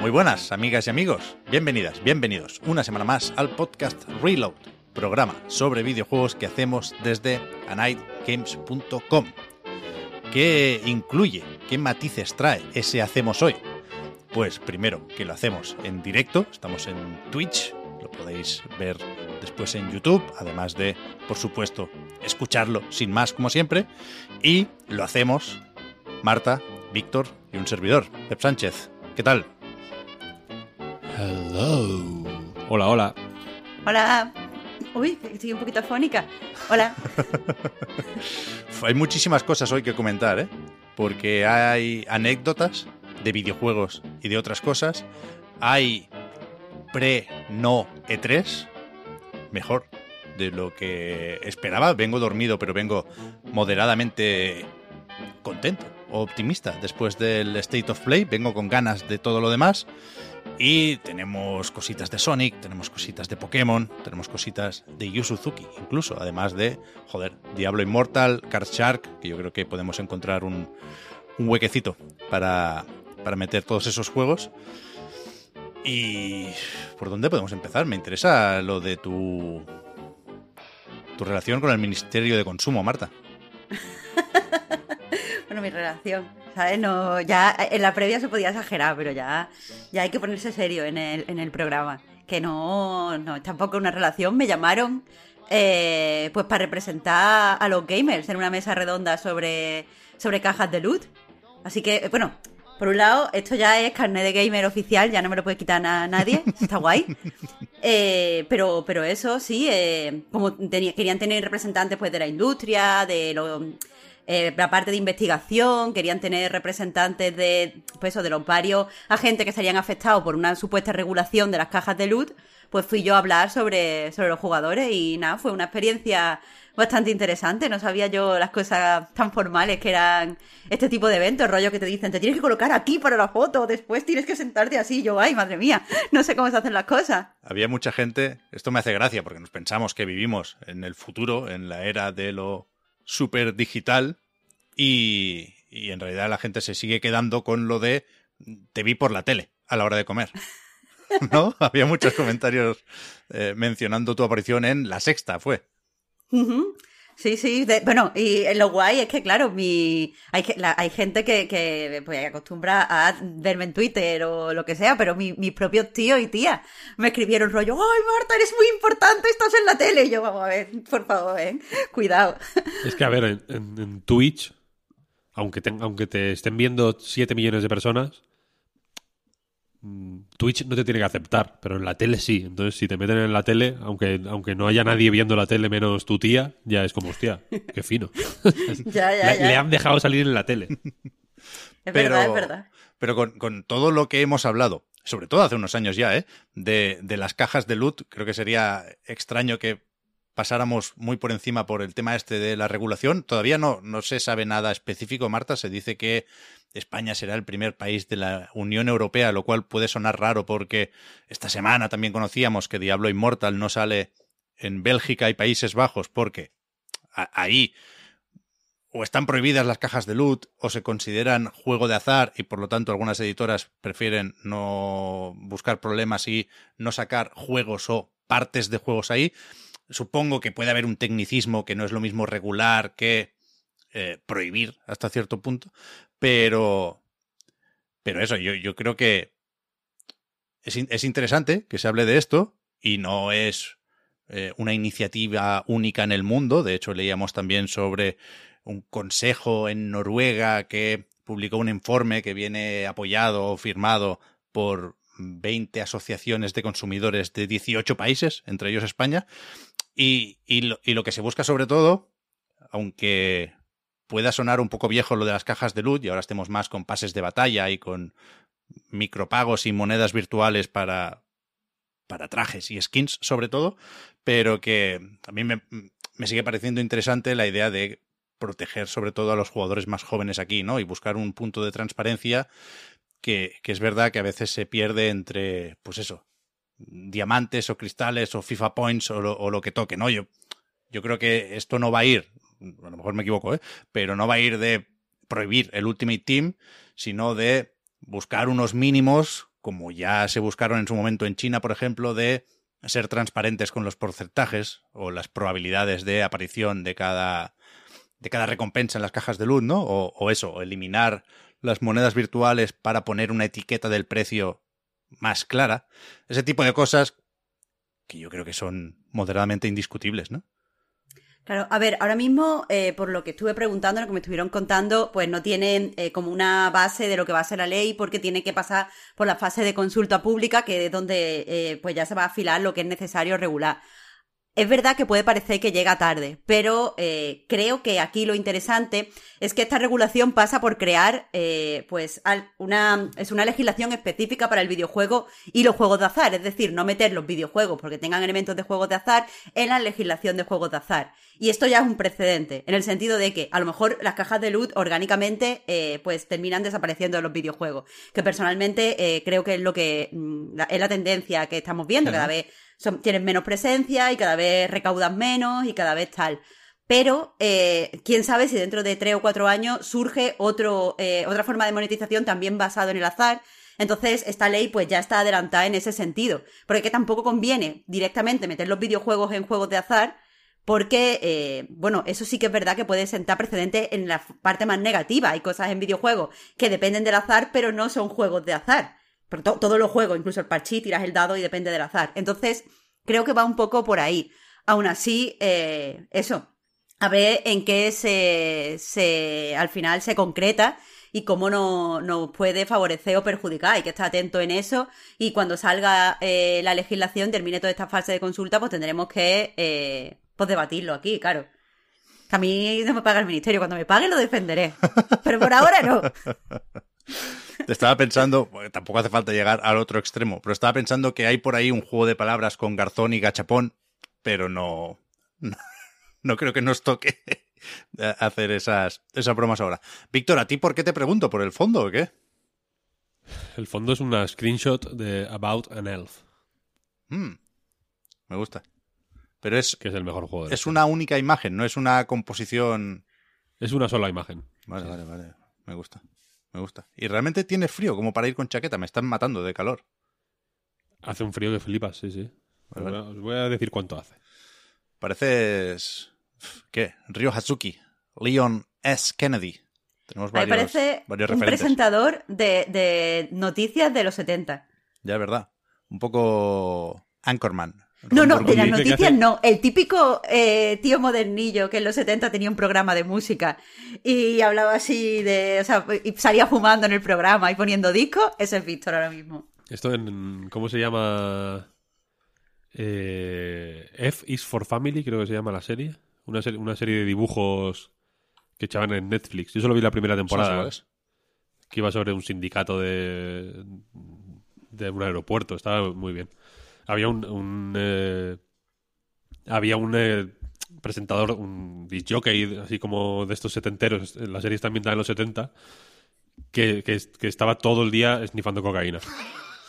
Muy buenas, amigas y amigos. Bienvenidas, bienvenidos una semana más al podcast Reload, programa sobre videojuegos que hacemos desde anightgames.com. ¿Qué incluye? ¿Qué matices trae ese hacemos hoy? Pues primero que lo hacemos en directo, estamos en Twitch, lo podéis ver después en YouTube, además de, por supuesto, escucharlo sin más como siempre, y lo hacemos Marta, Víctor y un servidor, Pep Sánchez. ¿Qué tal? Hello. Hola, hola. Hola. Uy, estoy un poquito afónica. Hola. Hay muchísimas cosas hoy que comentar, ¿eh? Porque hay anécdotas de videojuegos y de otras cosas. Hay pre-no E3. Mejor de lo que esperaba. Vengo dormido, pero vengo moderadamente contento optimista después del State of Play. Vengo con ganas de todo lo demás. Y tenemos cositas de Sonic, tenemos cositas de Pokémon, tenemos cositas de Yu Suzuki, incluso, además de, joder, Diablo Immortal, Card Shark, que yo creo que podemos encontrar un, un huequecito para, para meter todos esos juegos. Y... ¿Por dónde podemos empezar? Me interesa lo de tu... Tu relación con el Ministerio de Consumo, Marta. bueno, mi relación. ¿Sabes? No, ya en la previa se podía exagerar, pero ya, ya hay que ponerse serio en el, en el programa. Que no, no, tampoco una relación. Me llamaron eh, pues para representar a los gamers en una mesa redonda sobre, sobre cajas de loot. Así que, bueno, por un lado, esto ya es carnet de gamer oficial, ya no me lo puede quitar a nadie, está guay. Eh, pero, pero eso sí, eh, como tenía, querían tener representantes pues de la industria, de los eh, la parte de investigación, querían tener representantes de, pues eso, de los varios agentes que estarían afectados por una supuesta regulación de las cajas de loot, pues fui yo a hablar sobre, sobre los jugadores y nada, fue una experiencia bastante interesante. No sabía yo las cosas tan formales que eran este tipo de eventos, rollo que te dicen, te tienes que colocar aquí para la foto, después tienes que sentarte así. Yo, ay, madre mía, no sé cómo se hacen las cosas. Había mucha gente, esto me hace gracia porque nos pensamos que vivimos en el futuro, en la era de lo súper digital y, y, en realidad la gente se sigue quedando con lo de te vi por la tele a la hora de comer. ¿No? Había muchos comentarios eh, mencionando tu aparición en La Sexta, fue. Sí, sí. Bueno, y lo guay es que, claro, mi, hay, la, hay gente que, pues, acostumbra a verme en Twitter o lo que sea, pero mi, mis propios tíos y tías me escribieron rollo, ¡ay, Marta, eres muy importante, estás en la tele! Y yo, vamos a ver, por favor, ¿eh? cuidado. Es que, a ver, en Twitch, aunque te, aunque te estén viendo 7 millones de personas, Twitch no te tiene que aceptar, pero en la tele sí. Entonces, si te meten en la tele, aunque, aunque no haya nadie viendo la tele menos tu tía, ya es como, hostia, qué fino. ya, ya, le, ya. le, han dejado salir en la tele. Es pero, verdad, es verdad. Pero con, con, todo lo que hemos hablado, sobre todo hace unos años ya, ¿eh? de, de las cajas de loot, creo que sería extraño que pasáramos muy por encima por el tema este de la regulación. Todavía no, no se sabe nada específico, Marta. Se dice que España será el primer país de la Unión Europea, lo cual puede sonar raro porque esta semana también conocíamos que Diablo Immortal no sale en Bélgica y Países Bajos porque ahí o están prohibidas las cajas de loot o se consideran juego de azar y por lo tanto algunas editoras prefieren no buscar problemas y no sacar juegos o partes de juegos ahí. Supongo que puede haber un tecnicismo que no es lo mismo regular que eh, prohibir hasta cierto punto, pero, pero eso, yo, yo creo que es, es, interesante que se hable de esto y no es eh, una iniciativa única en el mundo. De hecho, leíamos también sobre un consejo en Noruega que publicó un informe que viene apoyado o firmado por 20 asociaciones de consumidores de 18 países, entre ellos España. Y, y, lo, y lo que se busca sobre todo, aunque pueda sonar un poco viejo lo de las cajas de luz y ahora estemos más con pases de batalla y con micropagos y monedas virtuales para, para trajes y skins sobre todo, pero que a mí me, sigue pareciendo interesante la idea de proteger sobre todo a los jugadores más jóvenes aquí, ¿no? Y buscar un punto de transparencia que, que, es verdad que a veces se pierde entre, pues eso, diamantes o cristales o FIFA Points o lo, o lo que toque, ¿no? Yo, yo creo que esto no va a ir, a lo mejor me equivoco, ¿eh? Pero no va a ir de prohibir el Ultimate Team, sino de buscar unos mínimos, como ya se buscaron en su momento en China, por ejemplo, de ser transparentes con los porcentajes o las probabilidades de aparición de cada, de cada recompensa en las cajas de luz, ¿no? O, o eso, eliminar las monedas virtuales para poner una etiqueta del precio más clara. Ese tipo de cosas que yo creo que son moderadamente indiscutibles, ¿no? Claro, a ver, ahora mismo, eh, por lo que estuve preguntando, lo que me estuvieron contando, pues no tienen eh, como una base de lo que va a ser la ley, porque tiene que pasar por la fase de consulta pública, que es donde eh, pues ya se va a afilar lo que es necesario regular. Es verdad que puede parecer que llega tarde, pero eh, creo que aquí lo interesante es que esta regulación pasa por crear, eh, pues, una, es una legislación específica para el videojuego y los juegos de azar, es decir, no meter los videojuegos porque tengan elementos de juegos de azar en la legislación de juegos de azar. Y esto ya es un precedente, en el sentido de que a lo mejor las cajas de loot orgánicamente, eh, pues, terminan desapareciendo de los videojuegos, que personalmente creo que es lo que mm, es la tendencia que estamos viendo cada vez tienen menos presencia y cada vez recaudan menos y cada vez tal. Pero eh, quién sabe si dentro de tres o cuatro años surge otro, eh, otra forma de monetización también basado en el azar. Entonces, esta ley pues ya está adelantada en ese sentido. Porque que tampoco conviene directamente meter los videojuegos en juegos de azar, porque, eh, bueno, eso sí que es verdad que puede sentar precedente en la parte más negativa. Hay cosas en videojuegos que dependen del azar, pero no son juegos de azar. Pero to todos los juegos, incluso el parchí, tiras el dado y depende del azar. Entonces, creo que va un poco por ahí. Aún así, eh, eso. A ver en qué se, se al final se concreta y cómo nos no puede favorecer o perjudicar. Hay que estar atento en eso y cuando salga eh, la legislación, termine toda esta fase de consulta, pues tendremos que eh, pues debatirlo aquí, claro. A mí no me paga el ministerio, cuando me pague lo defenderé. Pero por ahora no. Estaba pensando, tampoco hace falta llegar al otro extremo, pero estaba pensando que hay por ahí un juego de palabras con garzón y gachapón, pero no, no, no creo que nos toque hacer esas, esas bromas ahora. Víctor, ¿a ti por qué te pregunto? ¿Por el fondo o qué? El fondo es una screenshot de About an Elf. Mm, me gusta. Pero es, que es el mejor juego. Es una única imagen, no es una composición. Es una sola imagen. Vale, sí. vale, vale. Me gusta. Me gusta. Y realmente tiene frío como para ir con chaqueta. Me están matando de calor. Hace un frío que flipas, sí, sí. Vale, vale. Os voy a decir cuánto hace. Pareces. ¿Qué? Ryo Hatsuki. Leon S. Kennedy. Tenemos varios, Me parece varios un referentes. presentador de, de, noticias de los 70. Ya, es verdad. Un poco Anchorman. No, no, de las noticias hace... no. El típico eh, tío modernillo que en los 70 tenía un programa de música y hablaba así de. O sea, y salía fumando en el programa y poniendo discos. Ese es Víctor ahora mismo. Esto en. ¿Cómo se llama? Eh, F is for Family, creo que se llama la serie. Una, serie. una serie de dibujos que echaban en Netflix. Yo solo vi la primera temporada. Que iba sobre un sindicato de. de un aeropuerto. Estaba muy bien había un, un eh, había un eh, presentador, un disjockey, así como de estos setenteros, la serie está ambientada en los 70, que, que, que estaba todo el día snifando cocaína.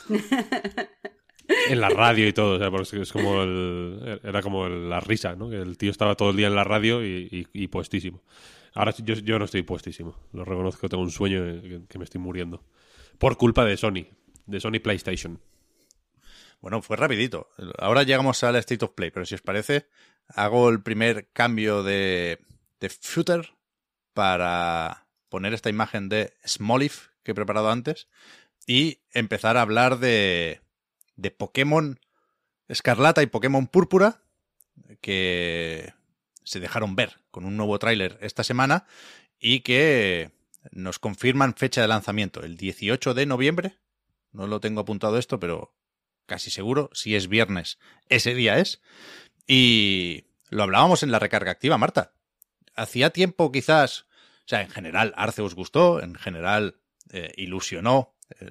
en la radio y todo, o sea, porque es como el, era como el, la risa, ¿no? Que el tío estaba todo el día en la radio y, y, y puestísimo. Ahora yo, yo, no estoy puestísimo, lo reconozco, tengo un sueño que, que me estoy muriendo. Por culpa de Sony, de Sony PlayStation. Bueno, fue rapidito. Ahora llegamos al State of Play, pero si os parece, hago el primer cambio de, de footer para poner esta imagen de Smolif que he preparado antes y empezar a hablar de, de Pokémon Escarlata y Pokémon Púrpura que se dejaron ver con un nuevo tráiler esta semana y que nos confirman fecha de lanzamiento, el 18 de noviembre no lo tengo apuntado esto, pero casi seguro, si es viernes, ese día es. Y lo hablábamos en la recarga activa, Marta. Hacía tiempo quizás, o sea, en general Arceus gustó, en general eh, ilusionó eh,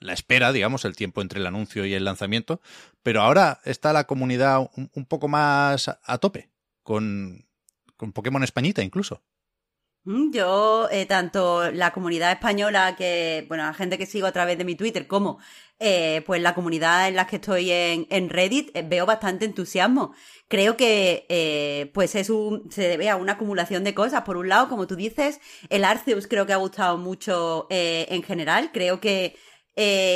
la, espera, digamos, el tiempo entre el anuncio y el lanzamiento, pero ahora está la comunidad un, poco más a, tope, con, con Pokémon Españita incluso. Mm, yo, eh, tanto la comunidad española, que, bueno, la gente que sigo a través de mi Twitter, como eh, pues la comunidad en la que estoy en, en Reddit, eh, veo bastante entusiasmo. Creo que pues es un, se debe a una acumulación de cosas. Por un lado, como tú dices, el Arceus creo que ha gustado mucho en general. Creo que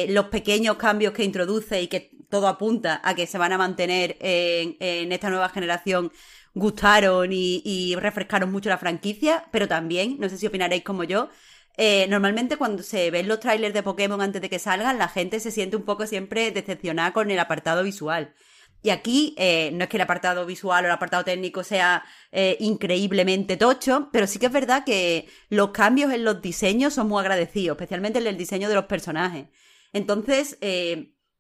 los pequeños cambios que introduce y que todo apunta a que se van a mantener en, en esta nueva generación gustaron y, refrescaron mucho la franquicia, pero también, no sé si opinaréis como yo, eh, normalmente cuando se ven los trailers de Pokémon antes de que salgan, la gente se siente un poco siempre decepcionada con el apartado visual. Y aquí eh, no es que el apartado visual o el apartado técnico sea eh, increíblemente tocho, pero sí que es verdad que los cambios en los diseños son muy agradecidos, especialmente en el diseño de los personajes. Entonces,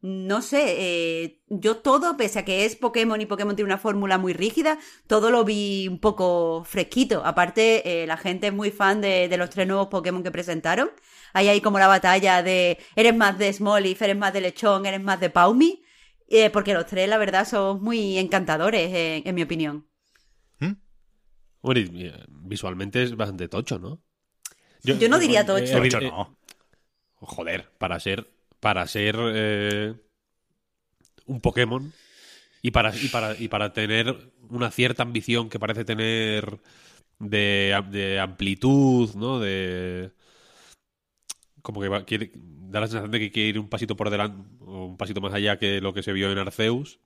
no sé, eh, yo todo, pese a que es Pokémon y Pokémon tiene una fórmula muy rígida, todo lo vi un poco fresquito. Aparte, eh, la gente es muy fan de, los tres nuevos Pokémon que presentaron. Hay ahí como la batalla de eres más de Smoliv, eres más de Lechón, eres más de Paumi. Eh, porque los tres, la verdad, son muy encantadores, en mi opinión. ¿Mm? Bueno, visualmente es bastante tocho, ¿no? Yo, no diría tocho. no. Joder, para ser para ser eh, un Pokémon y para, y, para, y para tener una cierta ambición que parece tener de, amplitud, ¿no? De. Como que quiere, da la sensación de que quiere ir un pasito por delante, o un pasito más allá que lo que se vio en Arceus.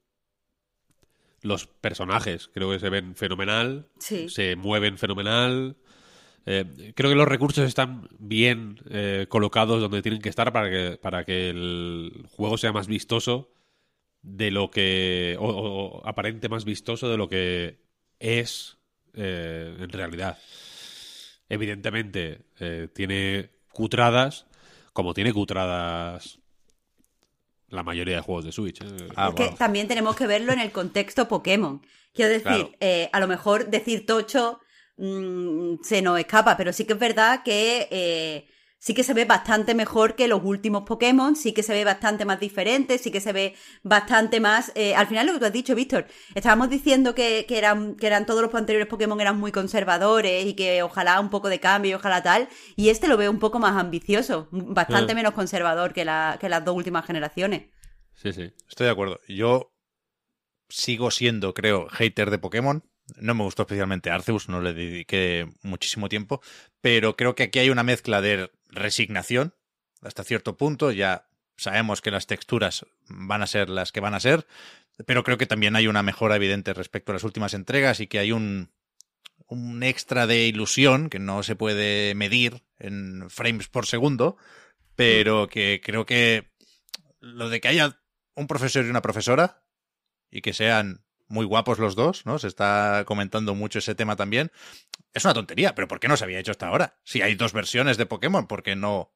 Los personajes creo que se ven fenomenal, se mueven fenomenal. Eh, creo que los recursos están bien eh, colocados donde tienen que estar para que, para que el juego sea más vistoso de lo que. o, aparente más vistoso de lo que es eh, en realidad. Evidentemente, tiene cutradas, como tiene cutradas la mayoría de juegos de Switch. Ah, es que también tenemos que verlo en el contexto Pokémon. Quiero decir, a lo mejor decir tocho Mm, se nos escapa, pero sí que es verdad que eh, sí que se ve bastante mejor que los últimos Pokémon, sí que se ve bastante más diferente, sí que se ve bastante más... Eh, al final lo que tú has dicho, Víctor, estábamos diciendo que, eran, que eran todos los anteriores Pokémon eran muy conservadores y que ojalá un poco de cambio, ojalá tal, y este lo veo un poco más ambicioso, bastante mm. menos conservador que, la, que las dos últimas generaciones. Sí, sí. Estoy de acuerdo. Yo sigo siendo, creo, hater de Pokémon. No me gustó especialmente Arceus, no le dediqué muchísimo tiempo, pero creo que aquí hay una mezcla de resignación hasta cierto punto. Ya sabemos que las texturas van a ser las que van a ser, pero creo que también hay una mejora evidente respecto a las últimas entregas y que hay un, un extra de ilusión que no se puede medir en frames por segundo, pero que creo que lo de que haya un profesor y una profesora y que sean muy guapos los dos, ¿no? Se está comentando mucho ese tema también. Es una tontería, pero ¿por qué no se había hecho hasta ahora? Si hay dos versiones de Pokémon, ¿por qué no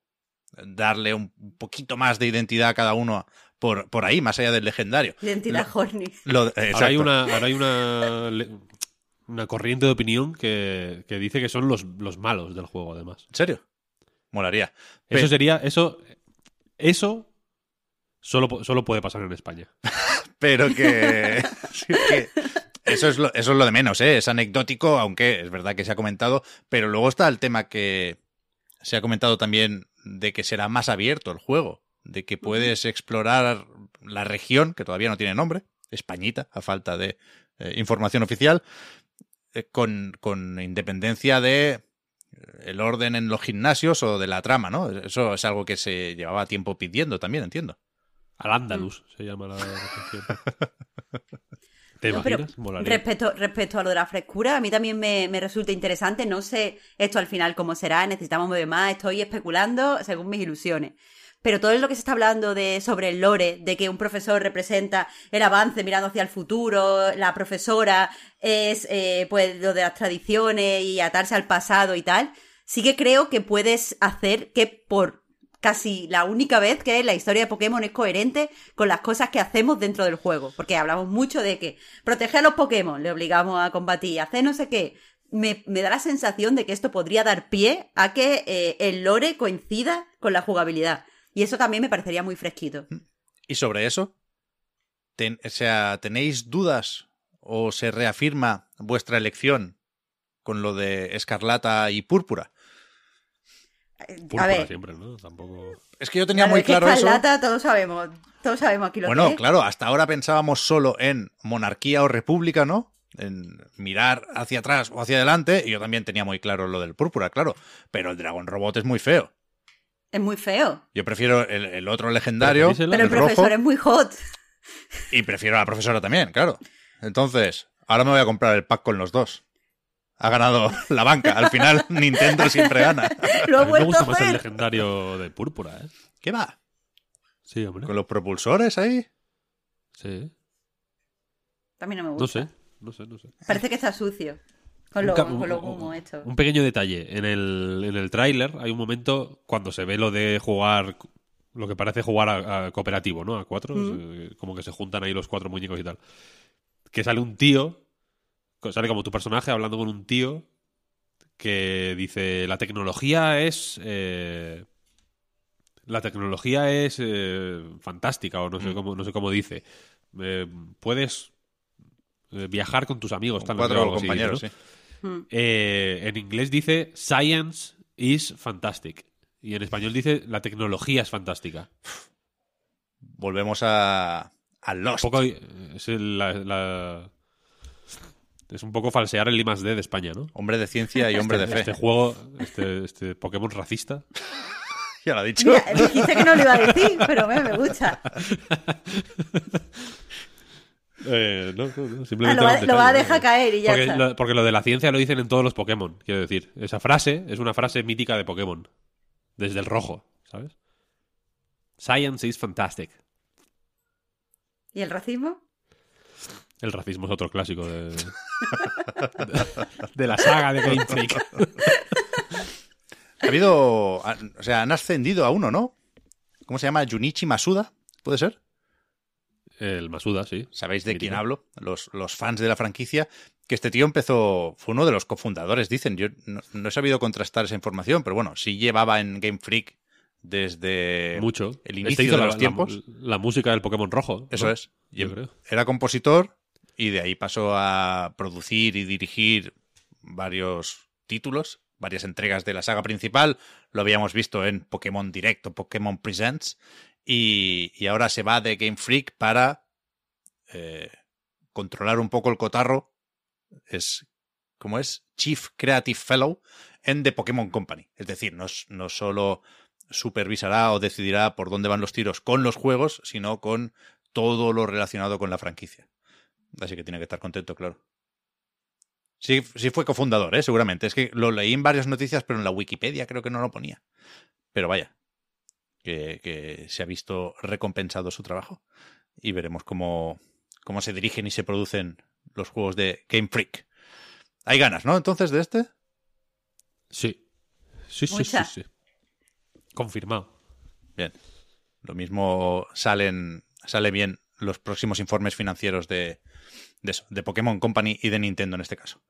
darle un poquito más de identidad a cada uno por, por ahí, más allá del legendario? Identidad horny. ahora hay una, ahora hay una, una corriente de opinión que, dice que son los, los malos del juego, además. ¿En serio? Molaría. Eso sería, eso, eso solo, solo puede pasar en España. pero que, eso, es lo, eso es lo de menos, ¿eh? es anecdótico, aunque es verdad que se ha comentado, pero luego está el tema que se ha comentado también de que será más abierto el juego, de que puedes explorar la región, que todavía no tiene nombre, Españita, a falta de eh, información oficial, eh, con, con independencia de eh, el orden en los gimnasios o de la trama, ¿no? Eso es algo que se llevaba tiempo pidiendo también, entiendo. Al Andalus mm. se llama la ¿Te respecto, respecto a lo de la frescura, a mí también me, resulta interesante. No sé esto al final cómo será, necesitamos ver más, estoy especulando según mis ilusiones. Pero todo lo que se está hablando de sobre el lore, de que un profesor representa el avance mirando hacia el futuro, la profesora es eh, pues lo de las tradiciones y atarse al pasado y tal, sí que creo que puedes hacer que por casi la única vez que la historia de Pokémon es coherente con las cosas que hacemos dentro del juego. Porque hablamos mucho de que proteger a los Pokémon, le obligamos a combatir, hacer no sé qué. Me, da la sensación de que esto podría dar pie a que eh, el lore coincida con la jugabilidad. Y eso también me parecería muy fresquito. ¿Y sobre eso? o sea, ¿tenéis dudas o se reafirma vuestra elección con lo de escarlata y púrpura? A ver. siempre, ¿no? Tampoco... Es que yo tenía muy claro eso. todos sabemos, todos sabemos aquí lo bueno, que claro, hasta ahora pensábamos solo en monarquía o república, ¿no? En mirar hacia atrás o hacia adelante, y yo también tenía muy claro lo del púrpura, claro. Pero el dragón robot es muy feo. Es muy feo. Yo prefiero el, otro legendario. Pero, el, profesor es muy hot. Y prefiero a la profesora también, claro. Entonces, ahora me voy a comprar el pack con los dos ha ganado la banca. Al final, Nintendo siempre gana. Lo a mí me gusta más el legendario de púrpura, ¿eh? ¿Qué va? Sí, hombre. ¿Con los propulsores ahí? Sí. También no me gusta. No sé, no sé, no sé. Parece que está sucio. Con lo, con lo humo hecho. Un pequeño detalle. En el, en el tráiler hay un momento cuando se ve lo de jugar lo que parece jugar a, cooperativo, ¿no? A cuatro, mm. como que se juntan ahí los cuatro muñecos y tal. Que sale un tío sale como tu personaje hablando con un tío que dice, la tecnología es... Eh, la tecnología es eh, fantástica, o no sé, mm. cómo, no sé cómo dice. Eh, puedes viajar con tus amigos. Tal, cuatro compañeros, sí. Mm. en inglés dice, science is fantastic. Y en español dice, la tecnología es fantástica. Volvemos a, a Lost. es la, es un poco falsear el I D de España, ¿no? Hombre de ciencia y hombre de fe. Este juego, este, este Pokémon racista. ya lo ha dicho. Mira, dijiste que no lo iba a decir, pero me, me gusta. Eh, no, no, simplemente ah, lo, va, a dejar caer y ya porque Lo, porque lo de la ciencia lo dicen en todos los Pokémon, quiero decir. Esa frase es una frase mítica de Pokémon. Desde el rojo, ¿sabes? Science is fantastic. ¿Y el racismo? El racismo es otro clásico de, de, la saga de Game Freak. Ha habido. O sea, han ascendido a uno, ¿no? ¿Cómo se llama? Junichi Masuda, ¿puede ser? El Masuda, sí. ¿Sabéis de quién hablo? Los, los, fans de la franquicia. Que este tío empezó. Fue uno de los cofundadores, dicen. Yo no, he sabido contrastar esa información, pero bueno, sí llevaba en Game Freak desde Mucho. el este inicio de los tiempos. La, música del Pokémon rojo. Eso es. Yo creo. Era compositor y de ahí pasó a producir y dirigir varios títulos, varias entregas de la saga principal. Lo habíamos visto en Pokémon Direct o Pokémon Presents. Y, ahora se va de Game Freak para eh, controlar un poco el cotarro. Es como es Chief Creative Fellow en The Pokémon Company. Es decir, no, no solo supervisará o decidirá por dónde van los tiros con los juegos, sino con todo lo relacionado con la franquicia. Así que tiene que estar contento, claro. Sí, sí fue cofundador, ¿eh? seguramente. Es que lo leí en varias noticias, pero en la Wikipedia creo que no lo ponía. Pero vaya, que, se ha visto recompensado su trabajo. Y veremos cómo, cómo se dirigen y se producen los juegos de Game Freak. Hay ganas, ¿no? Entonces, de este. Sí. Sí, sí, sí, sí. Confirmado. Bien. Lo mismo salen, sale bien los próximos informes financieros de, de eso, de Pokémon Company y de Nintendo en este caso.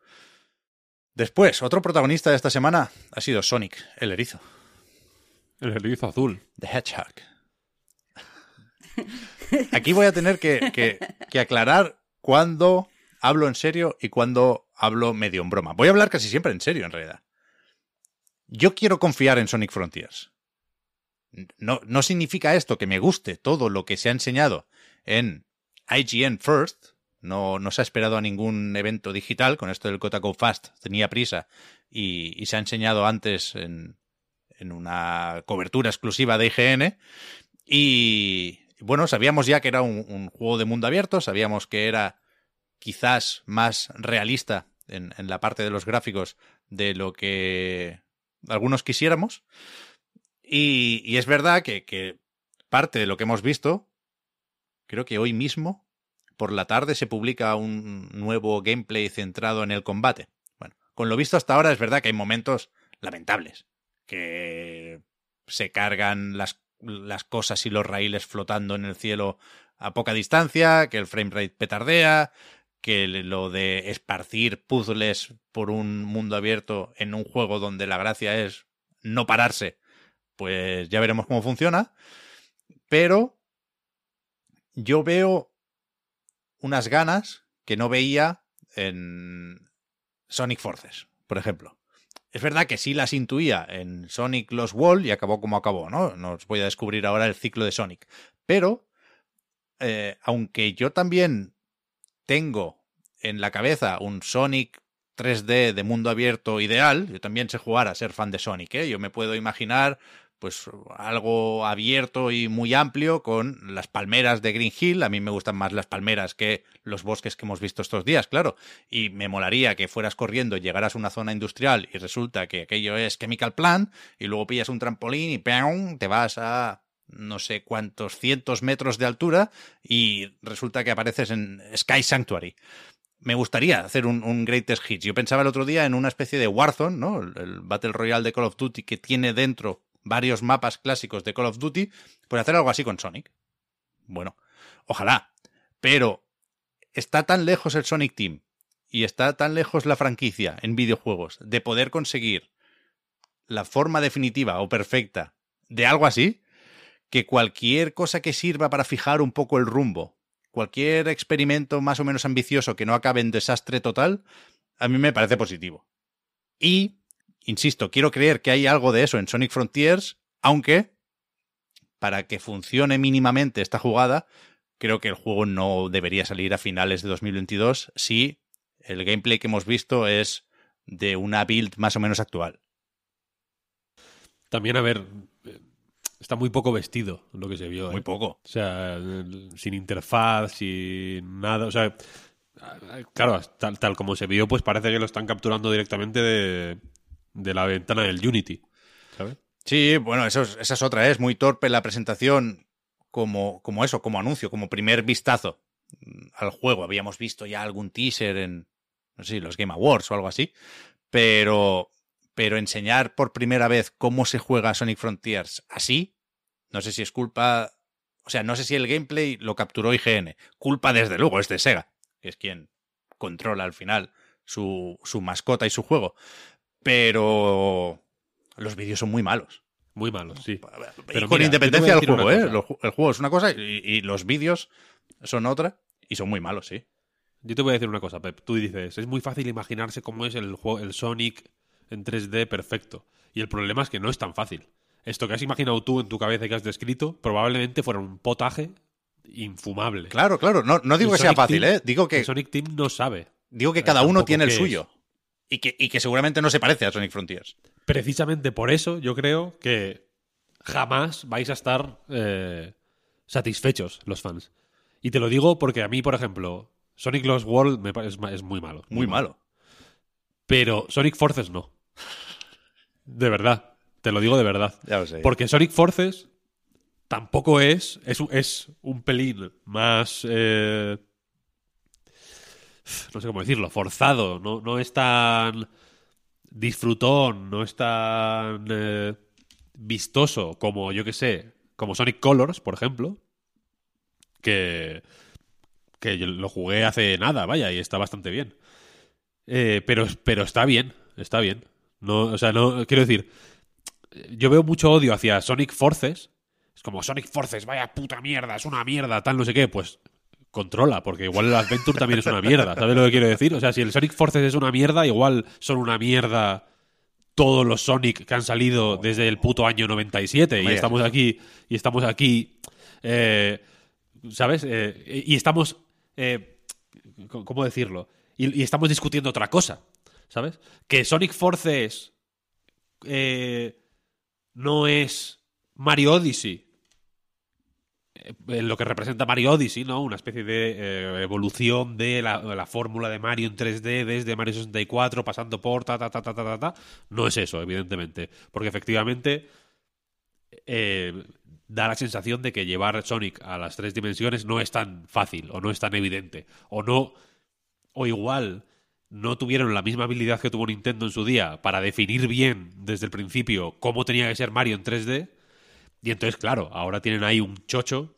Después, otro protagonista de esta semana ha sido Sonic, el erizo. El erizo azul. The Hedgehog. Aquí voy a tener que, que, aclarar cuándo hablo en serio y cuándo hablo medio en broma. Voy a hablar casi siempre en serio, en realidad. Yo quiero confiar en Sonic Frontiers. No, no significa esto que me guste todo lo que se ha enseñado en IGN First, no, no se ha esperado a ningún evento digital. Con esto del Kotaku Fast tenía prisa y, se ha enseñado antes en, en, una cobertura exclusiva de IGN. Y bueno, sabíamos ya que era un, juego de mundo abierto, sabíamos que era quizás más realista en, en la parte de los gráficos de lo que algunos quisiéramos. Y, y es verdad que, que parte de lo que hemos visto, creo que hoy mismo por la tarde se publica un nuevo gameplay centrado en el combate. Bueno, con lo visto hasta ahora es verdad que hay momentos lamentables, que se cargan las, las cosas y los raíles flotando en el cielo a poca distancia, que el framerate petardea, que lo de esparcir puzzles por un mundo abierto en un juego donde la gracia es no pararse, pues ya veremos cómo funciona. Pero yo veo unas ganas que no veía en Sonic Forces, por ejemplo. Es verdad que sí las intuía en Sonic Lost Wall y acabó como acabó, ¿no? No os voy a descubrir ahora el ciclo de Sonic. Pero, eh, aunque yo también tengo en la cabeza un Sonic 3D de mundo abierto ideal, yo también sé jugar a ser fan de Sonic, ¿eh? Yo me puedo imaginar pues algo abierto y muy amplio con las palmeras de Green Hill. A mí me gustan más las palmeras que los bosques que hemos visto estos días, claro. Y me molaría que fueras corriendo, llegaras a una zona industrial y resulta que aquello es Chemical Plant y luego pillas un trampolín y ¡pam! te vas a no sé cuántos cientos metros de altura y resulta que apareces en Sky Sanctuary me gustaría hacer un, un, Greatest Hits. Yo pensaba el otro día en una especie de Warzone, ¿no? El, Battle Royale de Call of Duty que tiene dentro varios mapas clásicos de Call of Duty, pues hacer algo así con Sonic. Bueno, ojalá. Pero está tan lejos el Sonic Team y está tan lejos la franquicia en videojuegos de poder conseguir la forma definitiva o perfecta de algo así, que cualquier cosa que sirva para fijar un poco el rumbo cualquier experimento más o menos ambicioso que no acabe en desastre total, a mí me parece positivo. Y, insisto, quiero creer que hay algo de eso en Sonic Frontiers, aunque, para que funcione mínimamente esta jugada, creo que el juego no debería salir a finales de 2022 si el gameplay que hemos visto es de una build más o menos actual. También, a ver, está muy poco vestido lo que se vio. Muy ¿eh? poco. O sea, sin interfaz, sin nada. O sea, claro, tal, tal, como se vio, pues parece que lo están capturando directamente de, de la ventana del Unity. ¿Sabes? Sí, bueno, eso es, esa es otra. ¿eh? Es muy torpe la presentación como, como eso, como anuncio, como primer vistazo al juego. Habíamos visto ya algún teaser en, no sé, los Game Awards o algo así. Pero, pero enseñar por primera vez cómo se juega Sonic Frontiers así, no sé si es culpa, o sea, no sé si el gameplay lo capturó IGN, culpa desde luego es de Sega, que es quien controla al final su, su mascota y su juego, pero los vídeos son muy malos. Muy malos, sí. Pero con independencia del juego, ¿eh? El juego es una cosa y, y los vídeos son otra y son muy malos, sí. Yo te voy a decir una cosa, Pep. Tú dices, es muy fácil imaginarse cómo es el, juego, el Sonic en 3D perfecto. Y el problema es que no es tan fácil. Esto que has imaginado tú en tu cabeza y que has descrito, probablemente fuera un potaje infumable. Claro, claro. No, no digo que sea fácil, ¿eh? Digo que. Sonic Team no sabe. Digo que cada uno tiene el suyo. Y que, y que seguramente no se parece a Sonic Frontiers. Precisamente por eso yo creo que jamás vais a estar eh, satisfechos los fans. Y te lo digo porque a mí, por ejemplo, Sonic Lost World me es, es muy malo. Muy, malo. Pero Sonic Forces no. De verdad. Te lo digo de verdad. Ya lo sé. Porque Sonic Forces tampoco es. Es, un- es un pelín más. eh, no sé cómo decirlo. Forzado. No, no es tan. Disfrutón. No es tan. eh, vistoso como, yo que sé. Como Sonic Colors, por ejemplo. Que. Que lo jugué hace nada, vaya, y está bastante bien. Eh, pero, pero está bien, está bien. No, o sea, no, quiero decir, yo veo mucho odio hacia Sonic Forces. Es como Sonic Forces, vaya puta mierda, es una mierda, tal, no sé qué. Pues controla, porque igual el Adventure también es una mierda. ¿Sabes lo que quiero decir? O sea, si el Sonic Forces es una mierda, igual son una mierda todos los Sonic que han salido desde el puto año 97. Y estamos aquí, y estamos aquí, eh, ¿sabes? Eh, y estamos, eh, ¿cómo decirlo? Y, y estamos discutiendo otra cosa, ¿sabes? Que Sonic Forces eh, no es Mario Odyssey. Eh, lo que representa Mario Odyssey, ¿no? Una especie de eh, evolución de la, de la fórmula de Mario en 3D desde Mario 64 pasando por ta ta ta ta ta ta, ta. No es eso, evidentemente. Porque efectivamente eh, da la sensación de que llevar Sonic a las tres dimensiones no es tan fácil o no es tan evidente. O no. O igual no tuvieron la misma habilidad que tuvo Nintendo en su día para definir bien desde el principio cómo tenía que ser Mario en 3D. Y entonces, claro, ahora tienen ahí un chocho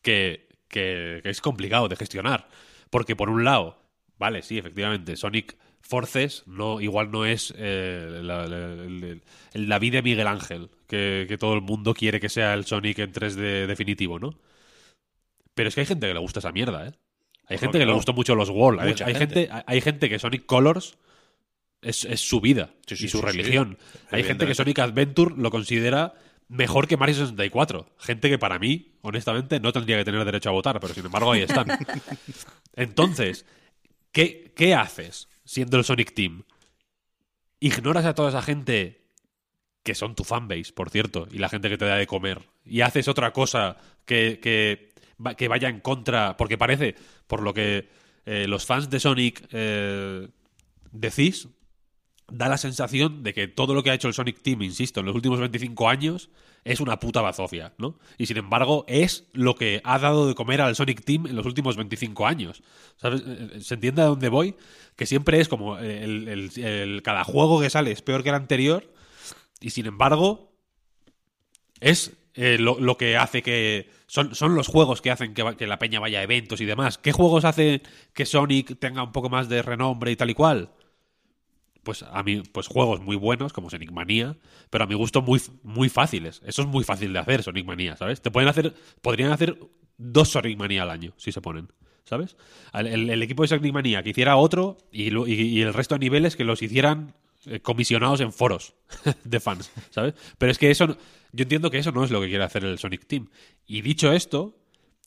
que, que, es complicado de gestionar. Porque por un lado, vale, sí, efectivamente, Sonic Forces no, igual no es eh, la, la, vida de Miguel Ángel, que, que, todo el mundo quiere que sea el Sonic en 3D definitivo, ¿no? Pero es que hay gente que le gusta esa mierda, ¿eh? Hay gente que le gustó mucho los World. Hay, gente. hay gente que Sonic Colors es, su vida y su religión. Hay gente que Sonic Adventure lo considera mejor que Mario 64. Gente que para mí, honestamente, no tendría que tener derecho a votar, pero sin embargo ahí están. Entonces, ¿qué, qué haces siendo el Sonic Team? Ignoras a toda esa gente que son tu fanbase, por cierto, y la gente que te da de comer, y haces otra cosa que, que que vaya en contra, porque parece, por lo que eh, los fans de Sonic eh, decís, da la sensación de que todo lo que ha hecho el Sonic Team, insisto, en los últimos 25 años es una puta bazofia, ¿no? Y sin embargo es lo que ha dado de comer al Sonic Team en los últimos 25 años. ¿Sabes? Eh, ¿Se entiende a dónde voy? Que siempre es como el, cada juego que sale es peor que el anterior y sin embargo es lo, que hace que son, son los juegos que hacen que, la peña vaya a eventos y demás. ¿Qué juegos hacen que Sonic tenga un poco más de renombre y tal y cual? Pues a mí, pues juegos muy buenos, como Sonic Manía, pero a mi gusto muy, muy fáciles. Eso es muy fácil de hacer, Sonic Manía, ¿sabes? Te pueden hacer, podrían hacer dos Sonic Manía al año, si se ponen. ¿Sabes? El, equipo de Sonic Manía que hiciera otro y, y, el resto de niveles que los hicieran eh, comisionados en foros de fans, ¿sabes? Pero es que eso, yo entiendo que eso no es lo que quiere hacer el Sonic Team. Y dicho esto,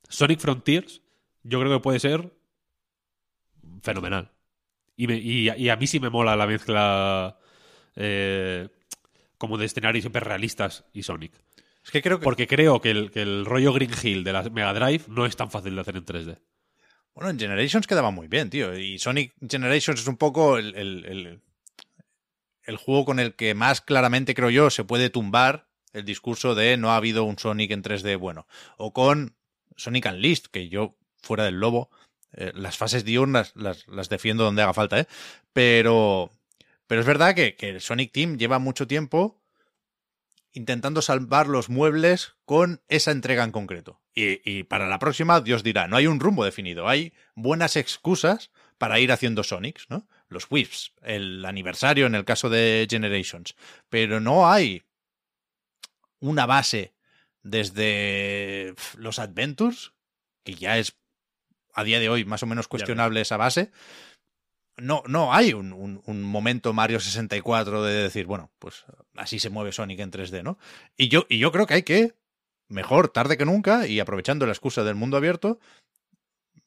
Sonic Frontiers yo creo que puede ser fenomenal. Y, a mí sí me mola la mezcla eh, como de escenarios súper realistas y Sonic. Es que creo que... Porque creo que el, rollo Green Hill de la Mega Drive no es tan fácil de hacer en 3D. Bueno, en Generations quedaba muy bien, tío. Y Sonic Generations es un poco el, el, el, juego con el que más claramente, creo yo, se puede tumbar el discurso de no ha habido un Sonic en 3D bueno. O con Sonic Unleashed, que yo, fuera del lobo, eh, las fases diurnas las, las, defiendo donde haga falta, ¿eh? Pero, pero es verdad que, que el Sonic Team lleva mucho tiempo intentando salvar los muebles con esa entrega en concreto. Y, y, para la próxima, Dios dirá, no hay un rumbo definido, hay buenas excusas para ir haciendo Sonics, ¿no? Los Whips, el aniversario en el caso de Generations, pero no hay una base desde los Adventures, que ya es a día de hoy más o menos cuestionable esa base. No, no hay un, un, momento Mario 64 de decir, bueno, pues así se mueve Sonic en 3D, ¿no? Y yo, y yo creo que hay que, mejor tarde que nunca, y aprovechando la excusa del mundo abierto,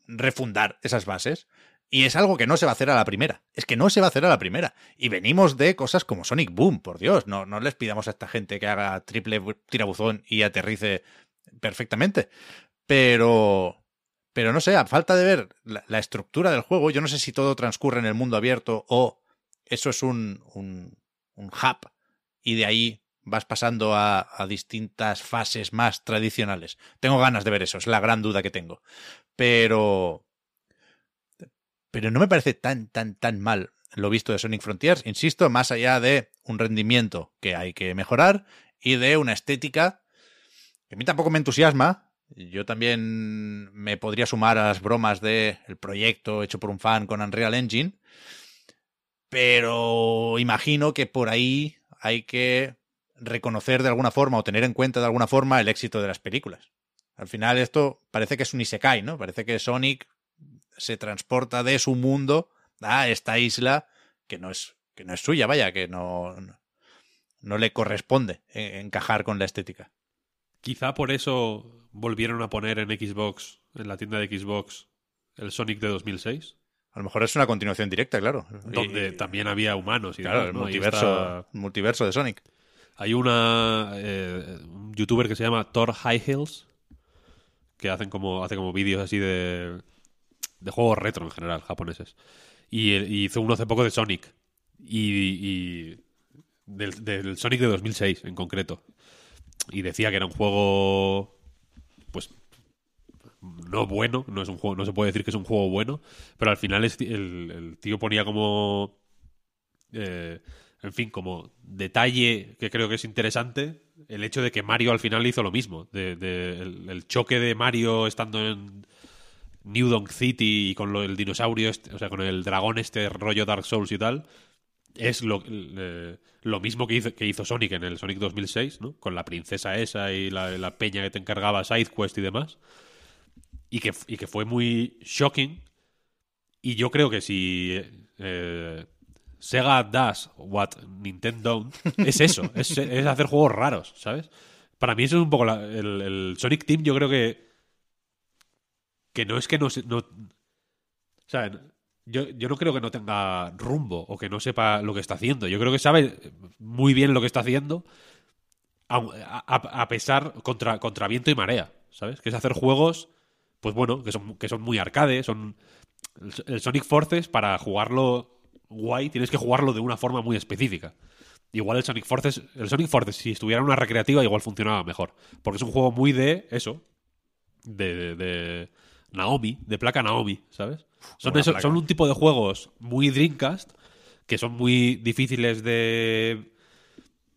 refundar esas bases. Y es algo que no se va a hacer a la primera. Es que no se va a hacer a la primera. Y venimos de cosas como Sonic Boom, por Dios. No, no les pidamos a esta gente que haga triple tirabuzón y aterrice perfectamente. Pero. Pero no sé, a falta de ver la, estructura del juego, yo no sé si todo transcurre en el mundo abierto o eso es un, un, un hub y de ahí vas pasando a, a, distintas fases más tradicionales. Tengo ganas de ver eso, es la gran duda que tengo. Pero, pero no me parece tan, tan, tan mal lo visto de Sonic Frontiers, insisto, más allá de un rendimiento que hay que mejorar y de una estética que a mí tampoco me entusiasma. Yo también me podría sumar a las bromas del el proyecto hecho por un fan con Unreal Engine, pero imagino que por ahí hay que reconocer de alguna forma o tener en cuenta de alguna forma el éxito de las películas. Al final esto parece que es un Isekai, ¿no? Parece que Sonic se transporta de su mundo a esta isla que no es, que no es suya, vaya, que no, no le corresponde encajar con la estética. Quizá por eso volvieron a poner en Xbox, en la tienda de Xbox, el Sonic de 2006. A lo mejor es una continuación directa, claro. Donde también había humanos y claro, el multiverso, multiverso de Sonic. Hay una eh, un youtuber que se llama Thor High Hills que hacen como hace como vídeos así de de juegos retro en general, japoneses. Y, hizo uno hace poco de Sonic. Y, del, Sonic de 2006 en concreto. Y decía que era un juego, pues, no bueno, no es un juego, no se puede decir que es un juego bueno, pero al final es, el, tío ponía como eh, en fin, como detalle que creo que es interesante, el hecho de que Mario al final hizo lo mismo. De, el, choque de Mario estando en New Donk City y con lo, el dinosaurio, este, o sea, con el dragón este rollo Dark Souls y tal, es lo, lo mismo que hizo, que hizo Sonic en el Sonic 2006, ¿no? Con la princesa esa y la, peña que te encargaba SideQuest y demás. Y que, y que fue muy shocking. Y yo creo que si eh, Sega does what Nintendo es eso, es, hacer juegos raros, ¿sabes? Para mí eso es un poco el, Sonic Team, yo creo que que no es que no, no o sea, yo, yo no creo que no tenga rumbo o que no sepa lo que está haciendo. Yo creo que sabe muy bien lo que está haciendo a, pesar contra, viento y marea, ¿sabes? Que es hacer juegos, pues bueno, que son, que son muy arcade, son el Sonic Forces para jugarlo guay, tienes que jugarlo de una forma muy específica. Igual el Sonic Forces, el Sonic Forces, si estuviera en una recreativa, igual funcionaba mejor. Porque es un juego muy de eso. De, de, Naomi, de placa Naomi, ¿sabes? Son, son un tipo de juegos muy Dreamcast, que son muy difíciles de,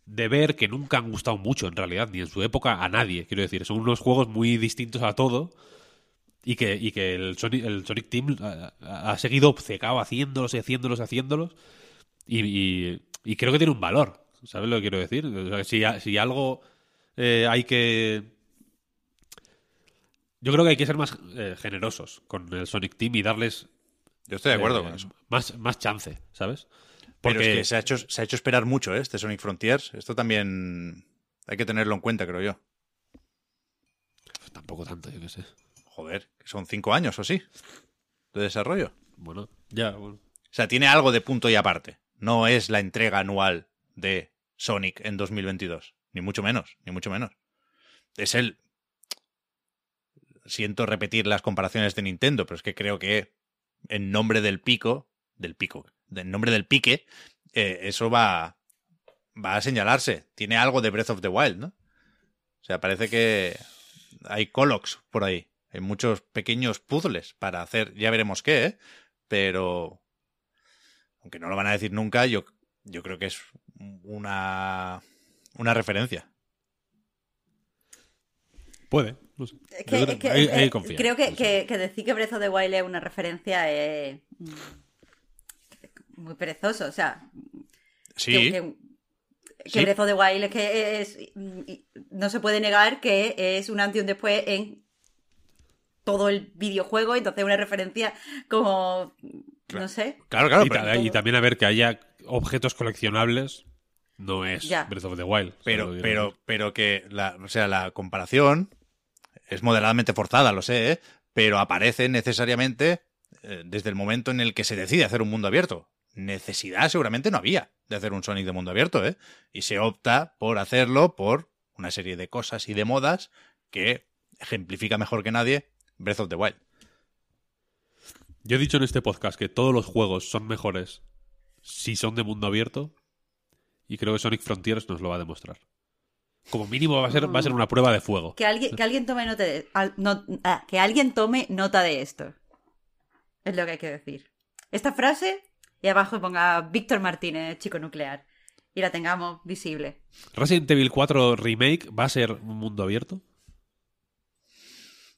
de ver, que nunca han gustado mucho en realidad, ni en su época a nadie, quiero decir. Son unos juegos muy distintos a todo y que, y que el, Sonic, el Sonic Team ha, seguido obcecado haciéndolos y haciéndolos haciéndolos. Y, y, creo que tiene un valor. ¿Sabes lo que quiero decir? si, si, algo eh, hay que. Yo creo que hay que ser más eh, generosos con el Sonic Team y darles. Yo estoy de acuerdo eh, con eso. Más, más chance, ¿sabes? Porque Pero es que se ha, hecho, se ha hecho esperar mucho, este Sonic Frontiers. Esto también hay que tenerlo en cuenta, creo yo. tampoco tanto, yo qué sé. Joder, son cinco años o sí de desarrollo. Bueno, ya. Bueno. O sea, tiene algo de punto y aparte. No es la entrega anual de Sonic en 2022. Ni mucho menos, ni mucho menos. Es el... Siento repetir las comparaciones de Nintendo, pero es que creo que en nombre del pico, del pico, en nombre del pique, eh, eso va, va a señalarse. Tiene algo de Breath of the Wild, ¿no? O sea, parece que hay Colox por ahí. Hay muchos pequeños puzzles para hacer, ya veremos qué, ¿eh? pero aunque no lo van a decir nunca, yo, yo creo que es una, una referencia. Puede, no sé. creo, que, decir que Breath of the Wild es una referencia es muy perezoso. O sea, sí. que, Breath of the Wild es que es, no se puede negar que es un antes y un después en todo el videojuego, entonces una referencia como, no sé. Claro, claro. Y, también a ver que haya objetos coleccionables no es Breath of the Wild. Pero, pero, pero que la, o sea, la comparación es moderadamente forzada, lo sé, ¿eh? pero aparece necesariamente eh, desde el momento en el que se decide hacer un mundo abierto. Necesidad seguramente no había de hacer un Sonic de mundo abierto, ¿eh? Y se opta por hacerlo por una serie de cosas y de modas que ejemplifica mejor que nadie Breath of the Wild. Yo he dicho en este podcast que todos los juegos son mejores si son de mundo abierto y creo que Sonic Frontiers nos lo va a demostrar. Como mínimo va a ser, va a ser una prueba de fuego. Que alguien, que alguien tome nota de, ah, que alguien tome nota de esto. Es lo que hay que decir. Esta frase y abajo ponga Víctor Martínez, chico nuclear. Y la tengamos visible. ¿Resident Evil 4 Remake va a ser un mundo abierto?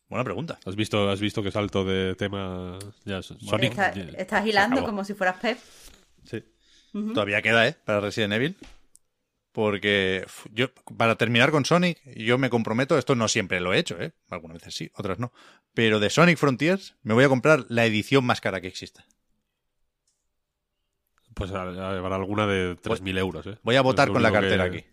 Buena pregunta. ¿Has visto, has visto que salto de tema ya, Sonic? estás hilando como si fueras Pep. Sí. Todavía queda, ¿eh? Para Resident Evil. Porque yo, para terminar con Sonic, yo me comprometo, esto no siempre lo he hecho, ¿eh? Algunas veces sí, otras no. Pero de Sonic Frontiers me voy a comprar la edición más cara que exista. Pues habrá alguna de 3.000 euros, ¿eh? Voy a votar con la cartera aquí.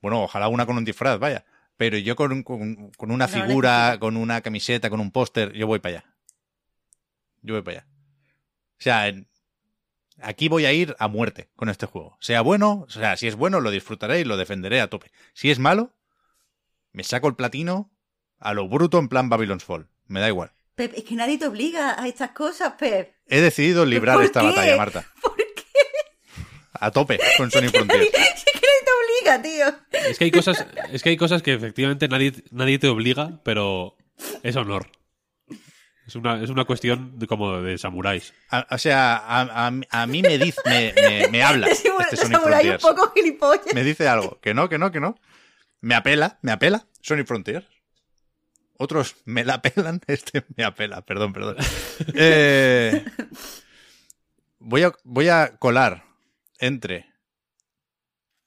Bueno, ojalá una con un disfraz, vaya pero yo con, con, una figura, con una camiseta, con un póster, yo voy para allá. Yo voy para allá. O sea, aquí voy a ir a muerte con este juego. Sea bueno, o sea, si es bueno, lo disfrutaré y lo defenderé a tope. Si es malo, me saco el platino a lo bruto en plan Babylon's Fall. Me da igual. Pep, es que nadie te obliga a estas cosas, Pep. He decidido librar esta batalla, Marta. ¿Por qué? A tope con Sony Frontier. tío. Es que hay cosas, es que hay cosas que efectivamente nadie, nadie te obliga, pero Es honor. Es una, es una cuestión de, como de samuráis. o sea, a, a, mí me dice, me, me, habla. este Sonic Frontiers. un poco gilipollas. Me dice algo. Que no, que no, que no. Me apela, me apela. Sonic Frontiers. Otros me la apelan. Este me apela, perdón, perdón. Eh, voy, a, voy a colar entre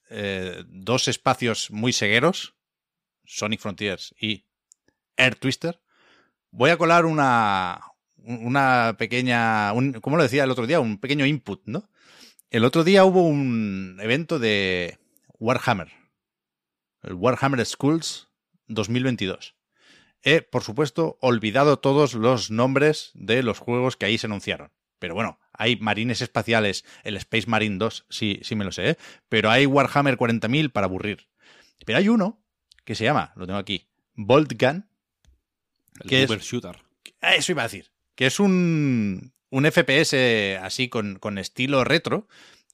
eh, dos espacios muy segueros, Sonic Frontiers y Air Twister, voy a colar una, una pequeña, un, como lo decía el otro día, un pequeño input, ¿no? El otro día hubo un evento de Warhammer, el Warhammer Schools 2022. He, por supuesto, olvidado todos los nombres de los juegos que ahí se anunciaron. Pero bueno, hay marines espaciales, el Space Marine 2, sí, sí me lo sé, ¿eh? pero hay Warhammer 40.000 para aburrir. Pero hay uno que se llama, lo tengo aquí, Bolt Gun, el que Shooter. Ah, eso iba a decir. Que es un, un FPS así con, con, estilo retro,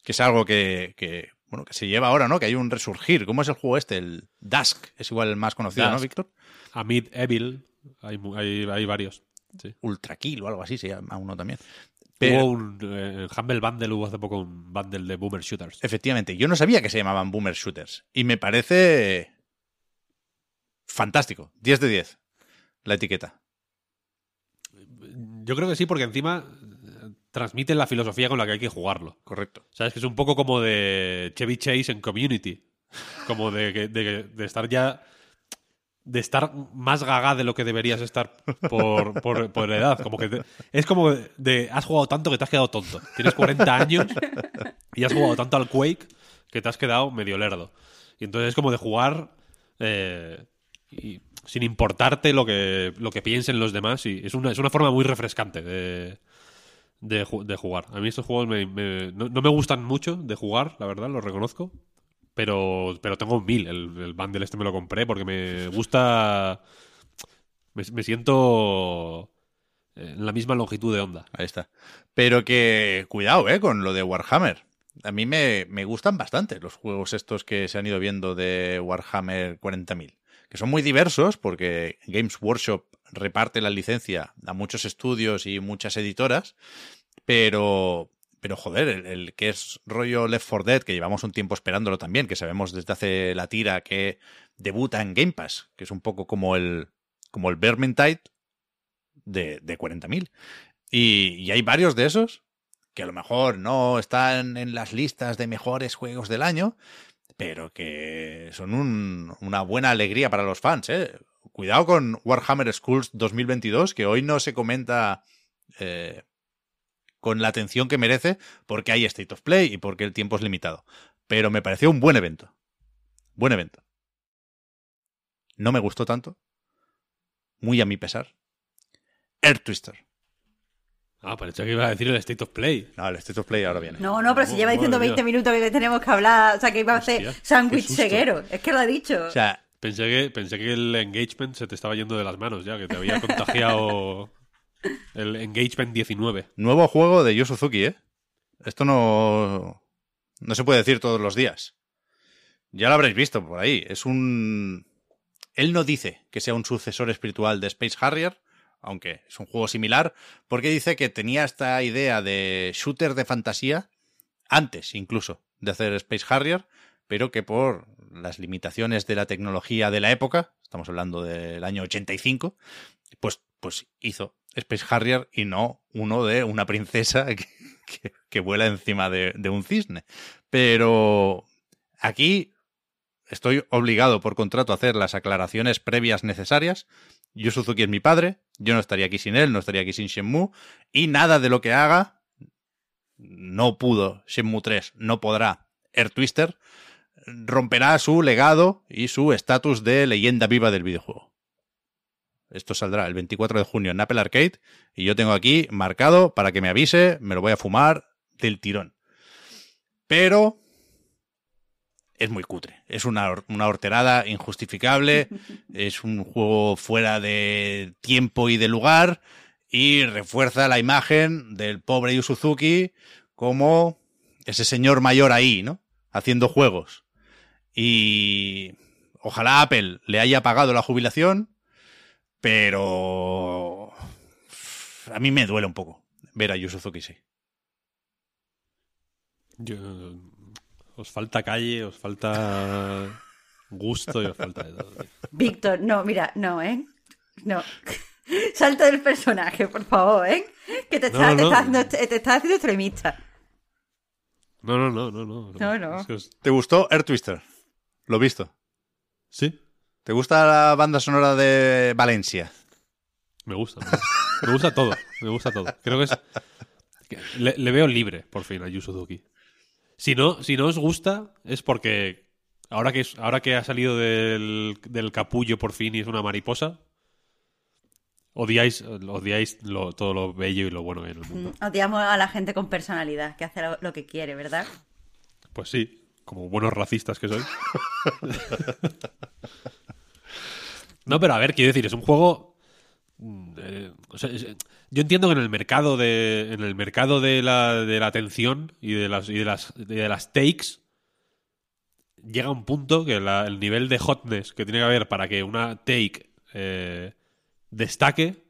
que es algo que, que, bueno, que se lleva ahora, ¿no? Que hay un resurgir. ¿Cómo es el juego este? El Dusk es igual el más conocido, ¿no, Víctor? Amid Evil. Hay, hay, hay varios. Sí. Ultra Kill o algo así se llama uno también. Hubo un eh, Humble Bundle, hubo hace poco un bundle de Boomer Shooters. Efectivamente, yo no sabía que se llamaban Boomer Shooters. Y me parece fantástico. 10 de 10 la etiqueta. Yo creo que sí, porque encima eh, transmiten la filosofía con la que hay que jugarlo. Correcto. Sabes que es un poco como de Chevy Chase en Community. Como de, de, estar ya. De estar más gaga de lo que deberías estar por, por, edad. Como que es como de. Has jugado tanto que te has quedado tonto. Tienes 40 años y has jugado tanto al Quake que te has quedado medio lerdo. Y entonces es como de jugar. Eh, y sin importarte lo que, lo que piensen los demás. Y es una, es una forma muy refrescante de, de, jugar. A mí estos juegos no, me gustan mucho de jugar, la verdad, lo reconozco. Pero, pero tengo mil. El, el bundle este me lo compré porque me gusta. Me, siento en la misma longitud de onda. Ahí está. Pero que cuidado, eh, con lo de Warhammer. A mí me, me gustan bastante los juegos estos que se han ido viendo de Warhammer 40.000 que son muy diversos porque Games Workshop reparte la licencia a muchos estudios y muchas editoras, pero, pero joder, el, que es rollo Left 4 Dead, que llevamos un tiempo esperándolo también, que sabemos desde hace la tira que debuta en Game Pass, que es un poco como el, como el Vermintide de, de 40.000. Y, y hay varios de esos que a lo mejor no están en las listas de mejores juegos del año, pero que son una buena alegría para los fans. ¿eh? Cuidado con Warhammer Schools 2022, que hoy no se comenta eh, con la atención que merece, porque hay State of Play y porque el tiempo es limitado. Pero me pareció un buen evento. Buen evento. No me gustó tanto. Muy a mi pesar. Air Twister. Ah, parecía que iba a decir el State of Play. No, el State of Play ahora viene. No, no, pero si lleva diciendo 20 minutos que tenemos que hablar, o sea, que iba a hacer sándwich ceguero. Es que lo ha dicho. O sea, pensé que, pensé que el engagement se te estaba yendo de las manos ya, que te había contagiado el engagement 19. Nuevo juego de Yu Suzuki, ¿eh? Esto no, no se puede decir todos los días. Ya lo habréis visto por ahí. Es un... Él no dice que sea un sucesor espiritual de Space Harrier, aunque es un juego similar, porque dice que tenía esta idea de shooter de fantasía antes incluso de hacer Space Harrier, pero que por las limitaciones de la tecnología de la época, estamos hablando del año 85, pues, pues hizo Space Harrier y no uno de una princesa que, vuela encima de, de un cisne. Pero aquí estoy obligado por contrato a hacer las aclaraciones previas necesarias. Yu Suzuki es mi padre, yo no estaría aquí sin él, no estaría aquí sin Shenmue, y nada de lo que haga no pudo Shenmue 3, no podrá Air Twister, romperá su legado y su estatus de leyenda viva del videojuego. Esto saldrá el 24 de junio en Apple Arcade y yo tengo aquí marcado para que me avise, me lo voy a fumar del tirón. Pero es muy cutre. Es una, una, horterada injustificable, es un juego fuera de tiempo y de lugar y refuerza la imagen del pobre Yu Suzuki como ese señor mayor ahí, ¿no? Haciendo juegos. Y ojalá Apple le haya pagado la jubilación, Pero a mí me duele un poco ver a Yu Suzuki, sí. Os falta calle, os falta gusto y os falta de todo. Víctor, no, mira, no, ¿eh? No. Salta del personaje, por favor, ¿eh? Que te estás está haciendo extremista. No, no, no, no, no. No, no. ¿Te gustó Air Twister? Lo visto. Sí. ¿Te gusta la banda sonora de Valencia? Me gusta. Me gusta, todo. Me gusta todo. Creo que es. Le, veo libre, por fin, a Yu Suzuki. Si no, si no os gusta, es porque ahora que, ahora que ha salido del, del capullo por fin y es una mariposa, Odiáis, odiáis todo lo bello y lo bueno en el mundo. Mm, odiamos a la gente con personalidad, que hace lo, que quiere, ¿verdad? Pues sí, como buenos racistas que sois. no, pero a ver, quiero decir, es un juego. Mm, eh, yo entiendo que en el mercado de. En el mercado de la, de la atención y de las, y de las, de las takes. Llega un punto que el nivel de hotness que tiene que haber para que una take eh, destaque,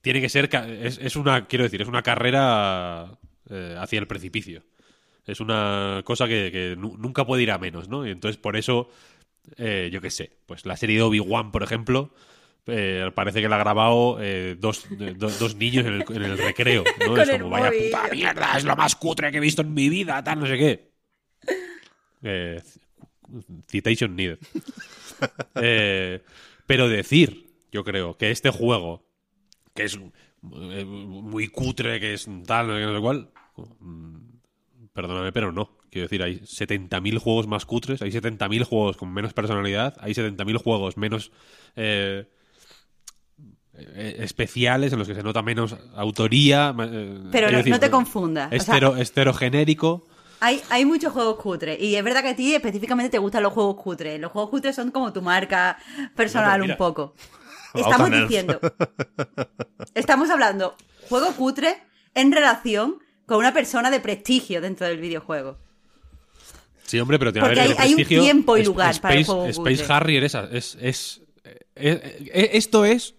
tiene que ser. Es, una, quiero decir, es una carrera eh, hacia el precipicio. Es una cosa que, nunca puede ir a menos, ¿no? Y entonces, por eso, eh, yo qué sé, pues la serie de Obi-Wan, por ejemplo. Eh, parece que la ha grabado dos, dos, niños en el, recreo, ¿no? es como, vaya puta mierda, es lo más cutre que he visto en mi vida, tal, no sé qué. citation needed. pero decir yo creo, que este juego, que es eh, muy cutre, que es tal, no sé cuál, mm, perdóname, pero no. Quiero decir, hay 70.000 juegos más cutres, hay 70.000 juegos con menos personalidad, hay 70.000 juegos menos eh, eh, especiales en los que se nota menos autoría. pero no, te confundas. Esterogénérico. Hay, hay muchos juegos cutres. Y es verdad que a ti específicamente te gustan los juegos cutres. Los juegos cutres son como tu marca personal un poco. Estamos diciendo. Estamos hablando juego cutre en relación con una persona de prestigio dentro del videojuego. Sí, hombre, pero tiene Porque hay, un tiempo y lugar para el juego Space Harrier es, es, es, eh, esto es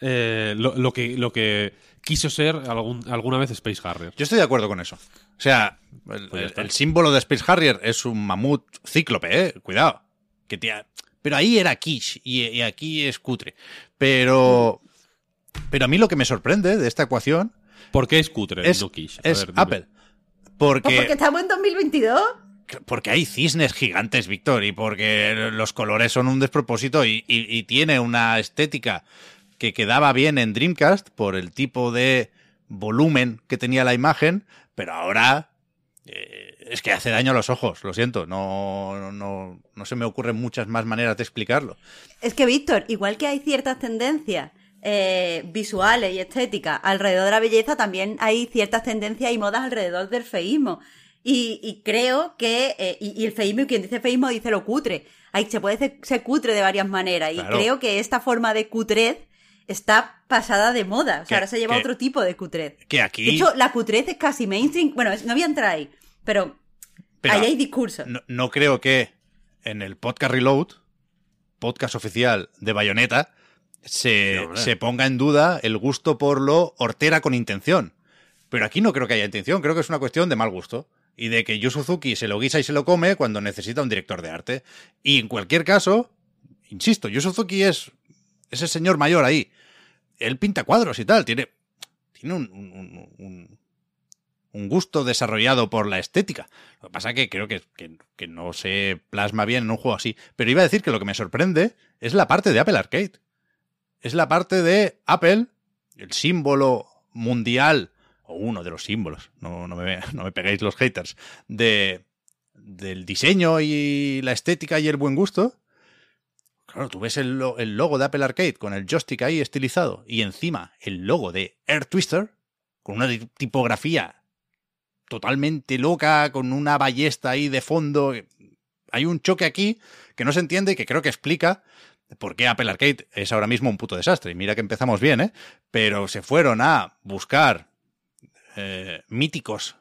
eh, lo, que, lo que quiso ser alguna vez Space Harrier. Yo estoy de acuerdo con eso. O sea, el, pues símbolo de Space Harrier es un mamut cíclope, ¿eh? Cuidado. Que tía, pero ahí era quiche y, aquí es cutre. Pero, pero a mí lo que me sorprende de esta ecuación. ¿Por qué es cutre? Es, es Apple. Porque, pues porque estamos en 2022 porque hay cisnes gigantes, Víctor, y porque los colores son un despropósito y, tiene una estética que quedaba bien en Dreamcast por el tipo de volumen que tenía la imagen, pero ahora eh, es que hace daño a los ojos, lo siento, no, no, no se me ocurren muchas más maneras de explicarlo. Es que, Víctor, igual que hay ciertas tendencias eh, visuales y estéticas alrededor de la belleza, también hay ciertas tendencias y modas alrededor del feísmo. Y, creo que, eh, y, el feísmo, y quien dice feísmo dice lo cutre. Ahí se puede ser, cutre de varias maneras. Y creo que esta forma de cutrez está pasada de moda. O sea, ahora se lleva otro tipo de cutrez. Que aquí... De hecho, la cutrez es casi mainstream. Bueno, no voy a entrar ahí. Pero, ahí hay discurso. No, creo que en el podcast Reload, podcast oficial de Bayonetta, se, se, ponga en duda el gusto por lo hortera con intención. Pero aquí no creo que haya intención, creo que es una cuestión de mal gusto. Y de que Yu Suzuki se lo guisa y se lo come cuando necesita un director de arte. Y en cualquier caso, insisto, Yu Suzuki es ese señor mayor ahí. Él pinta cuadros y tal, tiene, tiene un un gusto desarrollado por la estética. Lo que pasa que creo que, no se plasma bien en un juego así. Pero iba a decir que lo que me sorprende es la parte de Apple Arcade. Es la parte de Apple, el símbolo mundial, o uno de los símbolos, no, no, me, no me peguéis los haters, de, del diseño y la estética y el buen gusto. Claro, tú ves el, el logo de Apple Arcade con el joystick ahí estilizado y encima el logo de Air Twister con una tipografía totalmente loca, con una ballesta ahí de fondo. Hay un choque aquí que no se entiende y que creo que explica por qué Apple Arcade es ahora mismo un puto desastre. Y mira que empezamos bien, ¿eh? Pero se fueron a buscar eh, míticos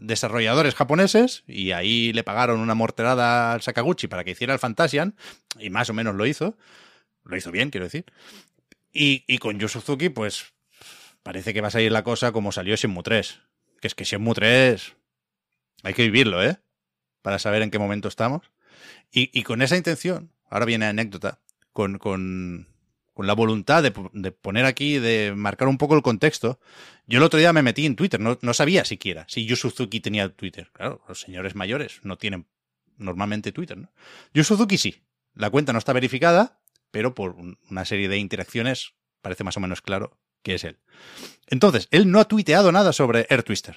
desarrolladores japoneses y ahí le pagaron una morterada al Sakaguchi para que hiciera el Fantasian y más o menos lo hizo. Lo hizo bien, quiero decir. Y, y con Yu pues parece que va a salir la cosa como salió Shenmue 3. Que es que Shenmue 3 hay que vivirlo, ¿eh? Para saber en qué momento estamos. Y, y con esa intención, ahora viene anécdota, con, con, con la voluntad de, poner aquí, de marcar un poco el contexto. Yo el otro día me metí en Twitter, no, no sabía siquiera si Yu Suzuki tenía Twitter. Claro, los señores mayores no tienen normalmente Twitter, ¿no? Yu Suzuki sí. La cuenta no está verificada, pero por una serie de interacciones parece más o menos claro que es él. Entonces, él no ha tuiteado nada sobre Air Twister.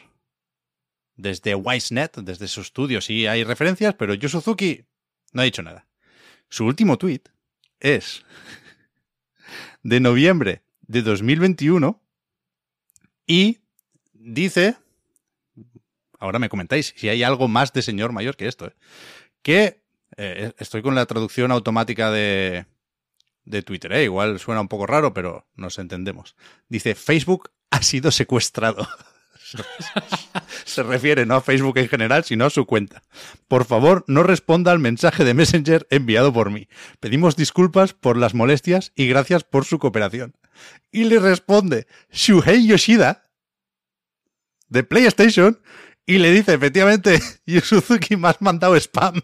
Desde WiseNet, desde su estudio sí hay referencias, pero Yu Suzuki no ha dicho nada. Su último tweet es de noviembre de 2021 y dice, ahora me comentáis si hay algo más de señor mayor que esto, ¿eh? que eh, estoy con la traducción automática de, de Twitter, ¿eh? igual suena un poco raro, pero nos entendemos. Dice, Facebook ha sido secuestrado. Se refiere no a Facebook en general, sino a su cuenta. Por favor, no responda al mensaje de Messenger enviado por mí. Pedimos disculpas por las molestias y gracias por su cooperación. Y le responde Shuhei Yoshida de PlayStation y le dice efectivamente, Suzuki me has mandado spam.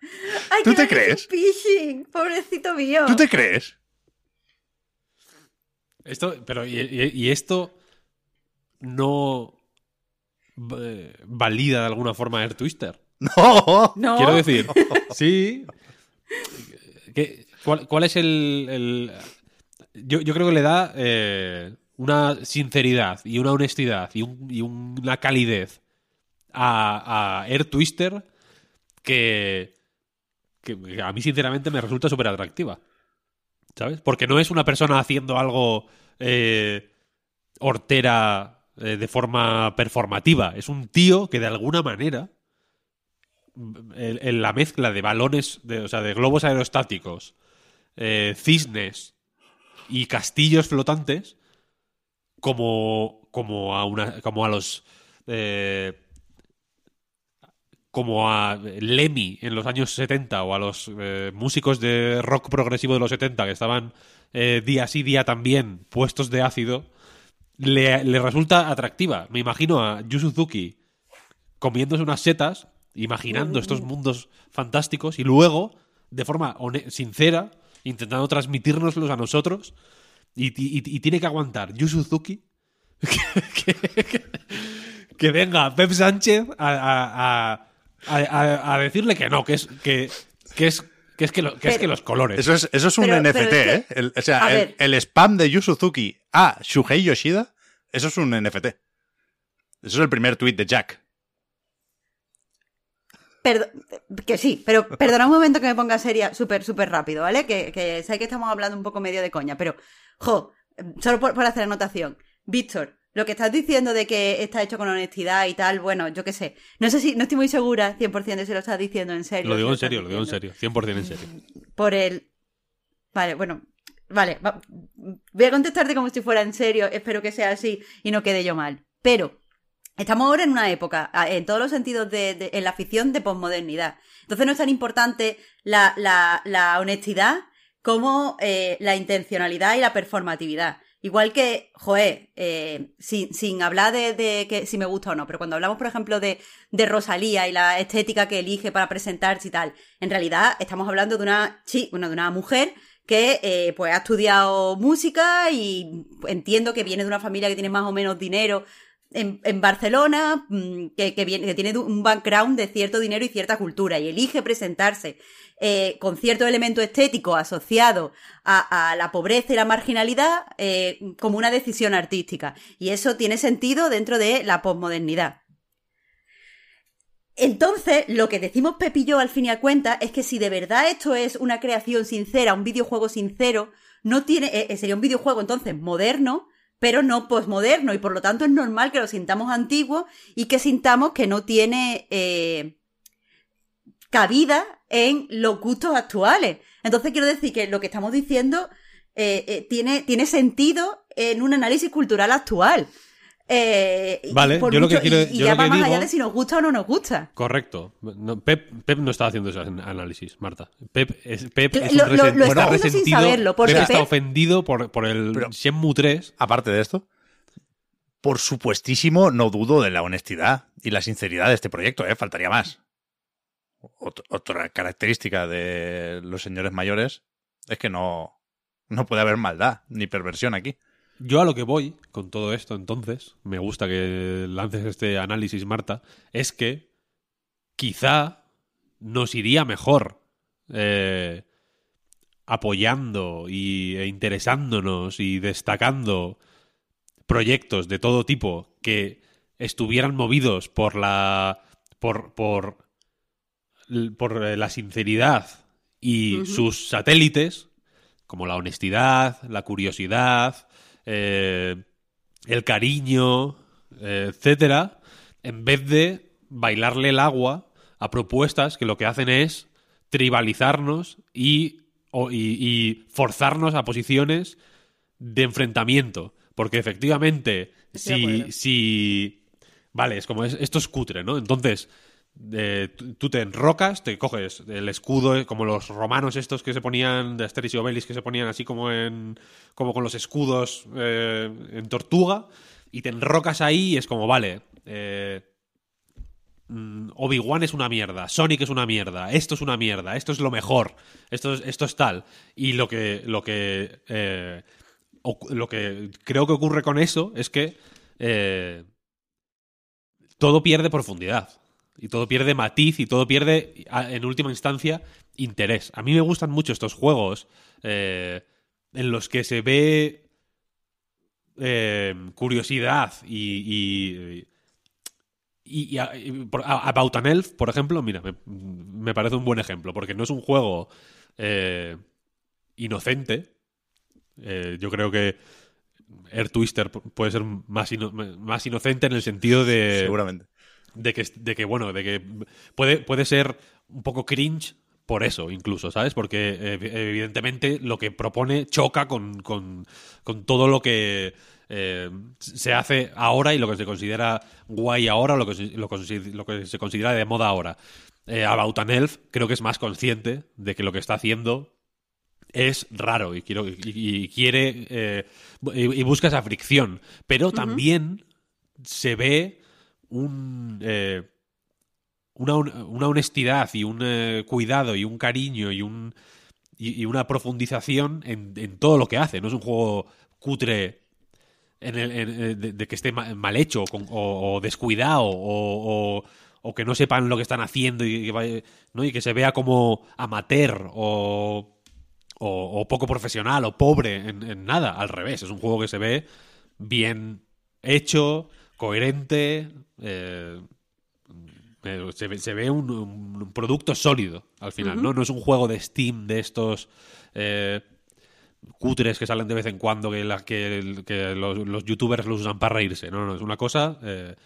Ay, ¿Tú te crees? Phishing, pobrecito mío. ¿Tú te crees? Esto, pero y, y, y esto no eh, valida de alguna forma Air Twister. No. No. Quiero decir, sí. ¿Qué- cuál, cuál es el, el- Yo, yo creo que le da eh, una sinceridad y una honestidad y, un- y una calidez a, a Air Twister que, que a mí sinceramente me resulta súper atractiva. ¿Sabes? Porque no es una persona haciendo algo eh, hortera eh, de forma performativa. Es un tío que de alguna manera en, la mezcla de balones, de, o sea, de globos aerostáticos, eh, cisnes y castillos flotantes, como, como a una, como a los eh, como a Lemmy en los años 70 o a los músicos de rock progresivo de los 70 que estaban día sí día también puestos de ácido, le, le resulta atractiva. Me imagino a Yu Suzuki comiéndose unas setas, imaginando estos mundos fantásticos y luego, de forma sincera, intentando transmitírnoslos a nosotros y, y- y tiene que aguantar Yu Suzuki que, que- que- que venga Pep Sánchez a, a- a- a- a decirle que no, que es que, que es que es que, lo- que es Pero- que los colores. Eso es, eso es un Pero- NFT, pero es que- ¿eh? El- o sea, el, spam de Yu Suzuki a Shuhei Yoshida, eso es un NFT. Eso es el primer tweet de Jack. Perdo- que sí, pero perdona un momento que me ponga seria súper, súper rápido, ¿vale? Que, que sé que estamos hablando un poco medio de coña, pero, jo, solo por, por hacer anotación. Víctor, lo que estás diciendo de que está hecho con honestidad y tal, bueno, yo qué sé. No sé si, no estoy muy segura 100% de si lo estás diciendo en serio. lo si digo en serio, lo digo en serio, 100% en serio. Por el... Vale, bueno, vale. va- Voy a contestarte como si fuera en serio, espero que sea así y no quede yo mal. Pero estamos ahora en una época, en todos los sentidos de, de- en la ficción de posmodernidad. Entonces no es tan importante la, la, la honestidad como eh, la intencionalidad y la performatividad. Igual que, joder, eh, sin, sin hablar de, de que si me gusta o no, pero cuando hablamos, por ejemplo, de, de Rosalía y la estética que elige para presentarse y tal, en realidad estamos hablando de una chi, bueno, de una mujer que eh, pues ha estudiado música y entiendo que viene de una familia que tiene más o menos dinero en, Barcelona, mm, que, tiene un background de cierto dinero y cierta cultura, y elige presentarse eh, con cierto elemento estético asociado a, la pobreza y la marginalidad eh, como una decisión artística. Y eso tiene sentido dentro de la posmodernidad. Entonces, lo que decimos Pepi y yo al fin y al cuenta es que si de verdad esto es una creación sincera, un videojuego sincero, no tiene, eh, sería un videojuego entonces moderno, pero no posmoderno, y por lo tanto es normal que lo sintamos antiguo y que sintamos que no tiene eh, cabida en los gustos actuales. Entonces quiero decir que lo que estamos diciendo eh, eh, tiene, tiene sentido en un análisis cultural actual. Eh, vale, yo lo que quiero y, ya va más allá de si nos gusta o no nos gusta. Correcto. Pep, Pep, no está haciendo ese análisis, Marta. Pep, es, Pep es un lo, lo, está resentido. Sin saberlo, Pep, está ofendido por, por el Shenmue 3. Aparte de esto, por supuestísimo, no dudo de la honestidad y la sinceridad de este proyecto, ¿eh? faltaría más. otra característica de los señores mayores es que no, no puede haber maldad ni perversión aquí. Yo a lo que voy con todo esto, entonces, me gusta que lances este análisis, Marta, es que quizá nos iría mejor eh, apoyando y, e interesándonos y destacando proyectos de todo tipo que estuvieran movidos por la. por. por, por eh, la sinceridad y sus satélites, como la honestidad, la curiosidad, eh, el cariño, eh, etcétera, en vez de bailarle el agua a propuestas que lo que hacen es tribalizarnos y, y, forzarnos a posiciones de enfrentamiento. Porque efectivamente, si, si. Vale, es como esto es cutre, ¿no? Entonces, tú te enrocas, te coges el escudo, eh, como los romanos estos que se ponían, de Asteris y Obelis, que se ponían así como en como con los escudos eh, en tortuga, y te enrocas ahí y es como, vale, eh, mm, Obi-Wan es una mierda, Sonic es una mierda, esto es una mierda, esto es lo mejor, esto es, esto es tal. Y lo que, lo que, lo que creo que ocurre con eso es que todo pierde profundidad. Y todo pierde matiz y todo pierde, en última instancia, interés. A mí me gustan mucho estos juegos eh, en los que se ve eh, curiosidad y, y, y, About an Elf, por ejemplo, mira, me, parece un buen ejemplo, porque no es un juego eh, inocente. yo creo que Air Twister puede ser más, más inocente en el sentido de. Seguramente de que, de que bueno, de que puede, puede ser un poco cringe por eso, incluso, ¿sabes? Porque eh, evidentemente lo que propone choca con, con, todo lo que eh, se hace ahora y lo que se considera guay ahora, lo que, lo, lo que se considera de moda ahora. Eh, About an Elf creo que es más consciente de que lo que está haciendo es raro y, quiero, y, quiere eh, y, busca esa fricción, pero también se ve un, eh, una, honestidad y un eh, cuidado y un cariño y, un, y, una profundización en, todo lo que hace. No es un juego cutre en el, de, que esté mal hecho o, descuidado o, o, que no sepan lo que están haciendo y y que se vea como amateur o, poco profesional o pobre en, nada. Al revés, es un juego que se ve bien hecho, coherente, eh, se, ve un, producto sólido al final, ¿no? No es un juego de Steam de estos eh, cutres que salen de vez en cuando que, que, los, youtubers los usan para reírse. No, no, es una cosa eh,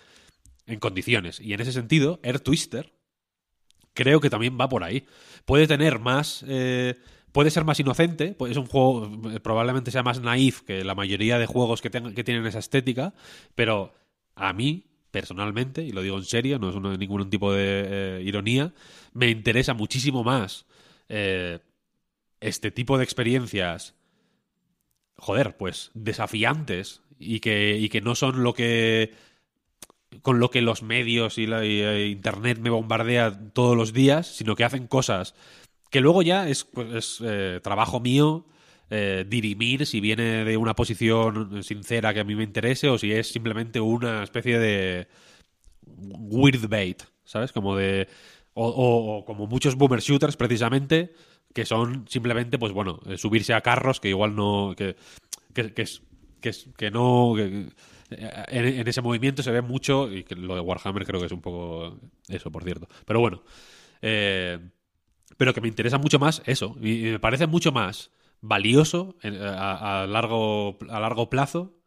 en condiciones. Y en ese sentido, Air Twister creo que también va por ahí. Puede tener más... puede ser más inocente, pues es un juego, probablemente sea más naif que la mayoría de juegos que, que tienen esa estética, pero a mí, personalmente, y lo digo en serio, no es ningún tipo de eh, ironía, me interesa muchísimo más eh, este tipo de experiencias, joder, pues desafiantes y que, y que no son lo que con lo que los medios y, la, eh, internet me bombardea todos los días, sino que hacen cosas que luego ya es, pues, es trabajo mío eh, dirimir si viene de una posición sincera que a mí me interese o si es simplemente una especie de weird bait, ¿sabes? Como de... O, como muchos boomer shooters precisamente que son simplemente, pues bueno, eh, subirse a carros que igual no... que, que, que, que, que no... Eh, en, ese movimiento se ve mucho y que lo de Warhammer creo que es un poco eso, por cierto. Pero bueno, pero que me interesa mucho más eso. Y me parece mucho más valioso a, largo, a largo plazo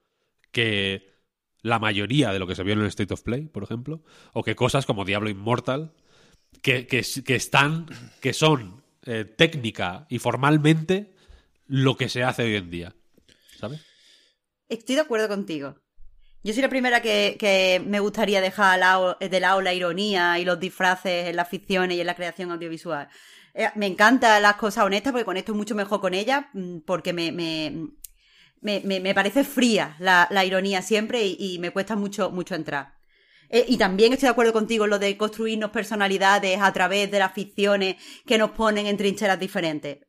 que la mayoría de lo que se vio en el State of Play, por ejemplo, o que cosas como Diablo Immortal, que, que, están, que son eh, técnica y formalmente lo que se hace hoy en día. ¿Sabes? Estoy de acuerdo contigo. Yo soy la primera que, que me gustaría dejar de lado la ironía y los disfraces en las ficciones y en la creación audiovisual. Eh, me encantan las cosas honestas porque conecto mucho mejor con ellas mm, porque me, me, me, me parece fría la, ironía siempre y, y, me cuesta mucho, mucho entrar. Eh, y también estoy de acuerdo contigo en lo de construirnos personalidades a través de las ficciones que nos ponen en trincheras diferentes.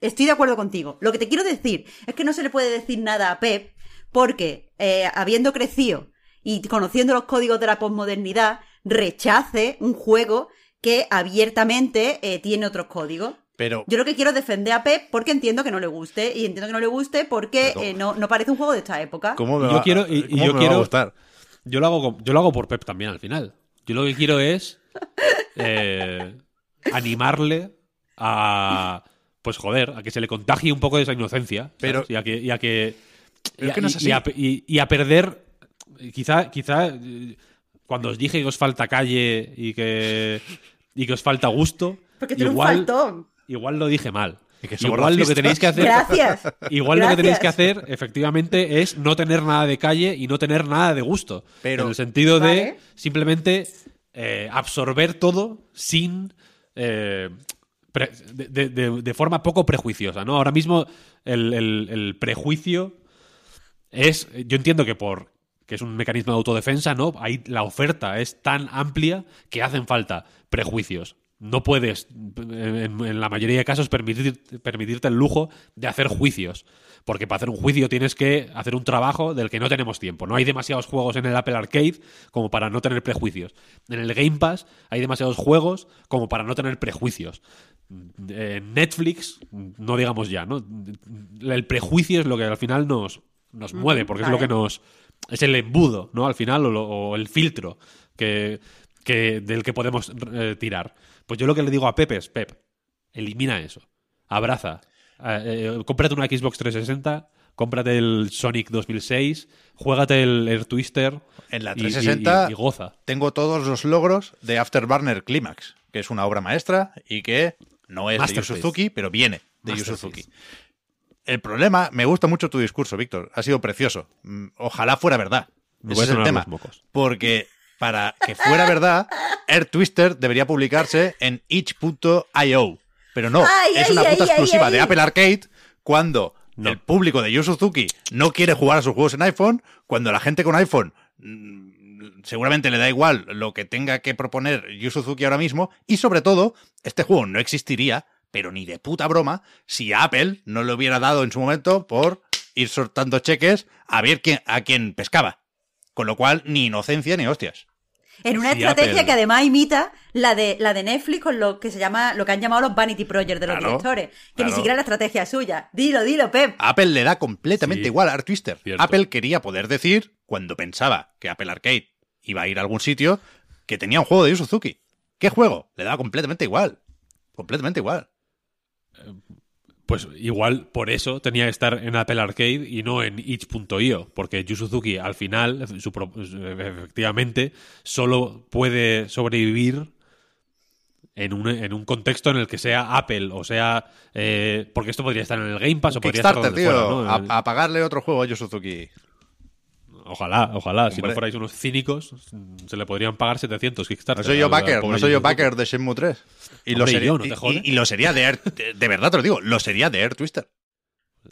Estoy de acuerdo contigo. Lo que te quiero decir es que no se le puede decir nada a Pep porque, eh, habiendo crecido y conociendo los códigos de la posmodernidad, rechace un juego que abiertamente eh, tiene otros códigos. Pero... Yo lo que quiero es defender a Pep porque entiendo que no le guste y entiendo que no le guste porque eh, no, no, parece un juego de esta época. ¿Cómo me yo quiero, y, yo quiero, a gustar? Yo lo, hago, yo lo hago por Pep también al final. Yo lo que quiero es animarle a pues joder, a que se le contagie un poco de esa inocencia. Pero, y a que, y a que y, a, perder, quizá, quizá cuando os dije que os falta calle y que, y que os falta gusto, igual, igual lo dije mal. igual lo que tenéis que hacer. Gracias. Igual lo que tenéis que hacer, efectivamente, es no tener nada de calle y no tener nada de gusto. Pero, en el sentido de simplemente eh, absorber todo sin. Eh, de, forma poco prejuiciosa, ¿no? Ahora mismo el prejuicio es, yo entiendo que por que es un mecanismo de autodefensa, ¿no? Ahí la oferta es tan amplia que hacen falta prejuicios. No puedes, en, la mayoría de casos, permitirte el lujo de hacer juicios. Porque para hacer un juicio tienes que hacer un trabajo del que no tenemos tiempo. No hay demasiados juegos en el Apple Arcade como para no tener prejuicios. En el Game Pass hay demasiados juegos como para no tener prejuicios. En Netflix, no digamos ya, ¿no? El prejuicio es lo que al final nos, nos mueve, porque es lo que nos. Es el embudo, ¿no? Al final, o, el filtro que, que, del que podemos eh, tirar. Pues yo lo que le digo a Pepe es: Pep, elimina eso. Abraza. Eh, eh, cómprate una Xbox 360 cómprate el Sonic 2006, juégate el Air Twister. En la 360 y, goza. tengo todos los logros de Afterburner Climax, que es una obra maestra y que no es de Yu Suzuki, pero viene de Yu Suzuki. El problema, me gusta mucho tu discurso, Víctor. Ha sido precioso. Mm, ojalá fuera verdad. Ese es el tema. Porque para que fuera verdad, Air Twister debería publicarse en itch.io. Pero no, es una puta exclusiva de Apple Arcade cuando el público de Yu Suzuki no quiere jugar a sus juegos en iPhone, cuando la gente con iPhone mm, seguramente le da igual lo que tenga que proponer Yu Suzuki ahora mismo, y sobre todo, este juego no existiría pero ni de puta broma, si Apple no le hubiera dado en su momento por ir soltando cheques a ver quién, a quién pescaba. Con lo cual, ni inocencia ni hostias. En una estrategia que además imita la de, la de Netflix con lo que se llama, lo que han llamado los Vanity Projects de los directores. Que ni siquiera la estrategia es suya. Dilo, dilo, Pep. Apple le da completamente igual a Art Twister. Apple quería poder decir, cuando pensaba que Apple Arcade iba a ir a algún sitio, que tenía un juego de Yu Suzuki. ¿Qué juego? Le da completamente igual. Completamente igual pues igual por eso tenía que estar en Apple Arcade y no en itch.io, porque Yu Suzuki al final, efectivamente, solo puede sobrevivir en un, en un contexto en el que sea Apple, o sea, eh, porque esto podría estar en el Game Pass o podría estar donde tío, a, pagarle otro juego a Yu Suzuki. Ojalá, ojalá. Si no fuerais unos cínicos, se le podrían pagar 700 Kickstarter. No soy yo backer, no soy yo backer de Shenmue 3. Y lo, sería, y, lo sería de Air, de, verdad te lo digo, lo sería de Air Twister.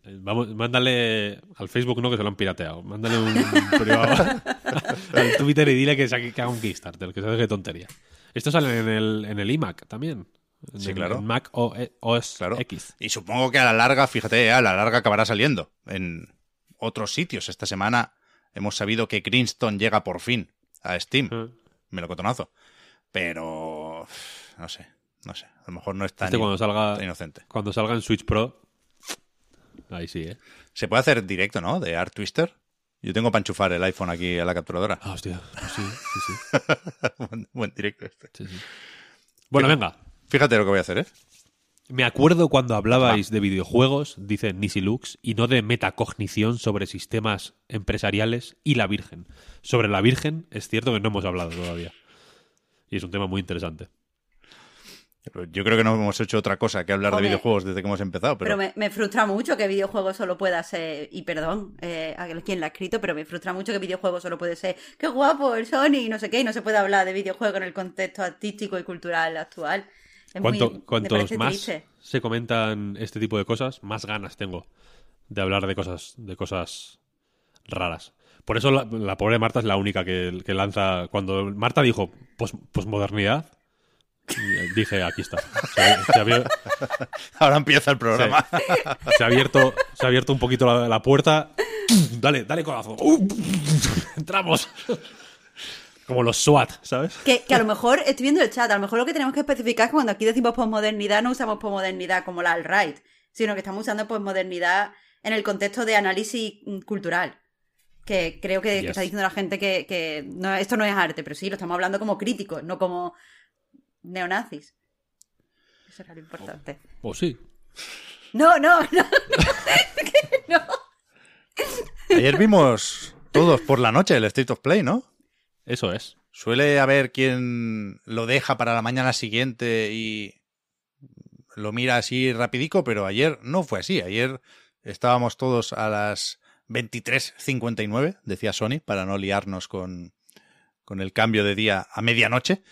Vamos, mándale al Facebook, no, que se lo han pirateado. Mándale un, privado al Twitter y dile que, que haga un Kickstarter, que se deje tontería. Esto sale en el, en el iMac también. Sí, claro. En Mac OS claro. X. Y supongo que a la larga, fíjate, a la larga acabará saliendo en otros sitios. Esta semana hemos sabido que Greenstone llega por fin a Steam. Mm. Me lo cotonazo. Pero no sé, no sé. A lo mejor no es tan, este cuando salga, inocente. Cuando salga en Switch Pro, ahí sí, ¿eh? Se puede hacer directo, ¿no? De Art Twister. Yo tengo para enchufar el iPhone aquí a la capturadora. Ah, hostia. Sí, sí, sí. buen, directo este. Sí, sí. Bueno, venga. Fíjate lo que voy a hacer, ¿eh? Me acuerdo cuando hablabais de videojuegos, dice Nisilux, y no de metacognición sobre sistemas empresariales y la Virgen. Sobre la Virgen es cierto que no hemos hablado todavía. Y es un tema muy interesante. Yo creo que no hemos hecho otra cosa que hablar de videojuegos desde que hemos empezado. Pero, pero me, frustra mucho que videojuegos solo pueda ser. Y perdón eh, a quien lo ha escrito, pero me frustra mucho que videojuegos solo puede ser. ¡Qué guapo el Sony! Y no sé qué. Y no se puede hablar de videojuegos en el contexto artístico y cultural actual. Cuantos más se comentan este tipo de cosas, más ganas tengo de hablar de cosas, de cosas raras. Por eso la, pobre Marta es la única que, lanza. Cuando Marta dijo posmodernidad, dije, aquí está. Ahora empieza el programa. Se, ha abierto, se ha abierto un poquito la, puerta. Dale, dale corazón. Entramos. Como los SWAT, ¿sabes? Que, a lo mejor, estoy viendo el chat, a lo mejor lo que tenemos que especificar es que cuando aquí decimos posmodernidad no usamos posmodernidad como la alt-right, sino que estamos usando posmodernidad en el contexto de análisis cultural. Que creo que, está diciendo la gente que, no, esto no es arte, pero sí, lo estamos hablando como críticos, no como neonazis. Eso era lo importante. O, sí. No, no, no. no. Ayer vimos todos por la noche el State of Play, ¿no? Eso es. Suele haber quien lo deja para la mañana siguiente y lo mira así rapidico, pero ayer no fue así. Ayer estábamos todos a las 23.59, decía Sony, para no liarnos con, con el cambio de día a medianoche.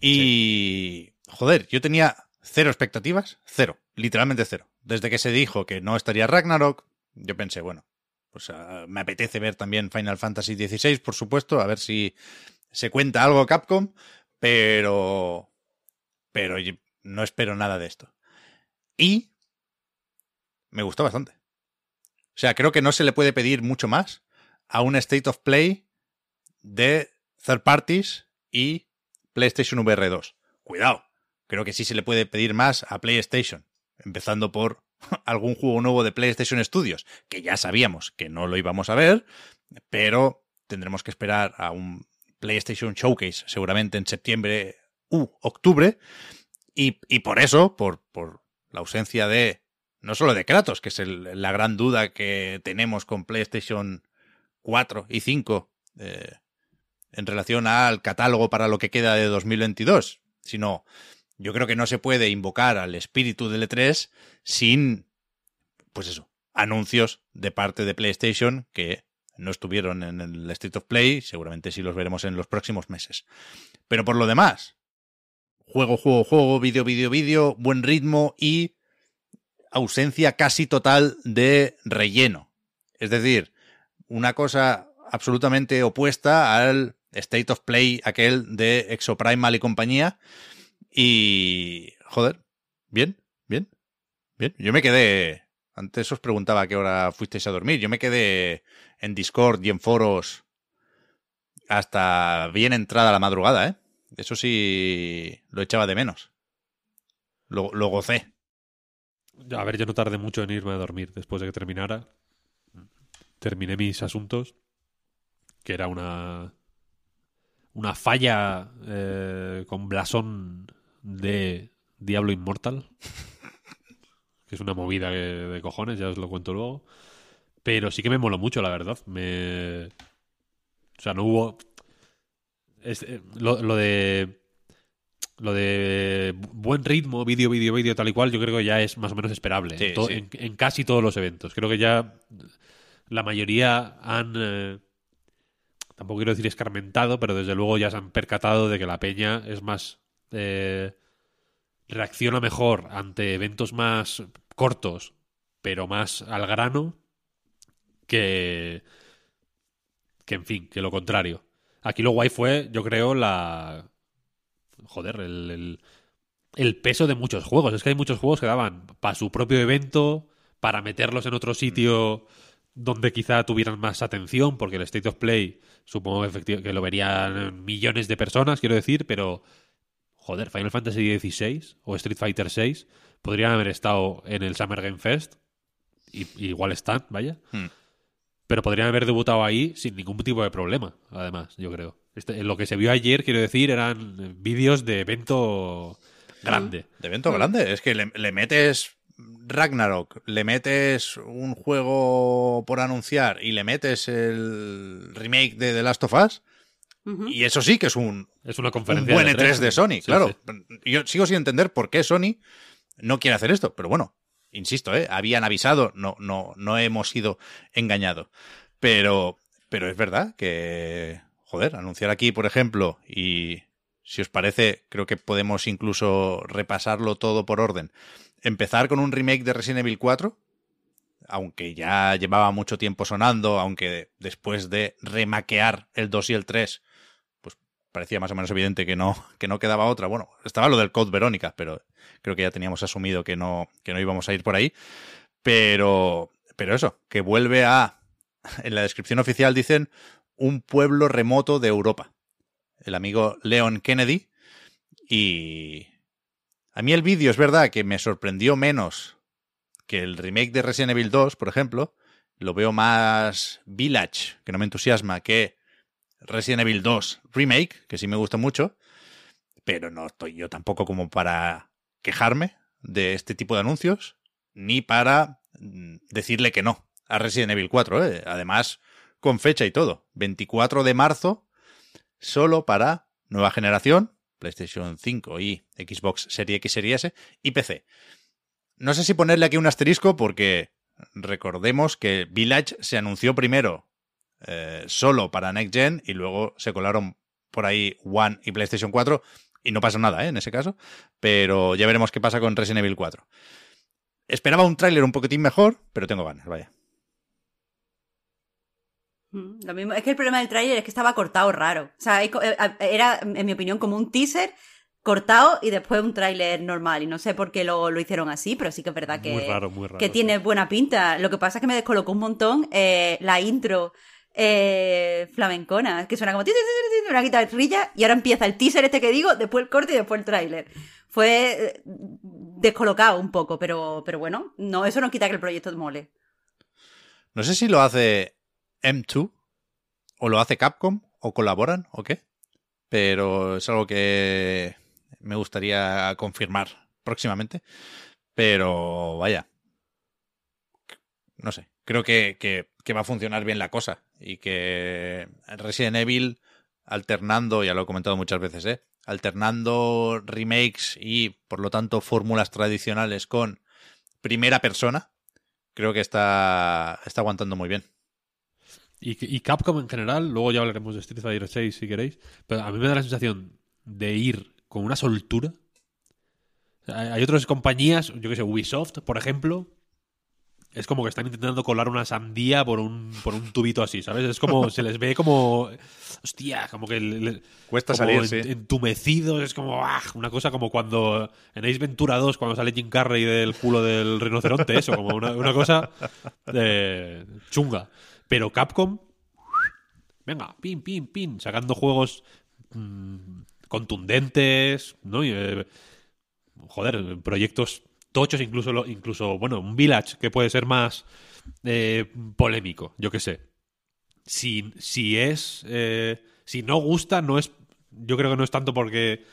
Y, joder, yo tenía cero expectativas, cero, literalmente cero. Desde que se dijo que no estaría Ragnarok, yo pensé, bueno, pues ah, me apetece ver también Final Fantasy XVI, por supuesto, a ver si se cuenta algo Capcom, pero, pero no espero nada de esto. Y me gustó bastante. O sea, creo que no se le puede pedir mucho más a un State of Play de third parties y PlayStation VR 2. Cuidado, creo que sí se le puede pedir más a PlayStation, empezando por algún juego nuevo de PlayStation Studios, que ya sabíamos que no lo íbamos a ver, pero tendremos que esperar a un PlayStation Showcase seguramente en septiembre u octubre, y, por eso, por, por, la ausencia de, no solo de Kratos, que es la gran duda que tenemos con PlayStation 4 y 5, eh, en relación al catálogo para lo que queda de 2022, sino yo creo que no se puede invocar al espíritu del E3 sin, pues eso, anuncios de parte de PlayStation que no estuvieron en el State of Play, seguramente sí los veremos en los próximos meses. Pero por lo demás, juego, juego, juego, vídeo, vídeo, vídeo, buen ritmo y ausencia casi total de relleno. Es decir, una cosa absolutamente opuesta al State of Play aquel de Exoprimal y compañía. Y, joder, bien, bien, bien. Yo me quedé, antes os preguntaba a qué hora fuisteis a dormir, yo me quedé en Discord y en foros hasta bien entrada la madrugada, ¿eh? Eso sí, lo echaba de menos. Lo, lo gocé. A ver, yo no tardé mucho en irme a dormir después de que terminara. Terminé mis asuntos, que era una una falla eh, con blasón de Diablo Inmortal. que es una movida de cojones, ya os lo cuento luego. Pero sí que me moló mucho, la verdad. Me. O sea, no hubo. Eh, lo, de. Lo de buen ritmo, vídeo, vídeo, vídeo, tal y cual, yo creo que ya es más o menos esperable. en, casi todos los eventos. Creo que ya la mayoría han. Eh, tampoco quiero decir escarmentado, pero desde luego ya se han percatado de que la peña es más... Eh, reacciona mejor ante eventos más cortos, pero más al grano, que... que en fin, que lo contrario. Aquí lo guay fue, yo creo, la... Joder, el, el, peso de muchos juegos. Es que hay muchos juegos que daban para su propio evento, para meterlos en otro sitio donde quizá tuvieran más atención, porque el State of Play supongo que, lo verían millones de personas, quiero decir, pero joder, Final Fantasy XVI o Street Fighter VI podrían haber estado en el Summer Game Fest, y, igual están, vaya, hmm. pero podrían haber debutado ahí sin ningún tipo de problema, además, yo creo. Este, lo que se vio ayer, quiero decir, eran vídeos de evento grande. De evento grande, es que le metes Ragnarok, le metes un juego por anunciar y le metes el remake de The Last of Us Y eso sí que es un, es una conferencia buen E3 de, Sony, claro. Yo sigo sin entender por qué Sony no quiere hacer esto, pero bueno, insisto, ¿eh? habían avisado, no, no, no hemos sido engañados. Pero, pero es verdad que, joder, anunciar aquí, por ejemplo, y si os parece, creo que podemos incluso repasarlo todo por orden. Empezar con un remake de Resident Evil 4, aunque ya llevaba mucho tiempo sonando, aunque después de remaquear el 2 y el 3, pues parecía más o menos evidente que no, que no quedaba otra. Bueno, estaba lo del Code Verónica, pero creo que ya teníamos asumido que no, que no íbamos a ir por ahí. Pero, pero eso, que vuelve a, en la descripción oficial dicen, un pueblo remoto de Europa. El amigo Leon Kennedy. Y a mí el vídeo es verdad que me sorprendió menos que el remake de Resident Evil 2, por ejemplo. Lo veo más Village, que no me entusiasma, que Resident Evil 2 Remake, que sí me gusta mucho. Pero no estoy yo tampoco como para quejarme de este tipo de anuncios, ni para mm, decirle que no a Resident Evil 4. ¿eh? Además, con fecha y todo. 24 de marzo, solo para nueva generación, PlayStation 5 y Xbox Series X, Series S y PC. No sé si ponerle aquí un asterisco porque recordemos que Village se anunció primero eh, solo para Next Gen y luego se colaron por ahí One y PlayStation 4 y no pasa nada ¿eh? en ese caso, pero ya veremos qué pasa con Resident Evil 4. Esperaba un tráiler un poquitín mejor, pero tengo ganas, vaya. Mm, lo mismo. Es que el problema del tráiler es que estaba cortado raro. O sea, eh, era, en mi opinión, como un teaser cortado y después un tráiler normal. Y no sé por qué lo, lo, hicieron así, pero sí que es verdad que, que tiene buena pinta. Lo que pasa es que me descolocó un montón eh, la intro eh, flamencona, que suena como una guitarrilla y ahora empieza el teaser este que digo, después el corte y después el tráiler. Fue eh, descolocado un poco, pero, pero bueno, no, eso no quita que el proyecto mole. No sé si lo hace M2 o lo hace Capcom o colaboran o qué, pero es algo que me gustaría confirmar próximamente. Pero vaya, no sé, creo que, que, va a funcionar bien la cosa y que Resident Evil alternando, ya lo he comentado muchas veces, ¿eh? alternando remakes y por lo tanto fórmulas tradicionales con primera persona, creo que está, está aguantando muy bien. Y, Capcom en general, luego ya hablaremos de Street Fighter 6 si queréis, pero a mí me da la sensación de ir con una soltura. hay otras compañías, yo que sé, Ubisoft, por ejemplo, es como que están intentando colar una sandía por un, por un tubito así, ¿sabes? Es como, se les ve como, hostia, como que... Cuesta salir, Entumecidos, es como, ah, una cosa como cuando en Ace Ventura 2, cuando sale Jim Carrey del culo del rinoceronte, eso, como una, una cosa eh, chunga. Pero Capcom, venga, pin, pin, pin, sacando juegos mm, contundentes, ¿no? Eh, joder, proyectos tochos, incluso, incluso, bueno, un Village que puede ser más eh, polémico, yo qué sé. Si, si es, eh, si no gusta, no es, yo creo que no es tanto porque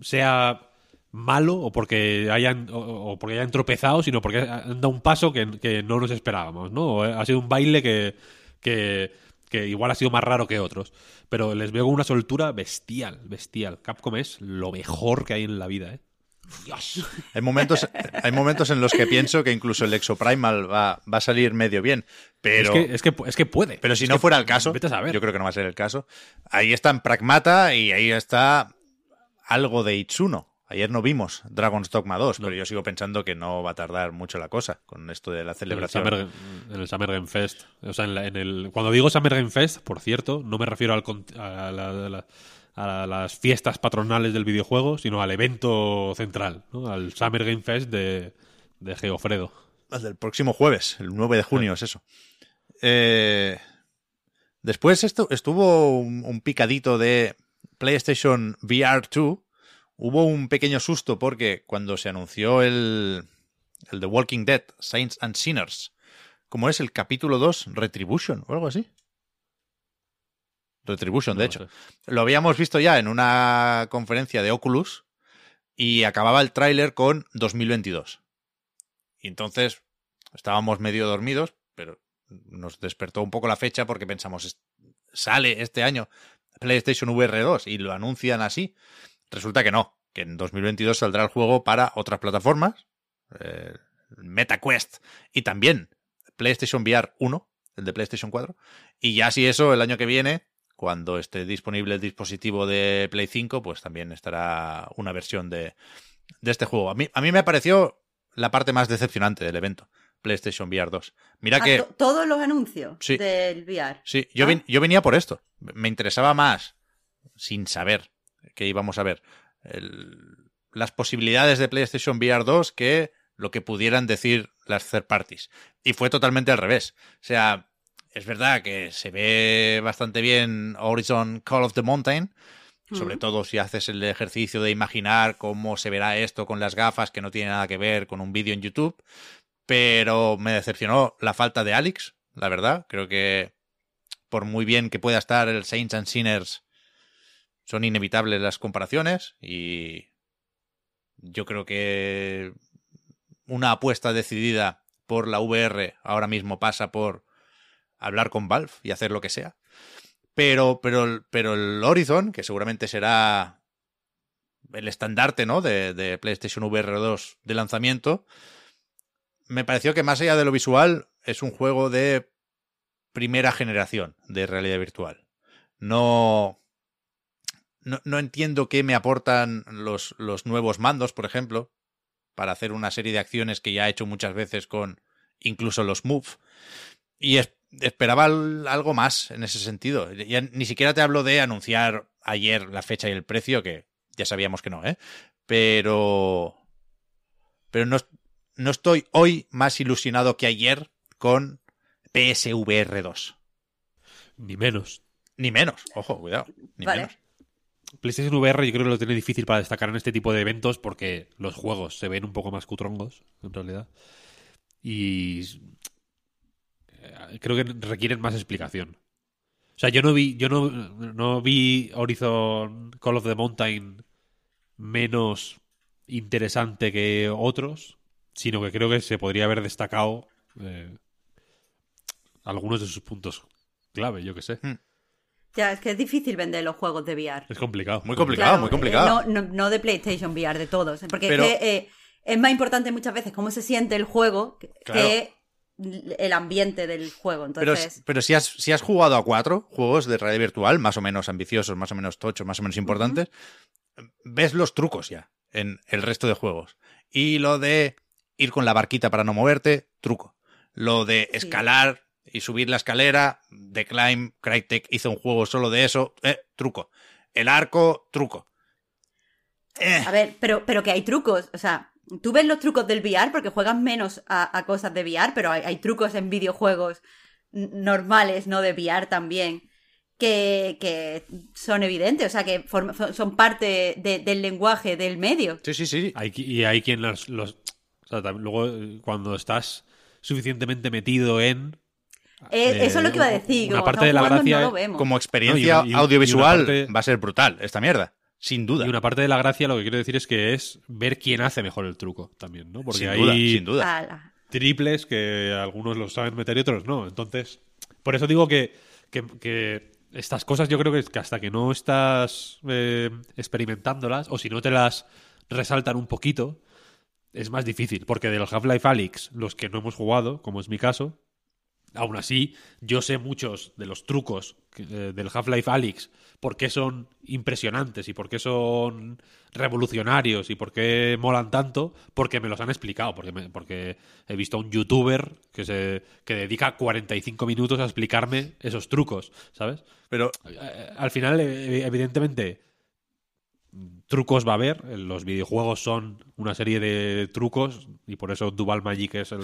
sea malo o porque hayan o, porque hayan tropezado, sino porque han dado un paso que, no nos esperábamos, ¿no? Ha sido un baile que, que, que, igual ha sido más raro que otros. Pero les veo una soltura bestial, bestial. Capcom es lo mejor que hay en la vida, ¿eh? Hay momentos, hay momentos en los que pienso que incluso el Exoprimal va, va a salir medio bien. Pero, es, que, es, que, puede. Pero si no fuera el caso, yo creo que no va a ser el caso. Ahí está en Pragmata y ahí está algo de Itsuno. Ayer no vimos Dragon's Dogma 2, pero yo sigo pensando que no va a tardar mucho la cosa con esto de la celebración. En el Summer, Game Fest. O sea, en, el, cuando digo Summer Game Fest, por cierto, no me refiero al, a, las fiestas patronales del videojuego, sino al evento central, ¿no? al Summer Game Fest de, de Geofredo. Al del próximo jueves, el 9 de junio, es eso. Eh, después esto, estuvo un, un picadito de PlayStation VR 2 Hubo un pequeño susto porque cuando se anunció el, el The Walking Dead, Saints and Sinners, como es el capítulo 2, Retribution o algo así. Retribution, de hecho. Lo habíamos visto ya en una conferencia de Oculus y acababa el tráiler con 2022. Y entonces estábamos medio dormidos, pero nos despertó un poco la fecha porque pensamos, sale este año, PlayStation VR 2 y lo anuncian así, resulta que no, que en 2022 saldrá el juego para otras plataformas, eh, MetaQuest y también PlayStation VR 1, el de PlayStation 4, y ya si eso el año que viene, cuando esté disponible el dispositivo de Play 5, pues también estará una versión de, de este juego. A mí, a mí me pareció la parte más decepcionante del evento. PlayStation VR 2. Mira Ah, que... to- todos los anuncios Sí. del VR. Sí, yo, Ah. ven- yo venía por esto. Me interesaba más, sin saber que íbamos a ver, el- las posibilidades de PlayStation VR 2 que lo que pudieran decir las third parties. Y fue totalmente al revés. O sea, es verdad que se ve bastante bien Horizon Call of the Mountain, sobre Ujú. todo si haces el ejercicio de imaginar cómo se verá esto con las gafas, que no tiene nada que ver con un vídeo en YouTube. Pero me decepcionó la falta de Alex, la verdad. Creo que por muy bien que pueda estar el Saints and Sinners, son inevitables las comparaciones y yo creo que una apuesta decidida por la VR ahora mismo pasa por hablar con Valve y hacer lo que sea. Pero, pero, pero el Horizon, que seguramente será el estandarte ¿no? de, de PlayStation VR 2 de lanzamiento, me pareció que más allá de lo visual es un juego de primera generación de realidad virtual. No, no, no entiendo qué me aportan los, los nuevos mandos, por ejemplo, para hacer una serie de acciones que ya he hecho muchas veces con incluso los Move. Y es- esperaba al- algo más en ese sentido. Ya ni siquiera te hablo de anunciar ayer la fecha y el precio, que ya sabíamos que no, ¿eh? Pero. Pero no, no estoy hoy más ilusionado que ayer con PSVR 2. Ni menos. Ni menos, ojo, cuidado. Ni Vale. menos. PlayStation VR yo creo que lo tiene difícil para destacar en este tipo de eventos porque los juegos se ven un poco más cutrongos, en realidad. Y creo que requieren más explicación. O sea, yo no vi, yo no, no vi Horizon Call of the Mountain menos interesante que otros, sino que creo que se podría haber destacado eh, algunos de sus puntos clave, yo que sé. Ya, es que es difícil vender los juegos de VR. Es complicado. Muy complicado, muy eh, complicado. no, no, no de PlayStation VR, de todos. Porque Pero- es, que, eh, es más importante muchas veces cómo se siente el juego que Claro. que el ambiente del juego. Pero, Entonces, pero si, has, si has jugado a cuatro juegos de realidad virtual, más o menos ambiciosos, más o menos tochos, más o menos importantes, ves los trucos ya en el resto de juegos. Y lo de ir con la barquita para no moverte, truco. Lo de Sí. escalar y subir la escalera, The Climb, Crytek hizo un juego solo de eso, eh, truco. El arco, truco. Eh, a ver, pero, pero que hay trucos. O sea, tú ves los trucos del VR porque juegas menos a, a cosas de VR, pero hay, hay trucos en videojuegos normales, no de VR también, que, que son evidentes. O sea, que form- son parte de- del lenguaje del medio. sí, sí, sí. Hay, y hay quien los... los- o sea, tam- luego, eh, cuando estás suficientemente metido en... Eh, Eh, eso es lo que iba a decir. una como parte de la gracia no. Como experiencia No, y una- y- y una audiovisual parte- va a ser brutal esta mierda. Sin duda. Y una parte de la gracia, lo que quiero decir es que es ver quién hace mejor el truco también, ¿no? Porque sin hay duda, sin duda. Ala. triples que algunos los saben meter y otros no. Entonces, por eso digo que, que- que estas cosas yo creo que, hasta que no estás eh, experimentándolas o si no te las resaltan un poquito, es más difícil. Porque del Half-Life Alyx, los que no hemos jugado, como es mi caso, aún así, yo sé muchos de los trucos que- eh, del Half-Life Alyx, por qué son impresionantes y por qué son revolucionarios y por qué molan tanto, porque me los han explicado, porque, me- porque he visto a un youtuber que, se, que dedica 45 minutos a explicarme esos trucos, ¿sabes? Pero Eh, Al final, eh, evidentemente, trucos va a haber. Los videojuegos son una serie de trucos y por eso Duval Magic es el-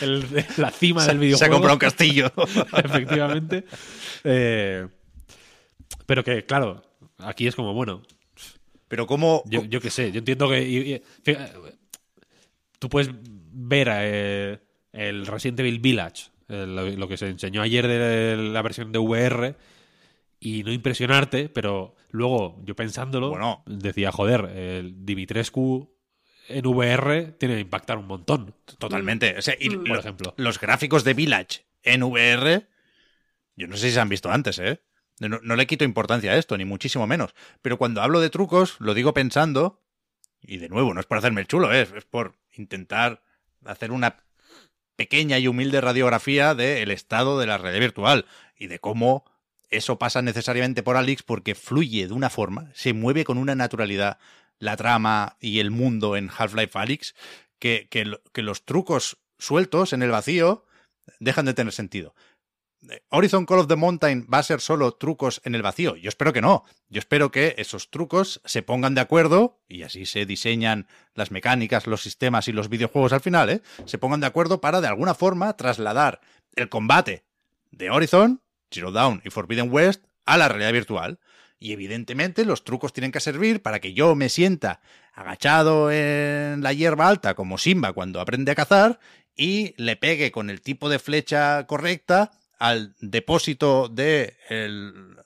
el- el- la cima del videojuego. se ha comprado un castillo. Efectivamente. Eh, pero que, claro, aquí es como, bueno, Pero cómo... yo, yo qué sé, yo entiendo que. y- y- fija- tú puedes ver eh, el Resident Evil Village, eh, lo, lo que se enseñó ayer de la versión de VR, y no impresionarte, pero luego yo pensándolo, Bueno. decía, joder, el Dimitrescu en VR tiene que impactar un montón. Totalmente. O sea, y lo- Por ejemplo. los gráficos de Village en VR, yo no sé si se han visto antes, ¿eh? No, no, le quito importancia a esto, ni muchísimo menos. Pero cuando hablo de trucos, lo digo pensando, y de nuevo, no es por hacerme el chulo, es, es por intentar hacer una pequeña y humilde radiografía del estado de la red virtual y de cómo eso pasa necesariamente por Alex porque fluye de una forma, se mueve con una naturalidad la trama y el mundo en Half-Life Alyx que, que, que los trucos sueltos en el vacío dejan de tener sentido. Horizon Call of the Mountain va a ser solo trucos en el vacío. Yo espero que no. Yo espero que esos trucos se pongan de acuerdo, y así se diseñan las mecánicas, los sistemas y los videojuegos al final, ¿eh? se pongan de acuerdo para de alguna forma trasladar el combate de Horizon, Zero y Forbidden West a la realidad virtual. Y evidentemente los trucos tienen que servir para que yo me sienta agachado en la hierba alta como Simba cuando aprende a cazar y le pegue con el tipo de flecha correcta al depósito de el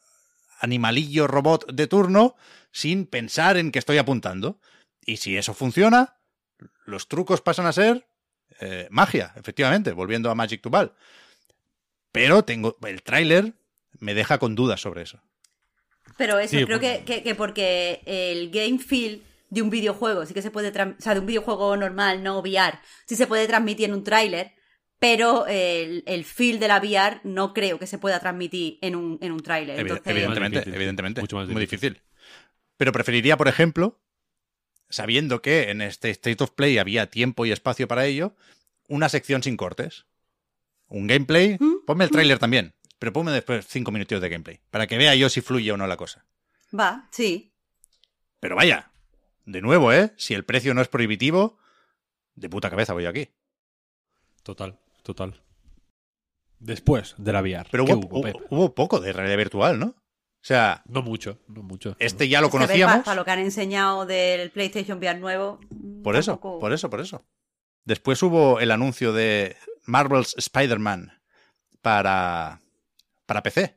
animalillo robot de turno sin pensar en que estoy apuntando. Y si eso funciona, los trucos pasan a ser eh, magia, efectivamente, volviendo a Magic to Ball. Pero tengo el tráiler me deja con dudas sobre eso. Pero eso, sí, creo que, que, que, porque el game feel de un videojuego sí que se puede, o sea, de un videojuego normal, no VR, sí se puede transmitir en un tráiler, pero el, el, feel de la VR no creo que se pueda transmitir en un, en un tráiler. Evidentemente, evidentemente. Mucho más difícil. Muy difícil. Pero preferiría, por ejemplo, sabiendo que en este State of Play había tiempo y espacio para ello, una sección sin cortes. Un gameplay. ¿Mm? Ponme el tráiler también, pero ponme después cinco minutos de gameplay, para que vea yo si fluye o no la cosa. Va, sí. Pero vaya, de nuevo, ¿eh? Si el precio no es prohibitivo, de puta cabeza voy aquí. Total, total. Después de la VR. Pero hubo, hubo, hubo, poco de realidad virtual, ¿no? O sea. No mucho, no mucho. Este ya lo conocíamos. Para lo que han enseñado del PlayStation VR nuevo. Por eso, por eso, por eso. Después hubo el anuncio de Marvel's Spider-Man para, para PC.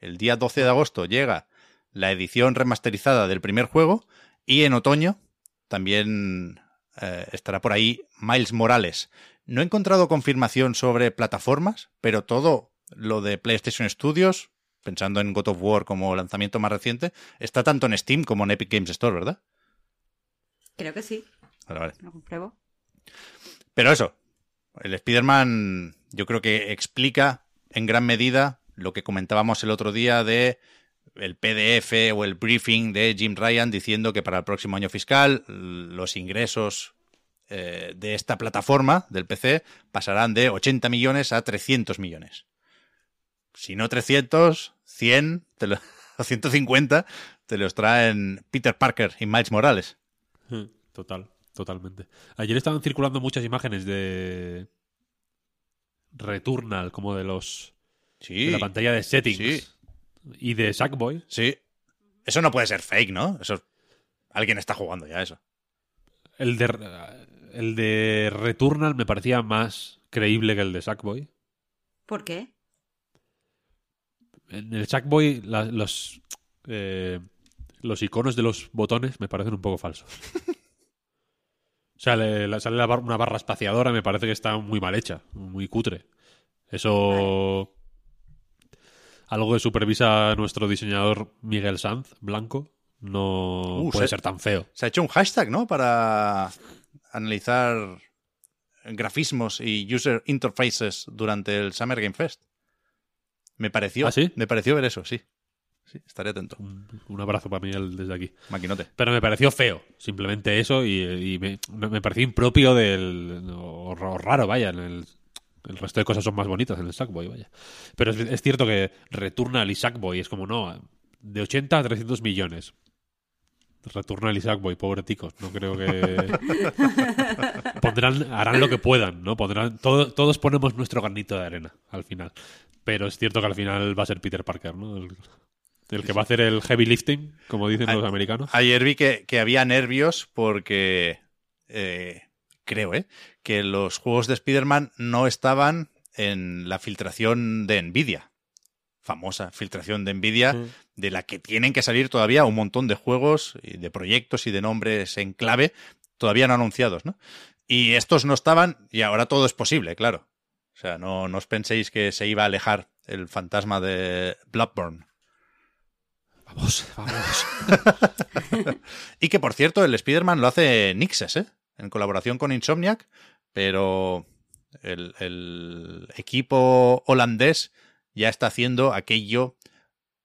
El día 12 de agosto llega la edición remasterizada del primer juego y en otoño también eh, estará por ahí Miles Morales. No he encontrado confirmación sobre plataformas, pero todo lo de PlayStation Studios, pensando en God of War como lanzamiento más reciente, está tanto en Steam como en Epic Games Store, ¿verdad? Creo que sí. Vale, vale. Lo compruebo. Pero eso, el Spider-Man yo creo que explica en gran medida lo que comentábamos el otro día de el PDF o el briefing de Jim Ryan diciendo que para el próximo año fiscal los ingresos eh, de esta plataforma del PC pasarán de 80 millones a 300 millones. Si no 300, 100 te lo, o 150 te los traen Peter Parker y Miles Morales. Total, totalmente. Ayer estaban circulando muchas imágenes de Returnal, como de los sí, de la pantalla de settings sí. Y de Sackboy. Sí. Eso no puede ser fake, ¿no? Eso alguien está jugando ya eso. El de el de Returnal me parecía más creíble que el de Sackboy. ¿Por qué? En el Sackboy la, los eh, los iconos de los botones me parecen un poco falsos. o sea, le, le sale la bar, una barra espaciadora, me parece que está muy mal hecha, muy cutre. Eso. Algo que supervisa nuestro diseñador Miguel Sanz, blanco, no uh, puede se, ser tan feo. Se ha hecho un hashtag, ¿no? Para analizar grafismos y user interfaces durante el Summer Game Fest. Me pareció, ¿Ah, sí? me pareció ver eso, sí. Sí, estaré atento. Un, un, abrazo para Miguel desde aquí. Maquinote. Pero me pareció feo, simplemente eso, y, y me, me, pareció impropio del. O raro, vaya, en el, el resto de cosas son más bonitas en el Sackboy, vaya. Pero es, es, cierto que Returnal y Sackboy es como, no, de 80 a 300 millones. Returnal y Sackboy, pobre ticos. No creo que. Pondrán, harán lo que puedan, ¿no? Pondrán, todo, todos ponemos nuestro granito de arena al final. Pero es cierto que al final va a ser Peter Parker, ¿no? El, el que va a hacer el heavy lifting, como dicen a, los americanos. Ayer vi que, que había nervios porque. Eh, creo, ¿eh? Que los juegos de Spider-Man no estaban en la filtración de Nvidia famosa filtración de Nvidia, mm. de la que tienen que salir todavía un montón de juegos, y de proyectos y de nombres en clave, todavía no anunciados, ¿no? Y estos no estaban, y ahora todo es posible, claro. O sea, no, no os penséis que se iba a alejar el fantasma de Bloodborne. Vamos, vamos. y que por cierto, el Spider-Man lo hace Nixes, ¿eh? En colaboración con Insomniac, pero el, el equipo holandés ya está haciendo aquello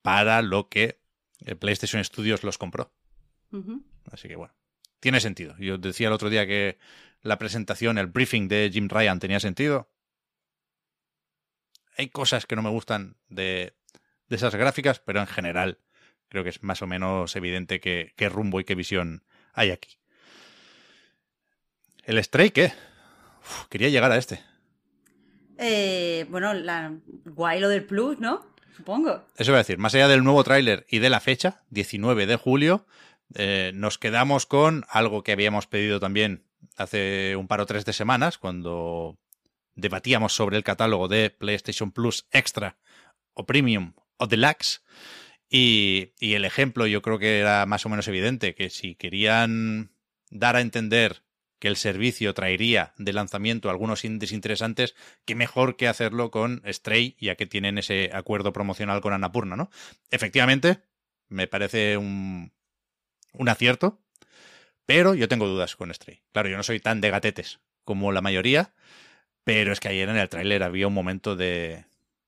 para lo que el PlayStation Studios los compró. Así que bueno, tiene sentido. Yo decía el otro día que la presentación, el briefing de Jim Ryan tenía sentido. Hay cosas que no me gustan de, de esas gráficas, pero en general creo que es más o menos evidente qué, rumbo y qué visión hay aquí. ¿El Stray qué? quería llegar a este. Eh, bueno, la, guay lo del Plus, ¿no? Supongo. Eso voy a decir, más allá del nuevo tráiler y de la fecha, 19 de julio, eh, nos quedamos con algo que habíamos pedido también hace un par o tres de semanas, cuando debatíamos sobre el catálogo de PlayStation Plus Extra o Premium o Deluxe. Y, y el ejemplo yo creo que era más o menos evidente, que si querían dar a entender que el servicio traería de lanzamiento algunos indies interesantes, qué mejor que hacerlo con Stray, ya que tienen ese acuerdo promocional con Annapurna, ¿no? Efectivamente, me parece un, un acierto, pero yo tengo dudas con Stray. Claro, yo no soy tan de gatetes como la mayoría, pero es que ayer en el tráiler había un momento de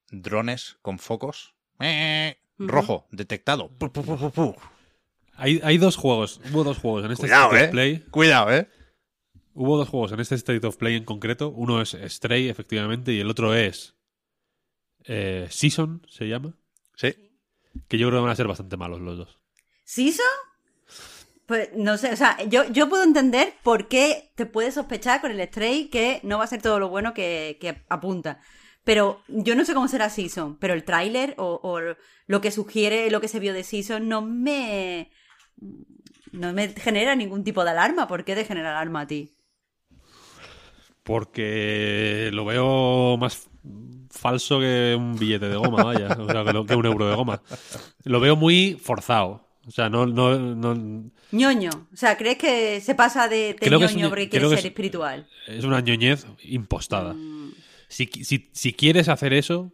drones con focos. ¡Eh! Rojo, detectado. hay, hay, dos juegos, hubo dos juegos en este of eh. Cuidado, ¿eh? Hubo dos juegos en este State of Play en concreto. Uno es Stray, efectivamente, y el otro es eh, Season, se llama. Sí. Que yo creo que van a ser bastante malos los dos. ¿Season? Pues no sé, o sea, yo, yo puedo entender por qué te puedes sospechar con el Stray que no va a ser todo lo bueno que, apunta. Pero yo no sé cómo será Season, pero el tráiler o, lo que sugiere, lo que se vio de Season no me... No me genera ningún tipo de alarma. ¿Por qué de generar alarma a ti? Porque lo veo más falso que un billete de goma, vaya. O sea, que un euro de goma. Lo veo muy forzado. O sea, no, no, no... ñoño. O sea, ¿crees que se pasa de, de ñoño porque quiere ser espiritual? Es una ñoñez impostada. Mm. Si, si, quieres hacer eso,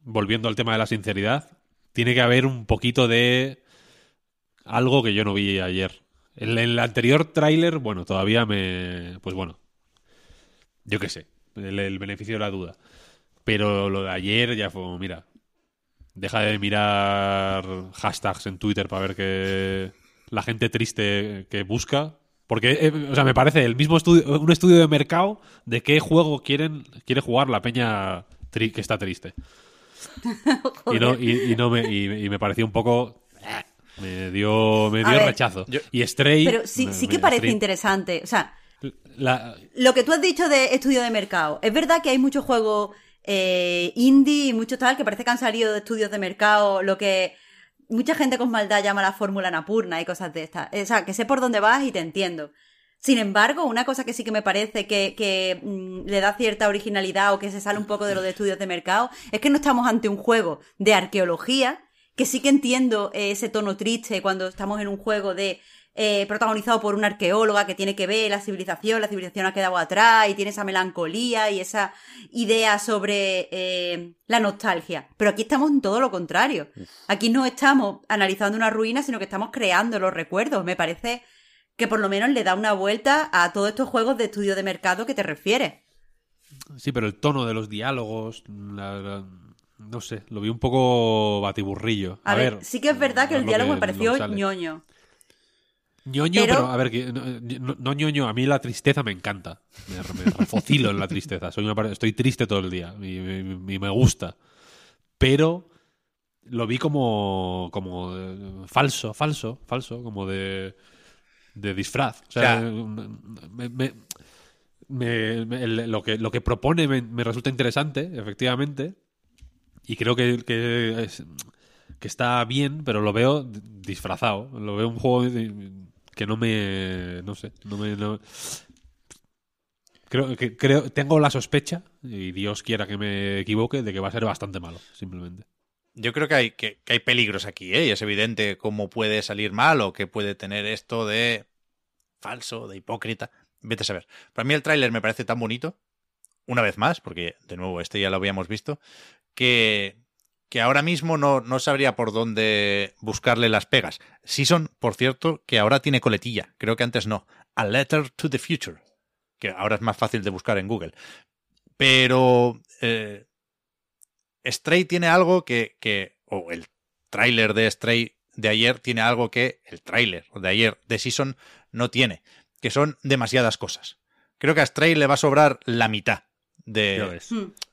volviendo al tema de la sinceridad, tiene que haber un poquito de algo que yo no vi ayer. En el anterior tráiler, bueno, todavía me... Pues bueno, yo qué sé, el, el, beneficio de la duda. Pero lo de ayer ya fue, mira, Deja de mirar hashtags en Twitter para ver que la gente triste que busca. Porque, eh, o sea, me parece el mismo estudio, un estudio de mercado de qué juego quieren, quiere jugar la peña que está triste. y, no, y, no me, y, me pareció un poco me dio, me dio rechazo. y Stray. Pero sí, sí que parece interesante. O sea, lo que tú has dicho de estudio de mercado. Es verdad que hay muchos juegos eh, indie y mucho tal, que parece que han salido de estudios de mercado, lo que mucha gente con maldad llama la fórmula Napurna y cosas de estas. O sea, que sé por dónde vas y te entiendo. Sin embargo, una cosa que sí que me parece que, mm, le da cierta originalidad o que se sale un poco de lo de estudios de mercado es que no estamos ante un juego de arqueología, que sí que entiendo ese tono triste cuando estamos en un juego de eh, protagonizado por una arqueóloga que tiene que ver la civilización, la civilización ha quedado atrás y tiene esa melancolía y esa idea sobre eh, la nostalgia. Pero aquí estamos en todo lo contrario. Aquí no estamos analizando una ruina, sino que estamos creando los recuerdos. Me parece que por lo menos le da una vuelta a todos estos juegos de estudio de mercado que te refieres. Sí, pero el tono de los diálogos, no sé, lo vi un poco batiburrillo. A, ver, sí que es verdad que el diálogo me pareció ñoño ñoño, pero, a ver, no, ñoño, a mí la tristeza me encanta. Me, refocilo en la tristeza. Soy estoy triste todo el día y, me gusta. Pero lo vi como, como eh, falso, falso, falso, como de, de disfraz. O sea, lo, que, lo que propone me, resulta interesante, efectivamente. Y creo que, que, que, está bien, pero lo veo disfrazado. Lo veo un juego que no me. No sé. No me. creo que creo, tengo la sospecha, y Dios quiera que me equivoque, de que va a ser bastante malo, simplemente. Yo creo que hay, que, hay peligros aquí, ¿eh? Y es evidente cómo puede salir mal o que puede tener esto de falso, de hipócrita. Vete a saber. Para mí el tráiler me parece tan bonito, una vez más, porque de nuevo este ya lo habíamos visto, que que ahora mismo no, no sabría por dónde buscarle las pegas. Season, por cierto, que ahora tiene coletilla, creo que antes no. A Letter to the Future, que ahora es más fácil de buscar en Google. Pero eh, Stray tiene algo que, que, o el tráiler de Stray de ayer tiene algo que el tráiler de ayer de Season no tiene, que son demasiadas cosas. Creo que a Stray le va a sobrar la mitad de.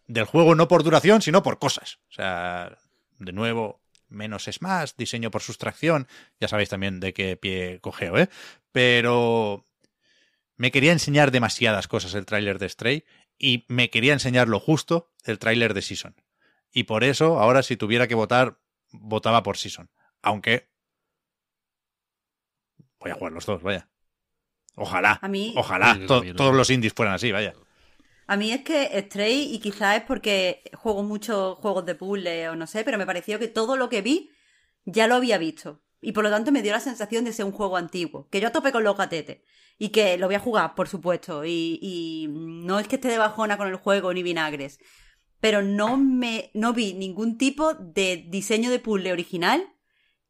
Del juego, no por duración, sino por cosas. O sea, de nuevo, menos es más, diseño por sustracción, ya sabéis también de qué pie cogeo, ¿eh? Pero me quería enseñar demasiadas cosas el tráiler de Stray y me quería enseñar lo justo el tráiler de Season. Y por eso, ahora si tuviera que votar, votaba por Season. Aunque... Voy a jugar los dos, vaya. Ojalá. A mí- Ojalá. Todos los indies fueran así, vaya. A mí es que Stray, y quizás es porque juego muchos juegos de puzzle o no sé, pero me pareció que todo lo que vi ya lo había visto. Y por lo tanto me dio la sensación de ser un juego antiguo. Que yo a tope con los gatetes. Y que lo voy a jugar, por supuesto. Y, y no es que esté de bajona con el juego ni vinagres. Pero no me no vi ningún tipo de diseño de puzzle original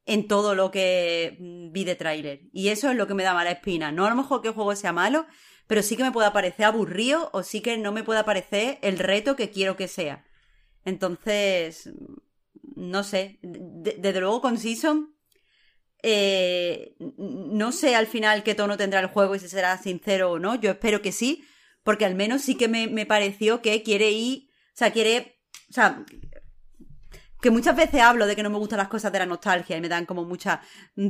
en todo lo que vi de tráiler. Y eso es lo que me da mala espina. No a lo mejor que el juego sea malo, pero sí que me pueda parecer aburrido o sí que no me pueda parecer el reto que quiero que sea. Entonces, no sé. De- desde luego con Season, eh, no sé al final qué tono tendrá el juego y si será sincero o no. Yo espero que sí, porque al menos sí que me, me pareció que quiere ir, o sea, quiere, o sea, que muchas veces hablo de que no me gustan las cosas de la nostalgia y me dan como mucha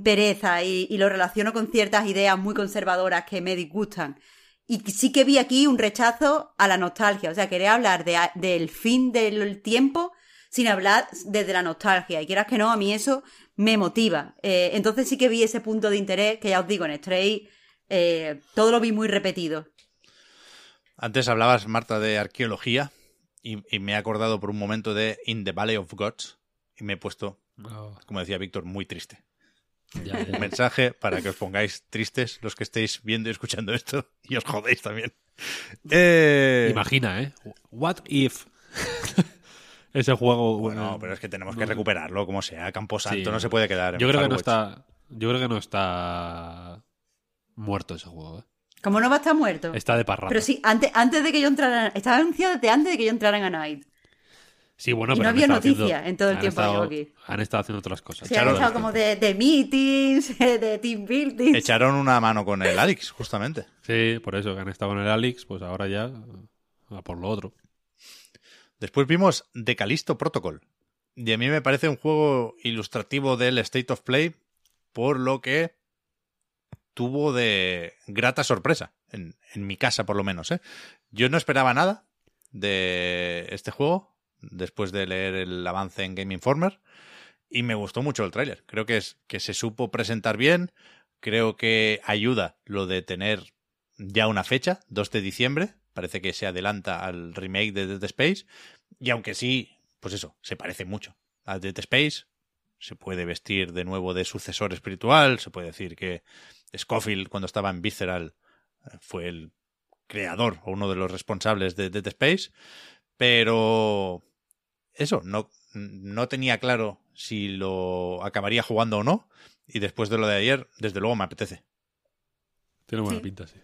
pereza y, y lo relaciono con ciertas ideas muy conservadoras que me disgustan. Y sí que vi aquí un rechazo a la nostalgia, o sea, quería hablar de, del fin del tiempo sin hablar desde la nostalgia. Y quieras que no, a mí eso me motiva. Eh, entonces sí que vi ese punto de interés que ya os digo, en Stray eh, todo lo vi muy repetido. Antes hablabas, Marta, de arqueología y, y me he acordado por un momento de In the Valley of Gods y me he puesto, Oh, como decía Víctor, muy triste. Ya, ya. Un mensaje para que os pongáis tristes los que estéis viendo y escuchando esto y os jodéis también. Eh, Imagina, ¿eh? What if? Ese juego. bueno, pero es que tenemos que recuperarlo como sea. Camposanto Sí. no se puede quedar. en Yo creo que no está. Yo creo que no está muerto ese juego. ¿eh? Como no va a estar muerto. Está de parranda. Pero sí, antes, antes de que yo entrara, estaba anunciado desde antes de que yo entrara en A Night. Sí, bueno, Y pero no había noticia haciendo- en todo el tiempo que estado- aquí. Han estado haciendo otras cosas. Sí, han estado es como de, de meetings, de team building. Echaron una mano con el Alex, justamente. Sí, por eso que han estado con el Alex, pues ahora ya a por lo otro. Después vimos The Callisto Protocol. Y a mí me parece un juego ilustrativo del State of Play, por lo que tuvo de grata sorpresa, en, en mi casa por lo menos. ¿eh? Yo no esperaba nada de este juego, después de leer el avance en Game Informer, y me gustó mucho el tráiler. Creo que, es, que se supo presentar bien, creo que ayuda lo de tener ya una fecha, 2 de diciembre, parece que se adelanta al remake de Dead Space, y aunque sí, pues eso, se parece mucho a Dead Space, se puede vestir de nuevo de sucesor espiritual, se puede decir que Scofield cuando estaba en Visceral fue el creador o uno de los responsables de Dead Space, pero eso, no, no tenía claro si lo acabaría jugando o no, y después de lo de ayer, desde luego me apetece. Tiene buena Sí. pinta, sí.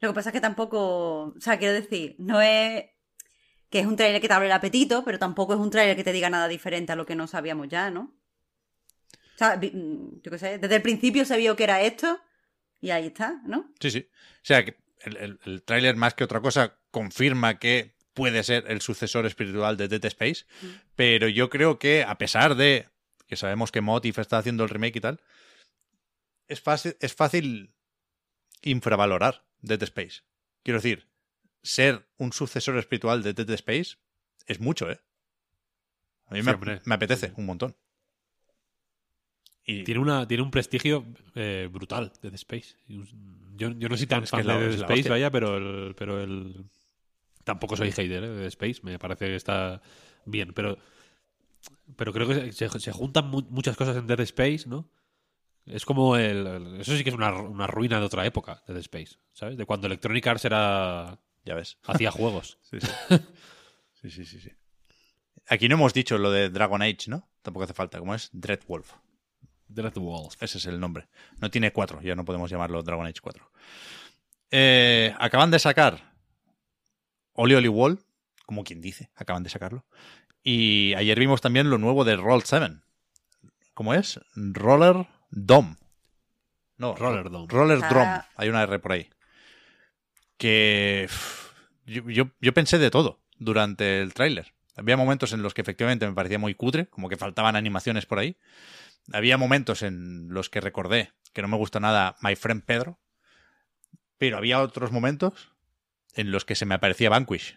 Lo que pasa es que tampoco, o sea, quiero decir, no es que es un tráiler que te abre el apetito, pero tampoco es un tráiler que te diga nada diferente a lo que no sabíamos ya, ¿no? O sea, mm, yo qué sé, desde el principio se vio que era esto y ahí está, ¿no? Sí, sí. O sea, que el, el, el tráiler más que otra cosa confirma que puede ser el sucesor espiritual de Dead Space, pero yo creo que a pesar de que sabemos que Motif está haciendo el remake y tal, es fácil, es fácil infravalorar Dead Space. Quiero decir, ser un sucesor espiritual de Dead Space es mucho, ¿eh? A mí Sí, me, apetece un montón. Y Tiene, una, tiene un prestigio eh, brutal Dead Space. Yo, yo no soy tan Es fan de Dead Space, vaya, pero el, pero el. Tampoco soy hater ¿eh? de Dead Space. Me parece que está bien, pero. Pero creo que se, se juntan mu- muchas cosas en Dead Space, ¿no? Es como el. el- Eso sí que es una, una ruina de otra época, Dead Space, ¿sabes? De cuando Electronic Arts era. ya ves. hacía juegos. Sí, sí. sí, sí, sí, sí. Aquí no hemos dicho lo de Dragon Age, ¿no? Tampoco hace falta. ¿Cómo es? Dreadwolf. Dreadwolf. Ese es el nombre. No tiene cuatro, ya no podemos llamarlo Dragon Age 4. Eh, acaban de sacar Oli Oli Wall, como quien dice, acaban de sacarlo. Y ayer vimos también lo nuevo de Roll 7. ¿Cómo es? Roller Dome. No, Roller Dome. Roller Ah. Drum. Hay una R por ahí. Que yo, yo- yo pensé de todo durante el tráiler. Había momentos en los que efectivamente me parecía muy cutre, como que faltaban animaciones por ahí. Había momentos en los que recordé que no me gusta nada My Friend Pedro. Pero había otros momentos en los que se me aparecía Vanquish.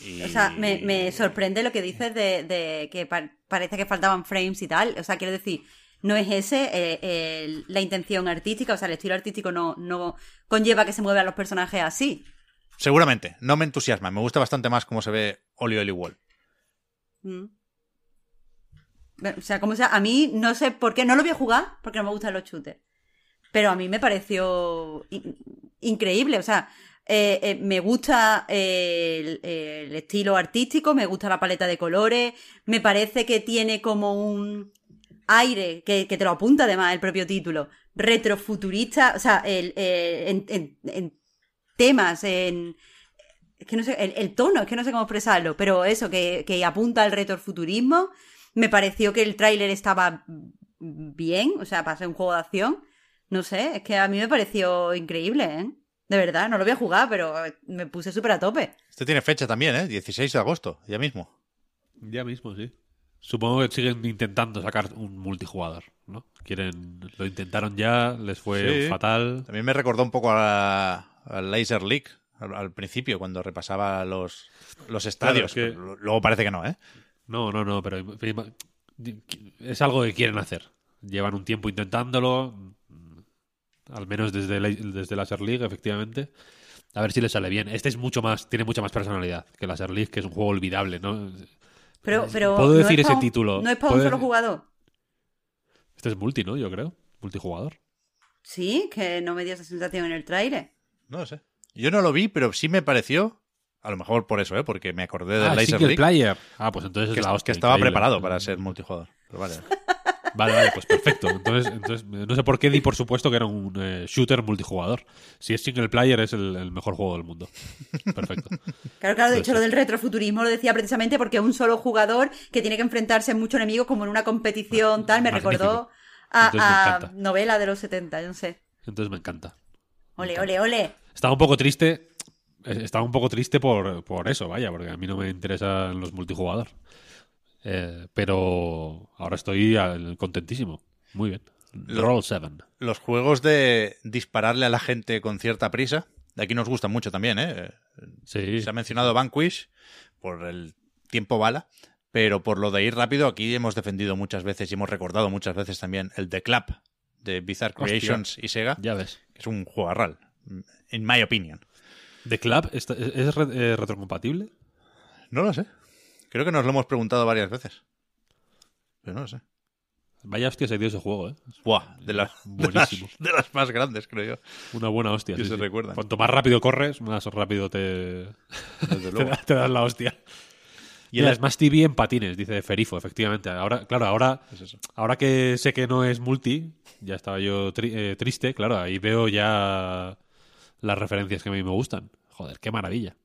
Y- O sea, me, me sorprende lo que dices de, de que pa- parece que faltaban frames y tal. O sea, quiero decir, no es ese eh, la intención artística, o sea, el estilo artístico no, no conlleva que se muevan los personajes así. Seguramente, no me entusiasma. Me gusta bastante más cómo se ve Oli Oli Wall. Mm. O sea, como sea, a mí no sé por qué, no lo voy a jugar porque no me gustan los shooters. Pero a mí me pareció increíble, o sea, eh, eh, me gusta eh, el, estilo artístico, me gusta la paleta de colores, me parece que tiene como un aire que, te lo apunta además el propio título, retrofuturista, o sea, el, en, en- temas, en, es que no sé, el, el tono, es que no sé cómo expresarlo, pero eso, que, que apunta al retrofuturismo. Me pareció que el tráiler estaba bien, o sea, para ser un juego de acción. No sé, es que a mí me pareció increíble, ¿eh? De verdad, no lo voy a jugar, pero me puse súper a tope. Este tiene fecha también, ¿eh? 16 de agosto, ya mismo. Ya mismo, sí. Supongo que siguen intentando sacar un multijugador, ¿no? Quieren, lo intentaron ya, les fue Sí. fatal. También me recordó un poco a, a Laser League al, al principio, cuando repasaba los, los estadios. es que- Pero Luego parece que no, ¿eh? No, no, no, pero es algo que quieren hacer. Llevan un tiempo intentándolo, al menos desde, la- desde Laser League, efectivamente. A ver si les sale bien. Este es mucho más, tiene mucha más personalidad que Laser League, que es un juego olvidable, ¿no? Pero, pero Puedo no decir es ese un- título. No es para un solo jugador. Este es multi, ¿no? Yo creo. Multijugador. Sí, que no me dio esa sensación en el trailer. No lo sé. Yo no lo vi, pero sí me pareció, a lo mejor por eso, ¿eh? Porque me acordé del Ah, Laser League, player. Ah, pues entonces que, es la hostia. que estaba increíble. preparado para ser multijugador. Pero vale. Vale, vale, pues perfecto. Entonces, entonces no sé por qué di por supuesto que era un eh, shooter multijugador. Si es single player es el, el mejor juego del mundo. Perfecto. Claro, claro, de hecho lo del retrofuturismo lo decía precisamente porque un solo jugador que tiene que enfrentarse a muchos enemigos como en una competición tal, me Magnífico. recordó a, me novela de los 70, yo no sé. Entonces me encanta. Ole, ole, ole. Estaba un poco triste. eh, Estaba un poco triste por, por eso, vaya, porque a mí no me interesan los multijugador. Eh, pero ahora estoy contentísimo. Muy bien. Roll 7. Los juegos de dispararle a la gente con cierta prisa, de aquí nos gustan mucho también, ¿eh? Sí. Se ha mencionado Vanquish por el tiempo bala, pero por lo de ir rápido, aquí hemos defendido muchas veces y hemos recordado muchas veces también el The Clap de Bizarre Hostia. Creations y Sega, Ya ves. es un juego arral, in my opinion. ¿The Club está- es, eh, retrocompatible? No lo sé. Creo que nos lo hemos preguntado varias veces. Pero no lo sé. Vaya hostia se dio ese juego, ¿eh? Buah, de, la- de las, de las más grandes, creo yo. Una buena hostia. Que sí, se sí. recuerdan. Cuanto más rápido corres, más rápido te, Desde te, luego. da- te das la hostia. Y el- Smash TV en patines, dice Ferifo, efectivamente. Ahora, claro, ahora, Es ahora que sé que no es multi, ya estaba yo tri- eh, triste, claro, ahí veo ya las referencias que a mí me gustan. Joder, qué maravilla.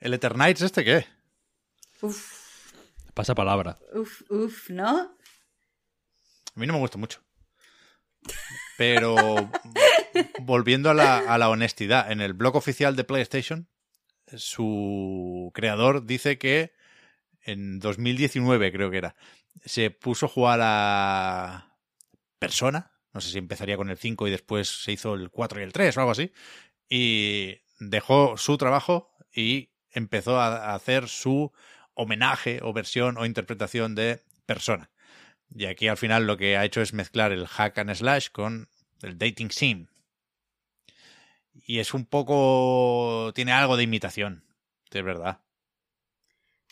¿El Eternights este qué? Uf, Pasa palabra. uf, uf, ¿no? A mí no me gusta mucho. Pero volviendo a la, a la honestidad, en el blog oficial de PlayStation, su creador dice que en 2019, creo que era, se puso a jugar a Persona. No sé si empezaría con el 5 y después se hizo el 4 y el 3 o algo así. Y dejó su trabajo y empezó a a hacer su homenaje o versión o interpretación de Persona. Y aquí al final lo que ha hecho es mezclar el hack and slash con el dating sim. Y es un poco. tiene algo de imitación. Es verdad.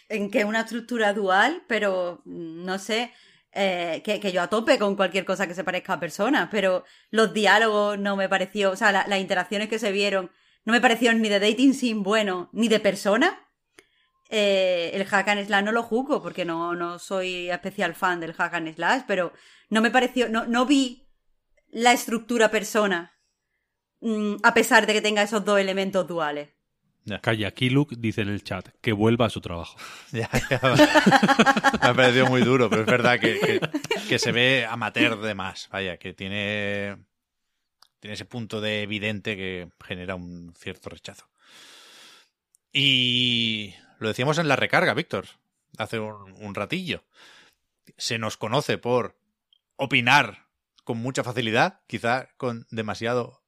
En que una estructura dual, pero no sé, eh, que, yo a tope con cualquier cosa que se parezca a personas, pero los diálogos no me pareció, o sea, la- las interacciones que se vieron no me parecieron ni de dating sim bueno, ni de persona. Eh, el hack and slash no lo juzgo porque no, no soy especial fan del hack and slash, pero no me pareció, no, no vi la estructura persona mm, a pesar de que tenga esos dos elementos duales. Calla, Kiluk dice en el chat que vuelva a su trabajo. Ya, ya, me ha parecido muy duro, pero es verdad que, que, que, se ve amateur de más. Vaya, que tiene, tiene ese punto de evidente que genera un cierto rechazo. Y lo decíamos en la recarga, Víctor, hace un, ratillo. Se nos conoce por opinar con mucha facilidad, quizá con demasiado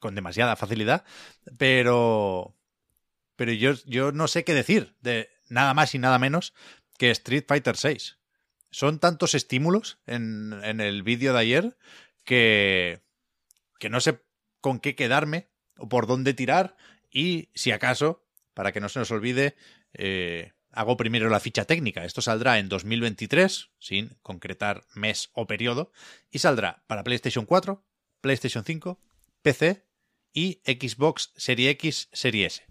con demasiada facilidad, pero pero yo, yo no sé qué decir de nada más y nada menos que Street Fighter VI. Son tantos estímulos en, en el vídeo de ayer que, que no sé con qué quedarme o por dónde tirar y si acaso, para que no se nos olvide, eh, hago primero la ficha técnica. Esto saldrá en 2023, sin concretar mes o periodo, y saldrá para PlayStation 4, PlayStation 5, PC y Xbox Serie X, Serie S.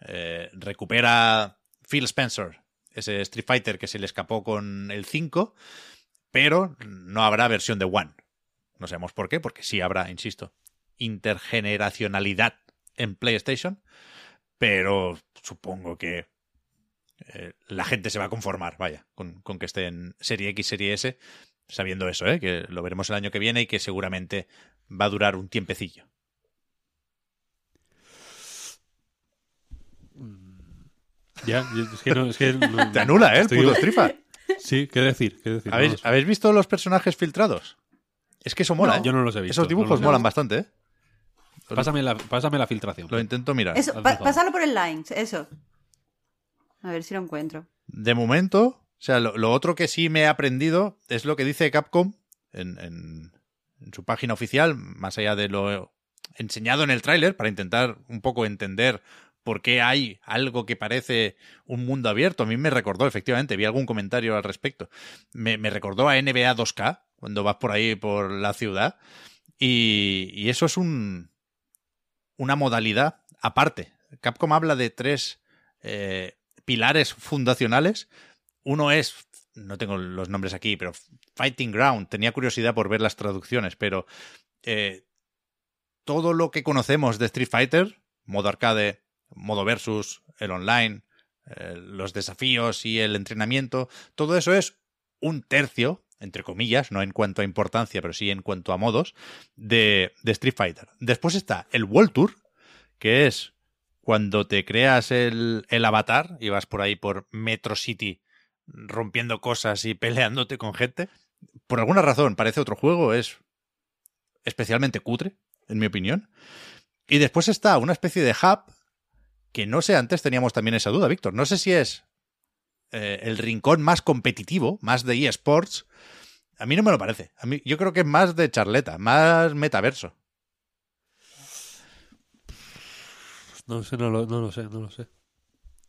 Eh, recupera Phil Spencer, ese Street Fighter que se le escapó con el 5, pero no habrá versión de One. No sabemos por qué, porque sí habrá, insisto, intergeneracionalidad en PlayStation, pero supongo que eh, la gente se va a conformar, vaya, con, con, que esté en Serie X, Serie S, sabiendo eso, ¿eh? que lo veremos el año que viene y que seguramente va a durar un tiempecillo. Ya, es que no, es que no, Te anula, ¿eh? El puto. Sí, ¿qué decir? ¿Qué decir? ¿Habéis, No. ¿Habéis visto los personajes filtrados? Es que eso mola. ¿eh? yo no los he visto, Esos dibujos molan bastante, ¿eh? Pásame la, pásame la filtración. Lo intento mirar. Eso, pa- pásalo por el line, eso. A ver si lo encuentro. De momento, o sea, lo, lo otro que sí me he aprendido es lo que dice Capcom en, en- en su página oficial, más allá de lo enseñado en el tráiler, para intentar un poco entender por qué hay algo que parece un mundo abierto. A mí me recordó, efectivamente, vi algún comentario al respecto. Me, me recordó a NBA 2K, cuando vas por ahí por la ciudad. Y, y eso es un, una modalidad aparte. Capcom habla de tres eh, pilares fundacionales. Uno es, no tengo los nombres aquí, pero Fighting Ground. Tenía curiosidad por ver las traducciones, pero eh, todo lo que conocemos de Street Fighter, modo arcade, modo versus, el online, eh, los desafíos y el entrenamiento, todo eso es un tercio, entre comillas, no en cuanto a importancia, pero sí en cuanto a modos, de, de Street Fighter. Después está el World Tour, que es cuando te creas el, el avatar y vas por ahí por Metro City rompiendo cosas y peleándote con gente. Por alguna razón parece otro juego, es especialmente cutre, en mi opinión. Y después está una especie de hub que no sé, antes teníamos también esa duda, Víctor. No sé si es eh, el rincón más competitivo, más de eSports. A mí no me lo parece. A mí, yo creo que es más de charleta, más metaverso. No sé, no lo, no lo sé, no lo sé.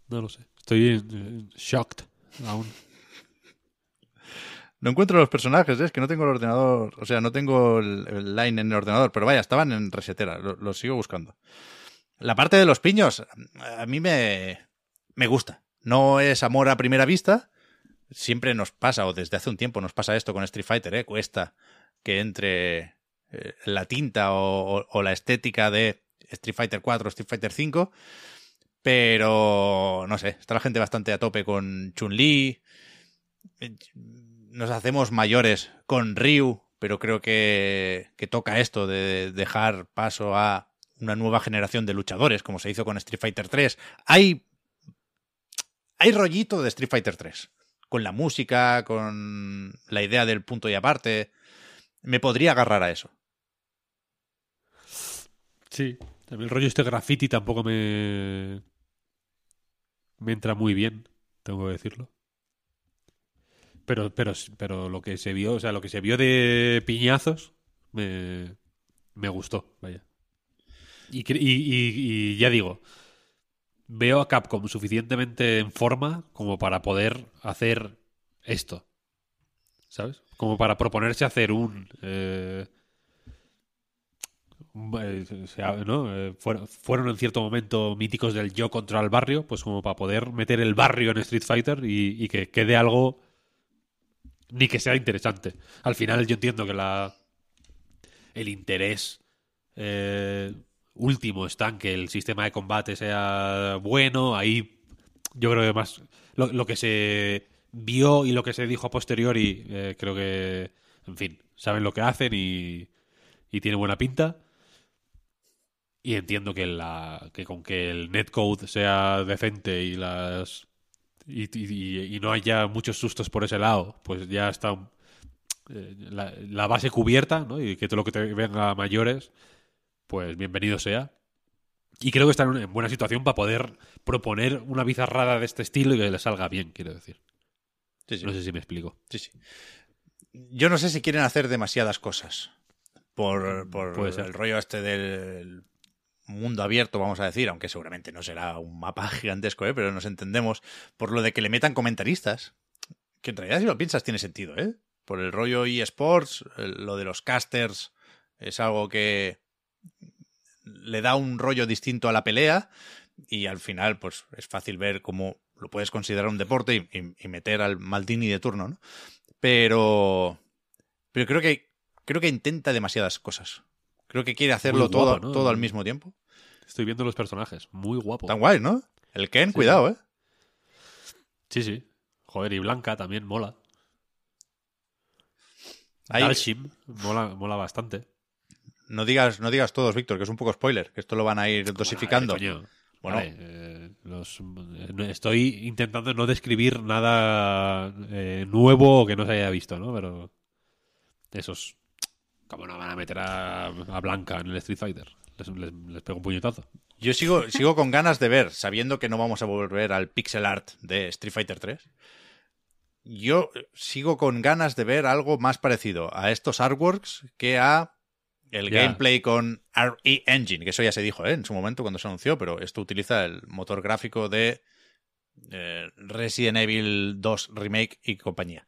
No lo sé. Estoy eh, shocked aún. No encuentro los personajes, ¿eh? es que no tengo el ordenador, o sea, no tengo el, el line en el ordenador, pero vaya, estaban en resetera, lo, lo sigo buscando. La parte de los piños, a mí me, me gusta. No es amor a primera vista, siempre nos pasa, o desde hace un tiempo nos pasa esto con Street Fighter, ¿eh? cuesta que entre eh, la tinta o, la estética de Street Fighter 4 o Street Fighter 5, pero no sé, está la gente bastante a tope con Chun-Li. Nos hacemos mayores con Ryu, pero creo que, que toca esto de dejar paso a una nueva generación de luchadores, como se hizo con Street Fighter 3. Hay, hay rollito de Street Fighter 3, con la música, con la idea del punto y aparte. Me podría agarrar a eso. Sí. El rollo este graffiti tampoco me. me entra muy bien, tengo que decirlo. Pero, pero, pero lo que se vio, o sea, lo que se vio de piñazos me, me gustó, vaya. Y- y ya digo, veo a Capcom suficientemente en forma como para poder hacer esto. ¿Sabes? Como para proponerse hacer un. eh, eh, eh, fueron, en cierto momento míticos del yo contra el barrio, pues como para poder meter el barrio en Street Fighter y, que quede algo ni que sea interesante. Al final yo entiendo que la el interés eh, último está en que el sistema de combate sea bueno. Ahí yo creo que más lo, que se vio y lo que se dijo a posteriori, creo que, en fin, saben lo que hacen y, y tiene buena pinta. Y entiendo que, la, que con que el netcode sea decente y las y, no haya muchos sustos por ese lado, pues ya está eh, la, base cubierta, ¿no? Y que todo lo que te venga mayores, pues bienvenido sea. Y creo que está en buena situación para poder proponer una bizarrada de este estilo y que le salga bien, quiero decir. No sé si me explico. Sí, sí. Yo no sé si quieren hacer demasiadas cosas por, por el rollo este del mundo abierto, vamos a decir, aunque seguramente no será un mapa gigantesco, ¿eh? pero nos entendemos por lo de que le metan comentaristas. Que en realidad, si lo piensas, tiene sentido, ¿eh? Por el rollo eSports, lo de los casters es algo que le da un rollo distinto a la pelea y al final, pues es fácil ver cómo lo puedes considerar un deporte y, meter al Maldini de turno, ¿no? Pero, pero creo que creo que intenta demasiadas cosas. Creo que quiere hacerlo todo, todo al mismo tiempo. Estoy viendo los personajes. Muy guapo. Tan guay, ¿no? El Ken, cuidado, ¿eh? Sí, sí. Joder, y Blanca también mola. Ahí... mola, mola bastante. No digas, no digas todos, Víctor, que es un poco spoiler, que esto lo van a ir dosificando. bueno, eh, eh, estoy intentando no describir nada eh, nuevo que no se haya visto, ¿no? Pero esos ¿Cómo no van a meter a, Blanca en el Street Fighter? Les, pego un puñetazo. Yo sigo, sigo con ganas de ver, sabiendo que no vamos a volver al pixel art de Street Fighter 3. Yo sigo con ganas de ver algo más parecido a estos artworks que a el gameplay con RE Engine, que eso ya se dijo ¿eh? en su momento cuando se anunció, pero esto utiliza el motor gráfico de eh, Resident Evil 2 Remake y compañía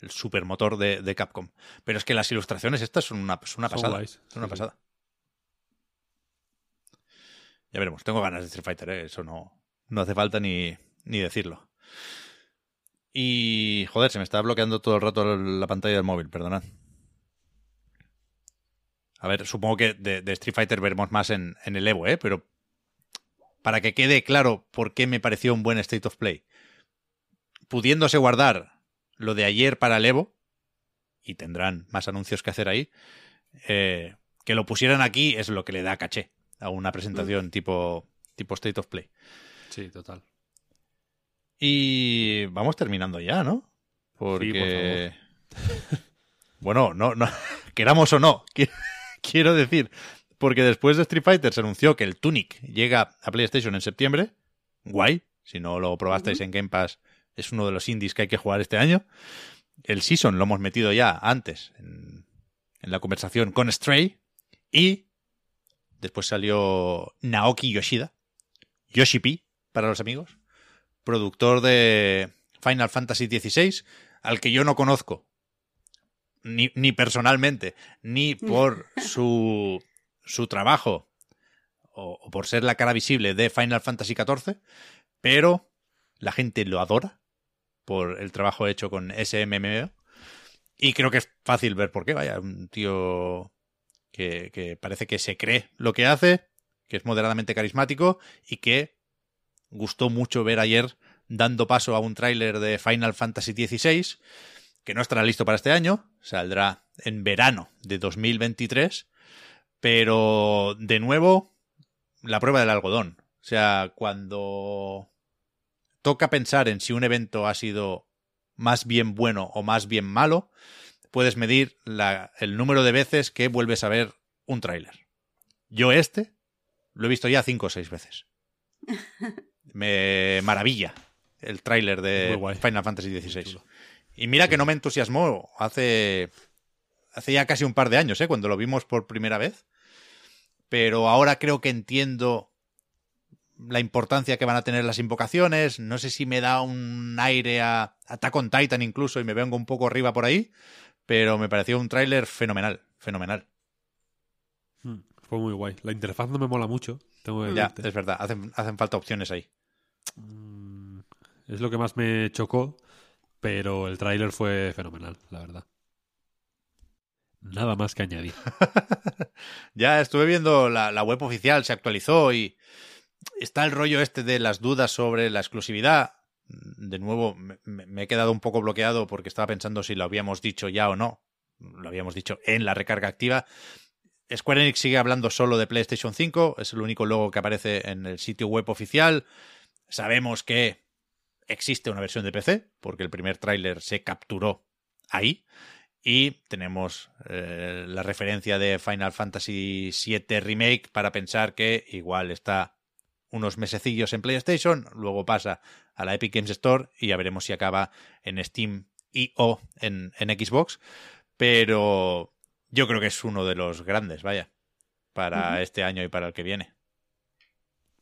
el supermotor de, de Capcom. Pero es que las ilustraciones estas son una, una pasada. Son una pasada. Ya veremos. Tengo ganas de Street Fighter, ¿eh? eso no, no hace falta ni, ni decirlo. Y joder, se me está bloqueando todo el rato la pantalla del móvil, perdonad. A ver, supongo que de, de Street Fighter veremos más en, en, el Evo, ¿eh? Pero para que quede claro por qué me pareció un buen State of Play. Pudiéndose guardar lo de ayer para el Evo, y tendrán más anuncios que hacer ahí, eh, que lo pusieran aquí es lo que le da caché a una presentación mm. tipo, tipo State of Play. Sí, total. Y vamos terminando ya, ¿no? Porque... bueno, no, no, queramos o no, quiero decir, porque después de Street Fighter se anunció que el Tunic llega a PlayStation en septiembre. Guay, si no lo probasteis en Game Pass, es uno de los indies que hay que jugar este año. El Season lo hemos metido ya antes en, la conversación con Stray. Y después salió Naoki Yoshida, Yoshi P para los amigos, productor de Final Fantasy XVI, al que yo no conozco, ni, ni personalmente, ni por su, su trabajo o, o, por ser la cara visible de Final Fantasy XIV, pero la gente lo adora por el trabajo hecho con SMMO. Y creo que es fácil ver por qué, vaya, un tío que, parece que se cree lo que hace, que es moderadamente carismático y que gustó mucho ver ayer dando paso a un tráiler de Final Fantasy XVI, que no estará listo para este año, saldrá en verano de 2023, pero de nuevo, la prueba del algodón. O sea, cuando toca pensar en si un evento ha sido más bien bueno o más bien malo, puedes medir el número de veces que vuelves a ver un tráiler. Yo este lo he visto ya cinco o seis veces. Me maravilla el tráiler de Final Fantasy XVI. Y mira que no me entusiasmó hace, hace ya casi un par de años, ¿eh? cuando lo vimos por primera vez. Pero ahora creo que entiendo la importancia que van a tener las invocaciones. No sé si me da un aire a Attack on Titan incluso y me vengo un poco arriba por ahí, pero me pareció un tráiler fenomenal, fenomenal. Hmm. fue muy guay. La interfaz no me mola mucho. Tengo que Ya, es verdad, hacen, hacen falta opciones ahí. Mm, Es lo que más me chocó, pero el tráiler fue fenomenal, la verdad. Nada más que añadir. Ya estuve viendo la, web oficial, se actualizó y está el rollo este de las dudas sobre la exclusividad. De nuevo, me, me- me he quedado un poco bloqueado porque estaba pensando si lo habíamos dicho ya o no. Lo habíamos dicho en la recarga activa. Square Enix sigue hablando solo de PlayStation 5, es el único logo que aparece en el sitio web oficial. Sabemos que existe una versión de PC, porque el primer tráiler se capturó ahí. Y tenemos eh, la referencia de Final Fantasy VII Remake para pensar que igual está unos mesecillos en PlayStation, luego pasa a la Epic Games Store y ya veremos si acaba en Steam y o en, en Xbox. Pero yo creo que es uno de los grandes, vaya, para este año y para el que viene.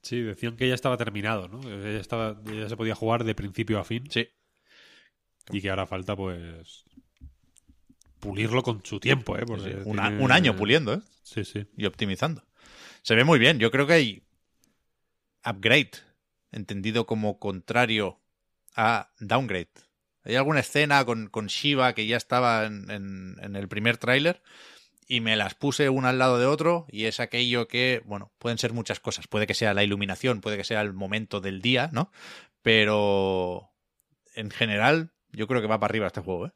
Sí, decían que ya estaba terminado, ¿no? Que Ya, estaba, ya se podía jugar de principio a fin Sí, y que ahora falta, pues, pulirlo con su tiempo, ¿eh? Porque sí. Tiene- un año puliendo, ¿eh? Sí, sí. y optimizando. Se ve muy bien. Yo creo que hay upgrade, entendido como contrario a downgrade. Hay alguna escena con, con Shiva que ya estaba en, en- en el primer tráiler y me las puse una al lado de otro y es aquello que, bueno, pueden ser muchas cosas. Puede que sea la iluminación, puede que sea el momento del día, ¿no? Pero en general yo creo que va para arriba este juego, ¿eh?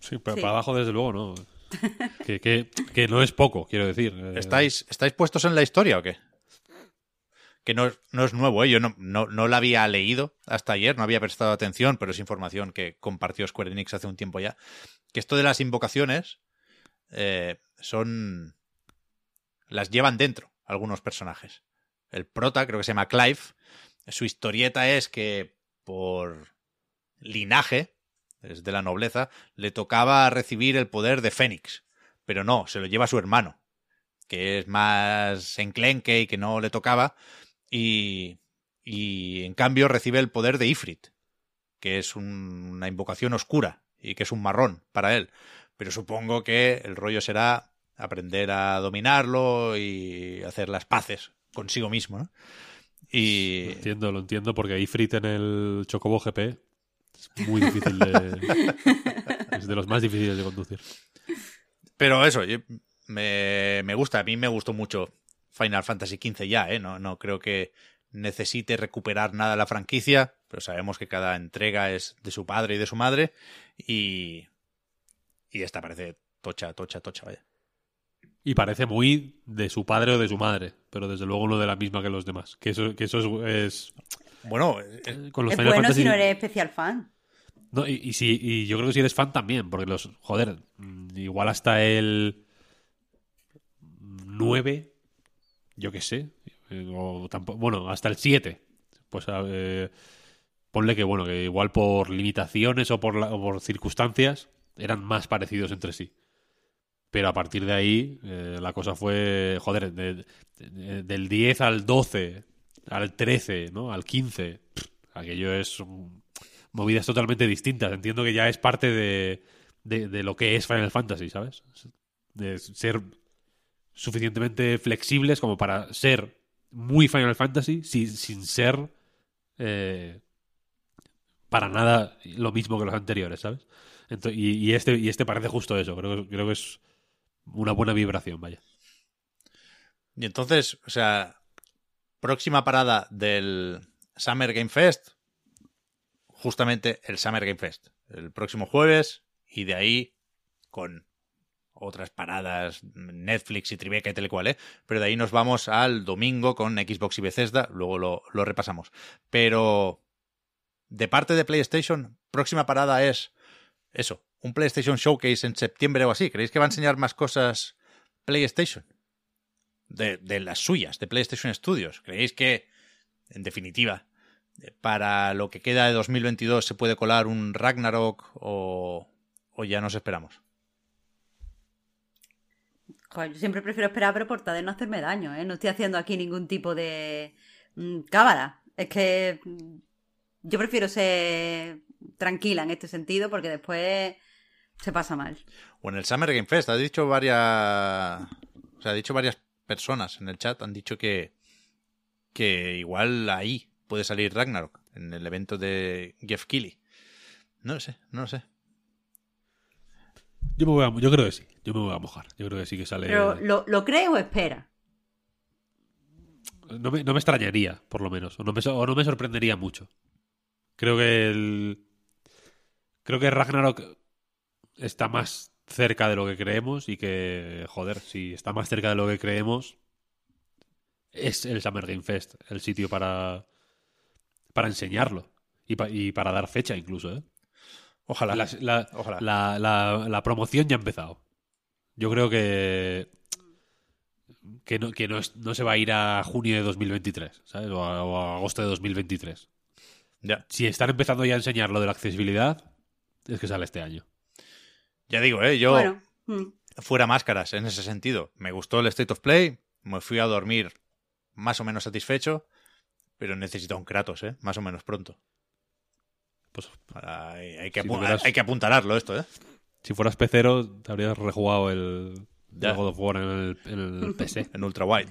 Sí, pero Sí. para abajo, desde luego, no. que, que, que no es poco, quiero decir. Eh, ¿Estáis, ¿Estáis puestos en la historia o qué? Que no, es- no es nuevo, ¿eh? yo no, no, no la había leído hasta ayer, no había prestado atención, pero es información que compartió Square Enix hace un tiempo ya. Que esto de las invocaciones eh, son. las llevan dentro algunos personajes. El prota, creo que se llama Clive, su historieta es que por linaje, es de la nobleza, le tocaba recibir el poder de Fénix. Pero no, se lo lleva su hermano, que es más enclenque y que no le tocaba. Y, y en cambio recibe el poder de Ifrit, que es un- una invocación oscura y que es un marrón para él. Pero supongo que el rollo será aprender a dominarlo y hacer las paces consigo mismo, ¿no? Lo Y entiendo, lo entiendo, porque Ifrit en el Chocobo GP es muy difícil de... es de los más difíciles de conducir. Pero eso, yo- me, me gusta. A mí me gustó mucho Final Fantasy XV ya, ¿eh? No, no creo que necesite recuperar nada la franquicia, pero sabemos que cada entrega es de su padre y de su madre. Y, y esta parece tocha, tocha, tocha, vaya. Y parece muy de su padre o de su madre, pero desde luego no de la misma que los demás. Que eso, que eso es, es- Bueno, eh, con los Es Final bueno Fantasy. si no eres especial fan. No, y, y si- y yo creo que si eres fan también, porque los. Joder, mm, igual hasta el 9, yo qué sé. eh, O tampoco, bueno, hasta el 7. Pues ponle que, bueno, que igual por limitaciones o por, la- o por circunstancias eran más parecidos entre sí. Pero a partir de ahí, eh, la cosa fue, joder, de- de- del 10 al 12, al 13, ¿no? Al 15. pff, aquello es movidas totalmente distintas. Entiendo que ya es parte de, de, de lo que es Final Fantasy, ¿sabes? De ser suficientemente flexibles como para ser muy Final Fantasy sin, sin ser eh, para nada lo mismo que los anteriores, ¿sabes? Y, este, y este parece justo eso. Creo, creo que es una buena vibración, vaya. y entonces, o sea, próxima parada del Summer Game Fest, justamente el Summer Game Fest, el próximo jueves, y de ahí con otras paradas, Netflix y Tribeca y tal y cual, ¿eh? Pero de ahí nos vamos al domingo con Xbox y Bethesda, luego lo, lo repasamos. Pero de parte de PlayStation, próxima parada es eso, un PlayStation Showcase en septiembre o así. ¿Creéis que va a enseñar más cosas PlayStation? De, las suyas, de PlayStation Studios. ¿Creéis que, en definitiva, para lo que queda de 2022 se puede colar un Ragnarok o, o ya nos esperamos? Yo siempre prefiero esperar, pero por de no hacerme daño, ¿eh? No estoy haciendo aquí ningún tipo de mm, cábala. Es que mm, yo prefiero ser tranquila en este sentido porque después se pasa mal. O en el Summer Game Fest, ha dicho varias. O sea, ha dicho varias personas en el chat han dicho que, que igual ahí puede salir Ragnarok, en el evento de Jeff Keighley. No lo sé, no lo sé. Yo, me voy a, yo creo que sí, yo me voy a mojar. Yo creo que sí que sale. Pero, ¿lo, ¿lo crees o espera? No me, no me extrañaría, por lo menos. O no, me, o no me sorprendería mucho. Creo que el. Creo que Ragnarok está más cerca de lo que creemos y que, joder, si está más cerca de lo que creemos, es el Summer Game Fest el sitio para, para enseñarlo y, pa- y para dar fecha incluso, ¿eh? Ojalá. La, la- Ojalá. la- la- la promoción ya ha empezado. Yo creo que que no, que no, es- no se va a ir a junio de 2023, ¿sabes? O a, o a agosto de 2023. Ya. Si están empezando ya a enseñar lo de la accesibilidad, es que sale este año. Ya digo, ¿eh? Yo, Bueno, mm. fuera máscaras en ese sentido. Me gustó el State of Play, me fui a dormir más o menos satisfecho, pero necesito un Kratos, ¿eh? Más o menos pronto. Pues Hay, hay que, Si apu- tuvieras- hay que apuntalarlo esto, ¿eh? si fueras pecero, te habrías rejugado el, el God of War en el, en el PC. En ultra wide.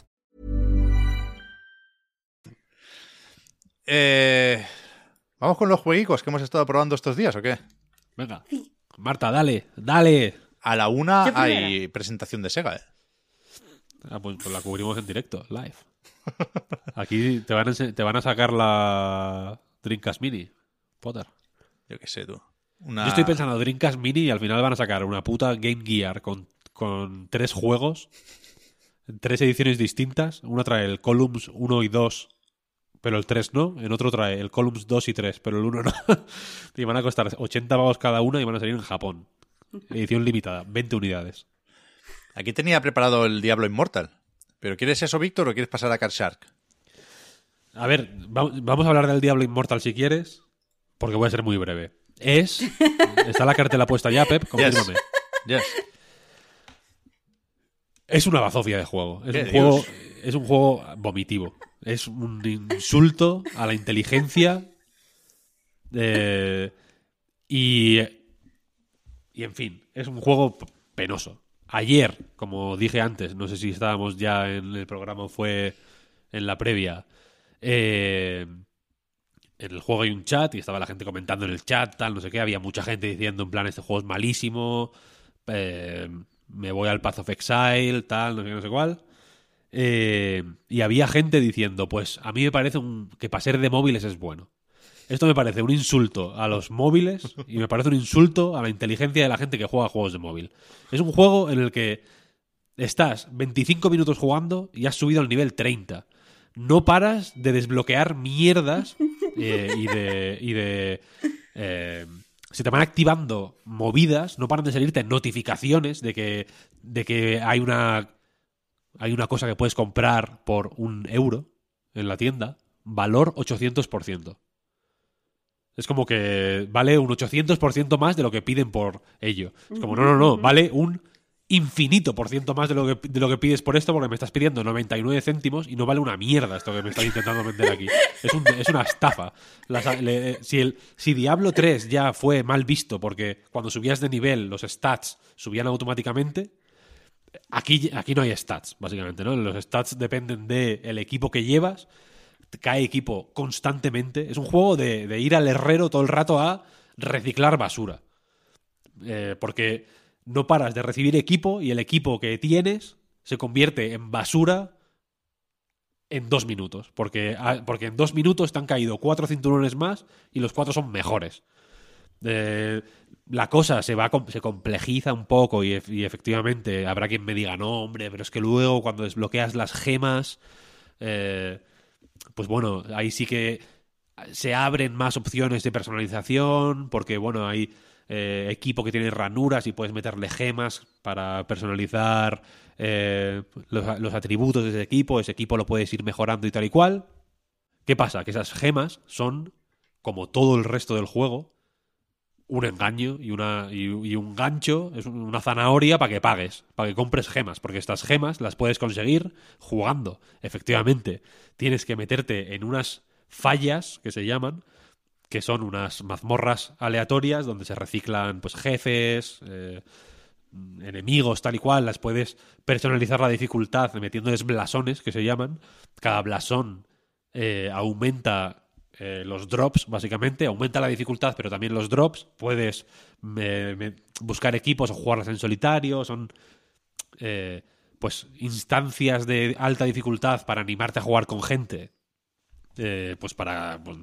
Eh, ¿Vamos con los jueguicos que hemos estado probando estos días o qué? Venga. Marta, dale, dale. A la una hay presentación de Sega, ¿eh? Ah, pues, pues la cubrimos en directo, live. Aquí te van a, te van a sacar la Dreamcast Mini, Potter. Yo qué sé, tú. Una... Yo estoy pensando Dreamcast Mini y al final van a sacar una puta Game Gear con, con tres juegos, en tres ediciones distintas. Una trae el Columns 1 y 2, pero el 3 no. En otro trae el Columns 2 y 3, pero el 1 no. y van a costar 80 pavos cada una y van a salir en Japón. Edición limitada, 20 unidades. Aquí tenía preparado el Diablo Immortal. ¿Pero quieres eso, Víctor, o quieres pasar a Card Shark? A ver, va- vamos a hablar del Diablo Immortal si quieres, porque voy a ser muy breve. Es. Está la cartela puesta ya, Pep, confírmame. Yes. Es una bazofia de juego. Es ¡Qué un juego, es un juego vomitivo. Es un insulto a la inteligencia. eh, y. Y en fin, es un juego penoso. Ayer, como dije antes, no sé si estábamos ya en el programa fue en la previa. eh, en el juego hay un chat y estaba la gente comentando en el chat, tal, no sé qué. Había mucha gente diciendo en plan, este juego es malísimo. eh, me voy al Path of Exile, tal, no sé qué, no sé cuál. Eh, y había gente diciendo, pues a mí me parece un- que para ser de móviles es bueno. Esto me parece un insulto a los móviles y me parece un insulto a la inteligencia de la gente que juega juegos de móvil. Es un juego en el que estás 25 minutos jugando y has subido al nivel 30. No paras de desbloquear mierdas eh, y de... Y de eh, se te van activando movidas, no paran de salirte notificaciones de que, de que hay una hay una cosa que puedes comprar por un euro en la tienda, valor 800%. Es como que vale un 800% más de lo que piden por ello. Es como, no, no, no, vale un infinito por ciento más de lo, que, de lo que pides por esto porque me estás pidiendo 99 céntimos y no vale una mierda esto que me estás intentando vender aquí. Es, un- es una estafa. Las- le- si, el, si Diablo 3 ya fue mal visto porque cuando subías de nivel los stats subían automáticamente, Aquí, aquí no hay stats, básicamente, ¿no? Los stats dependen del equipo que llevas. Cae equipo constantemente. Es un juego de, de ir al herrero todo el rato a reciclar basura. Eh, porque no paras de recibir equipo y el equipo que tienes se convierte en basura en dos minutos. Porque, ah, porque en dos minutos te han caído cuatro cinturones más y los cuatro son mejores. Eh, la cosa se va se complejiza un poco y, efectivamente habrá quien me diga no hombre pero es que luego cuando desbloqueas las gemas eh, pues bueno ahí sí que se abren más opciones de personalización porque bueno hay eh, equipo que tiene ranuras y puedes meterle gemas para personalizar eh, los, atributos de ese equipo, ese equipo lo puedes ir mejorando y tal y cual. ¿Qué pasa? Que esas gemas son, como todo el resto del juego, un engaño y, una, y, un gancho, es una zanahoria para que pagues, para que compres gemas, porque estas gemas las puedes conseguir jugando, efectivamente. Tienes que meterte en unas fallas que se llaman, que son unas mazmorras aleatorias donde se reciclan pues jefes, eh, enemigos, tal y cual, las puedes personalizar la dificultad metiéndoles blasones, que se llaman. Cada blasón eh, aumenta eh, los drops, básicamente, aumenta la dificultad, pero también los drops. Puedes buscar equipos o jugarlas en solitario, son pues instancias de alta dificultad para animarte a jugar con gente. pues para pues,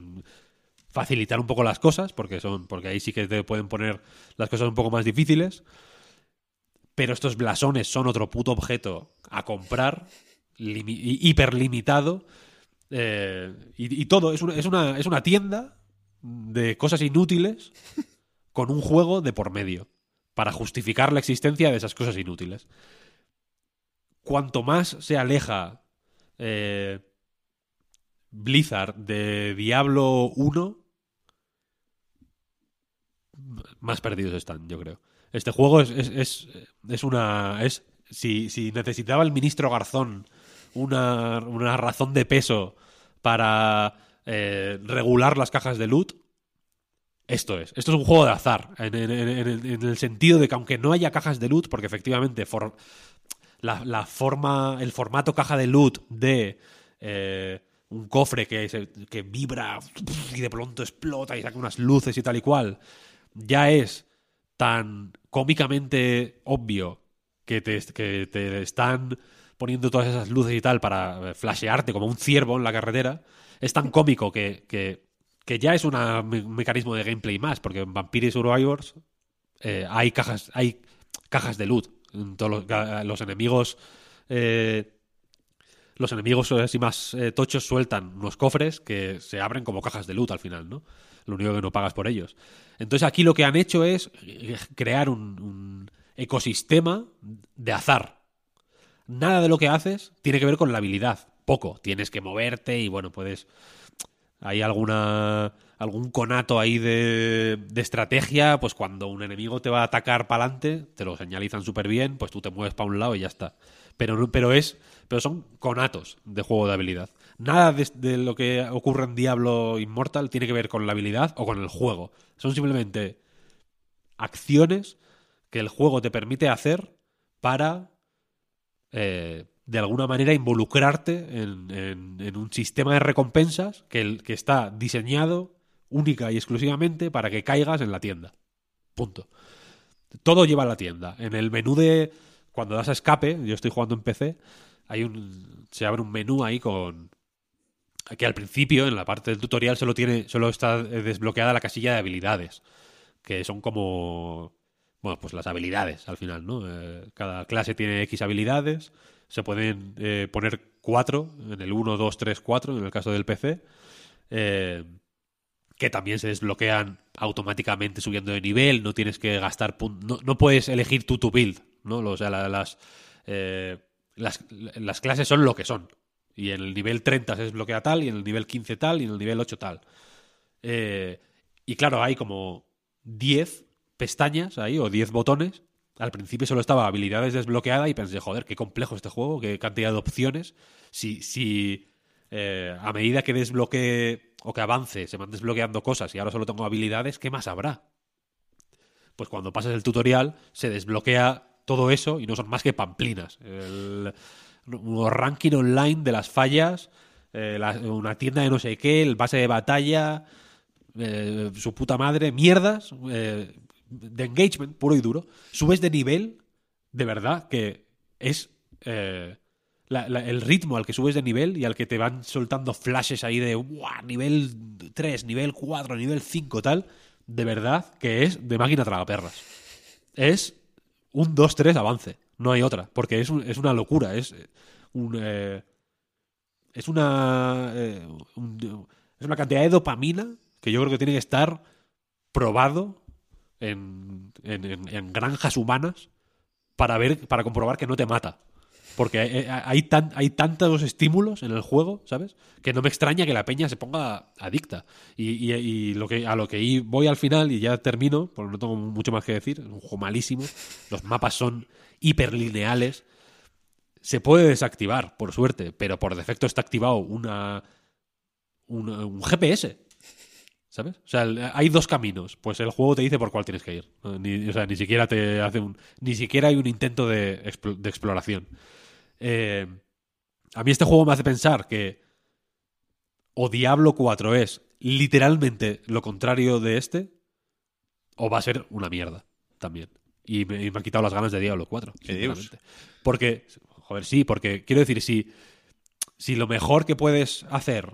facilitar un poco las cosas, porque son, porque ahí sí que te pueden poner las cosas un poco más difíciles. Pero estos blasones son otro puto objeto a comprar, hiperlimitado. Eh, y, todo, es una, es, una, es una tienda de cosas inútiles con un juego de por medio. Para justificar la existencia de esas cosas inútiles. Cuanto más se aleja eh, Blizzard de Diablo 1, más perdidos están, yo creo. Este juego es, es, es, una. Es, si, si, necesitaba el ministro Garzón una, una razón de peso para eh, regular las cajas de loot, esto es. Esto es un juego de azar. En, el sentido de que aunque no haya cajas de loot, porque efectivamente la, forma, el formato caja de loot de eh, un cofre que, que vibra y de pronto explota y saca unas luces y tal y cual, ya es tan cómicamente obvio que te, que te están poniendo todas esas luces y tal para flashearte como un ciervo en la carretera, es tan cómico que, que, ya es un mecanismo de gameplay más, porque en Vampire Survivors eh, hay cajas hay cajas de loot. Todos los, enemigos eh, los enemigos así más eh, tochos sueltan unos cofres que se abren como cajas de loot al final, ¿no? Lo único que no pagas por ellos. Entonces aquí lo que han hecho es crear un, ecosistema de azar. Nada de lo que haces tiene que ver con la habilidad. Poco. Tienes que moverte y bueno, puedes... Hay alguna algún conato ahí de, de, estrategia, pues cuando un enemigo te va a atacar para adelante, te lo señalizan súper bien, pues tú te mueves para un lado y ya está. Pero, pero es pero son conatos de juego de habilidad. Nada de, lo que ocurre en Diablo Immortal tiene que ver con la habilidad o con el juego. Son simplemente acciones que el juego te permite hacer para, eh, de alguna manera, involucrarte en, un sistema de recompensas que, está diseñado única y exclusivamente para que caigas en la tienda. Punto. Todo lleva a la tienda. En el menú de... Cuando das escape, yo estoy jugando en PC, hay un se abre un menú ahí con que al principio en la parte del tutorial solo tiene solo está desbloqueada la casilla de habilidades que son como bueno pues las habilidades al final no eh, cada clase tiene x habilidades se pueden eh, poner cuatro en el 1 2 3 4 en el caso del PC eh, que también se desbloquean automáticamente subiendo de nivel no tienes que gastar no, no puedes elegir tu to build no o sea las las, clases son lo que son. Y en el nivel 30 se desbloquea tal, y en el nivel 15 tal, y en el nivel 8 tal. Y claro, hay como 10 pestañas ahí, o 10 botones. Al principio solo estaba habilidades desbloqueada y pensé, joder, qué complejo este juego, qué cantidad de opciones. Si, si eh, a medida que desbloquee o que avance se van desbloqueando cosas y ahora solo tengo habilidades, ¿qué más habrá? Pues cuando pasas el tutorial se desbloquea todo eso y no son más que pamplinas. El, ranking online de las fallas, eh, una tienda de no sé qué, el base de batalla, eh, su puta madre, mierdas, de engagement puro y duro. Subes de nivel, de verdad, que es eh, el ritmo al que subes de nivel y al que te van soltando flashes ahí de "Buah, nivel 3, nivel 4, nivel 5, tal. De verdad que es de máquina tragaperras. Es un 2-3 avance. No hay otra. Porque es, es una locura. Es eh, un. eh, es una. un- es una cantidad de dopamina que yo creo que tiene que estar probado en, en- en- granjas humanas para ver, para comprobar que no te mata. Porque hay, tan- hay tantos estímulos en el juego, ¿sabes? Que no me extraña que la peña se ponga adicta. Y, y- lo que, a lo que voy al final, y ya termino, porque no tengo mucho más que decir, es un juego malísimo. Los mapas son hiperlineales. Se puede desactivar, por suerte, pero por defecto está activado una, una- un GPS. ¿Sabes? O sea, hay dos caminos. Pues el juego te dice por cuál tienes que ir. Ni, o sea, ni siquiera te hace un. Ni siquiera hay un intento de, de exploración. Eh, a mí este juego me hace pensar que o Diablo 4 es literalmente lo contrario de este, o va a ser una mierda también. Y me, y me han quitado las ganas de Diablo 4. ¿Qué dios? sinceramente. Porque, joder, sí, porque quiero decir, si, si lo mejor que puedes hacer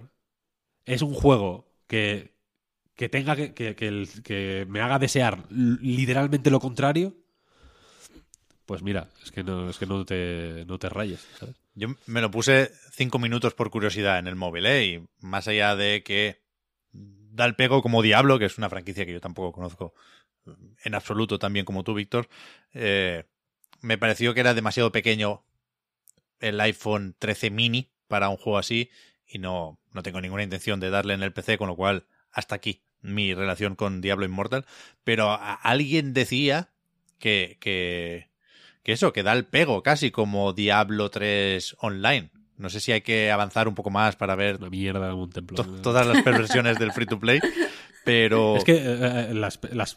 es un juego que, que tenga que, que, que que me haga desear literalmente lo contrario, pues mira, es que no, es que no te, no te rayes, ¿sabes? Yo me lo puse cinco minutos por curiosidad en el móvil, ¿eh? Y más allá de que da el pego como Diablo, que es una franquicia que yo tampoco conozco en absoluto tan bien como tú, Víctor, eh, me pareció que era demasiado pequeño el iPhone 13 mini para un juego así y no, no tengo ninguna intención de darle en el PC, con lo cual hasta aquí mi relación con Diablo Immortal. Pero alguien decía que, que, que eso, que da el pego casi como Diablo 3 online. No sé si hay que avanzar un poco más para ver Una mierda como un templo. to- todas las perversiones del free to play, pero Es que eh, eh, las, las,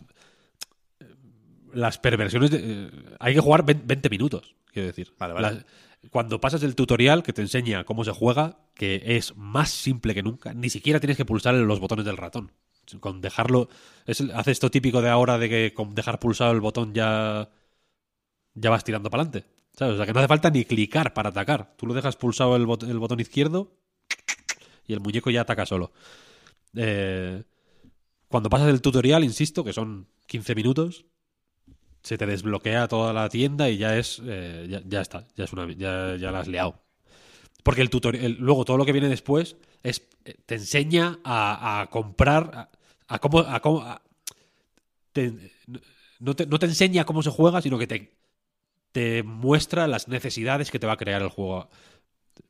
las perversiones. de- eh, hay que jugar 20 20 minutos, quiero decir. Vale, vale. Las- cuando pasas el tutorial que te enseña cómo se juega, que es más simple que nunca, ni siquiera tienes que pulsar los botones del ratón. Con dejarlo. Es, hace esto típico de ahora de que con dejar pulsado el botón ya. ya vas tirando para adelante. O sea que no hace falta ni clicar para atacar. Tú lo dejas pulsado el botón izquierdo y el muñeco ya ataca solo. Eh, cuando pasas el tutorial, insisto, que son 15 minutos, se te desbloquea toda la tienda y ya es. eh, ya, ya está, ya, es una, ya, ya la has liado. Porque el tutorial, luego todo lo que viene después es eh, te enseña a, a comprar, a, a cómo. A cómo a- te- no, te, no te enseña cómo se juega, sino que te, te muestra las necesidades que te va a crear el juego.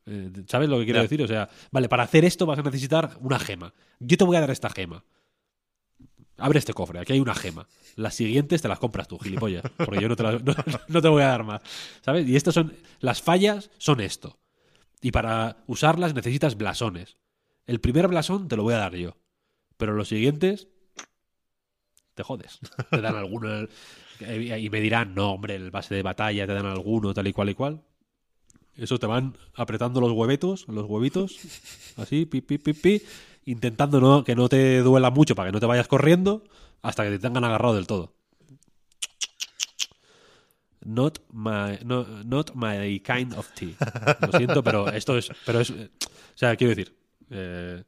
Eh, ¿Sabes lo que quiero decir? O sea, vale, para hacer esto vas a necesitar una gema. Yo te voy a dar esta gema. Abre este cofre, aquí hay una gema. Las siguientes te las compras tú, gilipollas. Porque yo no te, las- no, te voy a dar más. ¿Sabes? Y estas son. Las fallas son esto. Y para usarlas necesitas blasones. El primer blasón te lo voy a dar yo. Pero los siguientes. Te jodes. Te dan alguno. Y me dirán, no, hombre, el base de batalla te dan alguno, tal y cual y cual. Eso te van apretando los huevetos, los huevitos, así, pi, pi, pi, pi, intentando no, que no te duela mucho para que no te vayas corriendo hasta que te tengan agarrado del todo. Not my, no, not my kind of tea. Lo siento, pero esto es. Pero es. O sea, quiero decir. eh,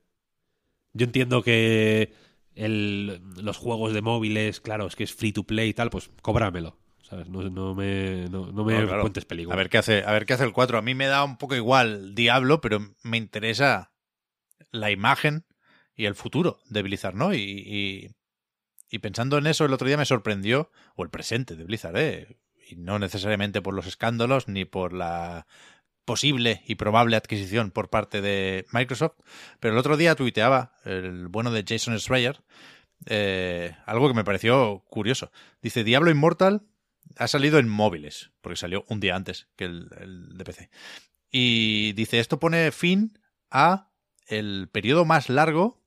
yo entiendo que el, los juegos de móviles, claro, es que es free to play y tal, pues cóbramelo. ¿Sabes? No, no me, no, no me claro. cuentes películas. a ver qué hace, a ver qué hace el 4. A mí me da un poco igual Diablo, pero me interesa la imagen y el futuro de Blizzard, ¿no? Y, y, pensando en eso, el otro día me sorprendió, o el presente de Blizzard, ¿eh? Y no necesariamente por los escándalos ni por la posible y probable adquisición por parte de Microsoft, pero el otro día tuiteaba el bueno de Jason Schreier eh, algo que me pareció curioso. Dice, Diablo Immortal ha salido en móviles, porque salió un día antes que el, el de PC. Y dice, esto pone fin a el periodo más largo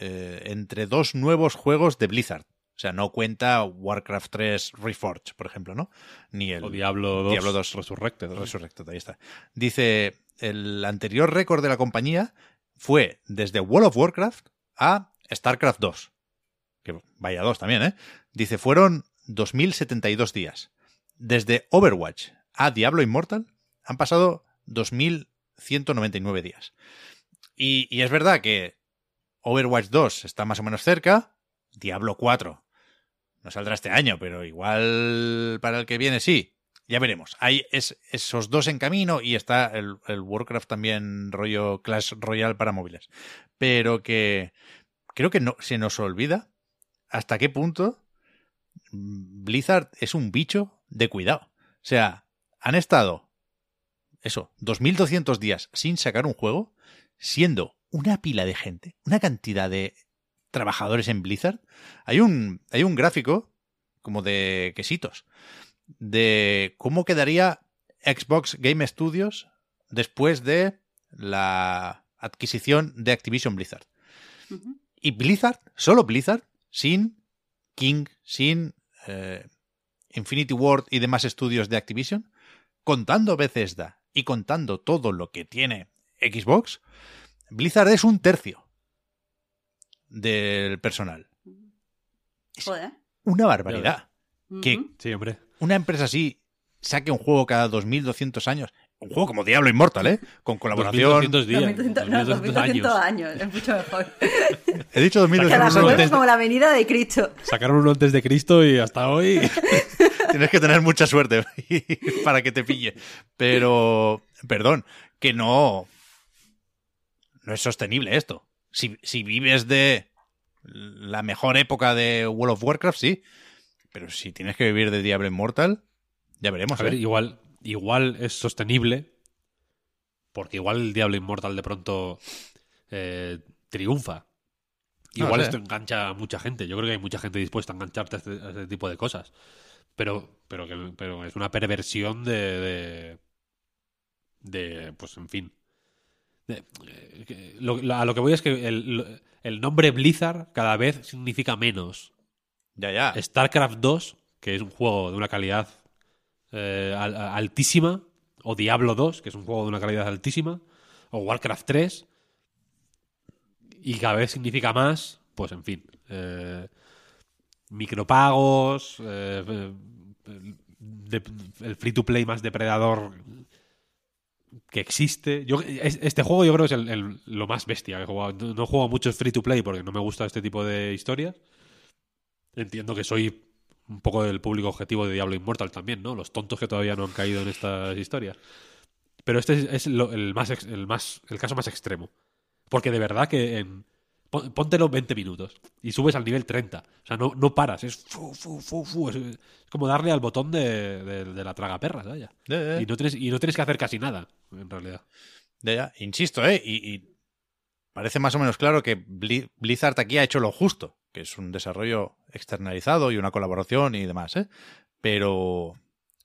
eh, entre dos nuevos juegos de Blizzard. O sea, no cuenta Warcraft 3 Reforged, por ejemplo, ¿no? Ni el O Diablo 2, Diablo 2 Resurrected. ¿no? Resurrected, ahí está. Dice, el anterior récord de la compañía fue desde World of Warcraft a StarCraft 2. que vaya dos también, ¿eh? Dice, fueron 2072 días. Desde Overwatch a Diablo Immortal han pasado 2199 días. Y, y es verdad que Overwatch 2 está más o menos cerca, Diablo 4 no saldrá este año, pero igual para el que viene sí. Ya veremos. Hay es, esos dos en camino y está el, el, Warcraft también rollo Clash Royale para móviles. Pero que creo que no se nos olvida hasta qué punto Blizzard es un bicho de cuidado. O sea, han estado eso, 2200 días sin sacar un juego, siendo una pila de gente, una cantidad de trabajadores en Blizzard. Hay un, hay un gráfico como de quesitos de cómo quedaría Xbox Game Studios después de la adquisición de Activision Blizzard. Uh -huh. Y Blizzard, solo Blizzard, sin King, sin eh, Infinity Ward y demás estudios de Activision, contando Bethesda y contando todo lo que tiene Xbox, Blizzard es un tercio del personal. Joder. Una barbaridad. Que Sí, hombre. una empresa así saque un juego cada 2200 años, un juego como Diablo Immortal, ¿eh? Con colaboración. 2200 días. 2200, no, 2200 2200 años. Es mucho mejor. He dicho Cada 2200 juego años. es como la venida de Cristo. Sacaron uno antes de Cristo y hasta hoy. Tienes que tener mucha suerte para que te pille. Pero, perdón, que no. No es sostenible esto. Si, si vives de la mejor época de World of Warcraft, sí. Pero si tienes que vivir de Diablo Immortal, ya veremos. A ver, ¿eh? igual, igual es sostenible. Porque igual el Diablo Inmortal de pronto eh, triunfa. Igual esto engancha a mucha gente. Yo creo que hay mucha gente dispuesta a engancharte a este, a este tipo de cosas. Pero, pero, que, pero es una perversión de, de. de, pues en fin. De- eh, que- lo- lo- a lo que voy es que el, el nombre Blizzard cada vez significa menos. Ya, ya. StarCraft 2, que es un juego de una calidad eh, al- altísima, o Diablo 2, que es un juego de una calidad altísima, o Warcraft 3, y cada vez significa más, pues en fin, eh, micropagos, eh, de- el free to play más depredador que existe. Yo, es- este juego yo creo que es el- lo más bestia que he jugado. No, no juego mucho free to play porque no me gusta este tipo de historias. Entiendo que soy un poco del público objetivo de Diablo Immortal también, ¿no? Los tontos que todavía no han caído en estas historias. Pero este es, el, más, el, más, el caso más extremo. Porque de verdad que en, póntelo 20 minutos y subes al nivel 30. O sea, no, no paras. Es, fu, fu, fu, fu. Es, es como darle al botón de, de, de la. Ya, ya. Y no, tienes, y no tienes que hacer casi nada, en realidad. Ya. Insisto, ¿eh? Y, y parece más o menos claro que Bli- Blizzard aquí ha hecho lo justo, que es un desarrollo externalizado y una colaboración y demás, ¿eh? Pero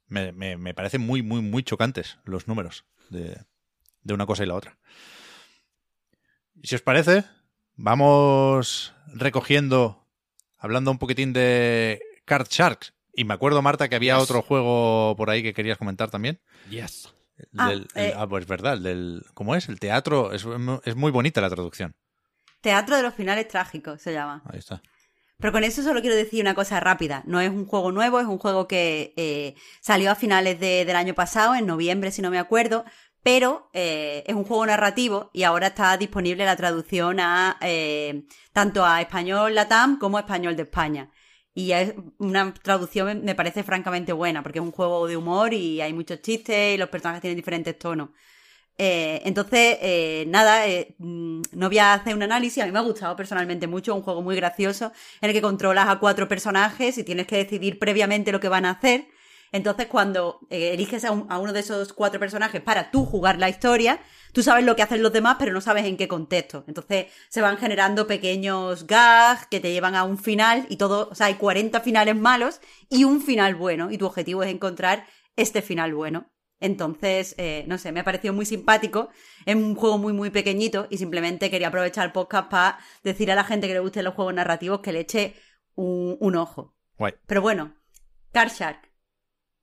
me, me, me parecen muy, muy, muy chocantes los números de, de una cosa y la otra. Si os parece, vamos recogiendo, hablando un poquitín de Card Sharks. Y me acuerdo, Marta, que había Yes. otro juego por ahí que querías comentar también. Yes. Ah, el- eh. ah, pues verdad, el del, ¿cómo es? El teatro, es, es muy bonita la traducción. Teatro de los finales trágicos se llama. Ahí está. Pero con eso solo quiero decir una cosa rápida. No es un juego nuevo, es un juego que eh, salió a finales de- del año pasado, en noviembre si no me acuerdo, pero eh, es un juego narrativo y ahora está disponible la traducción a eh, tanto a español latam como a español de España. Y es una traducción me parece francamente buena, porque es un juego de humor y hay muchos chistes y los personajes tienen diferentes tonos. Eh, entonces, nada, mm, no voy a hacer un análisis. A mí me ha gustado personalmente mucho. Un juego muy gracioso en el que controlas a cuatro personajes y tienes que decidir previamente lo que van a hacer. Entonces, cuando eh, eliges a, un- a uno de esos cuatro personajes para tú jugar la historia, tú sabes lo que hacen los demás, pero no sabes en qué contexto. Entonces, se van generando pequeños gags que te llevan a un final y todo, o sea, hay 40 finales malos y un final bueno. Y tu objetivo es encontrar este final bueno. Entonces, eh, no sé, me ha parecido muy simpático. Es un juego muy, muy pequeñito y simplemente quería aprovechar el podcast para decir a la gente que le gusten los juegos narrativos que le eche un, un ojo. Guay. Pero bueno, Card Shark.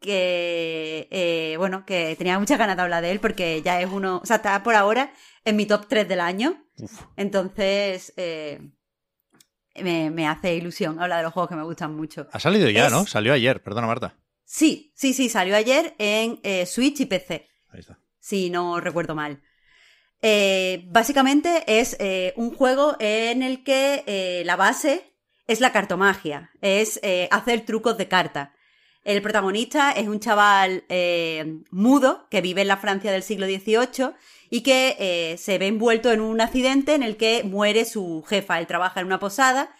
Que, eh, bueno, que tenía muchas ganas de hablar de él porque ya es uno, o sea, está por ahora en mi top 3 del año. Entonces, eh, me, me hace ilusión hablar de los juegos que me gustan mucho. Ha salido ya, Es- ¿no? Salió ayer, perdona Marta. Sí, sí, sí, salió ayer en eh, Switch y PC, Ahí está. si no recuerdo mal. Eh, básicamente es eh, un juego en el que la base es la cartomagia, es hacer trucos de carta. El protagonista es un chaval eh, mudo que vive en la Francia del siglo XVIII y que eh, se ve envuelto en un accidente en el que muere su jefa. Él trabaja en una posada,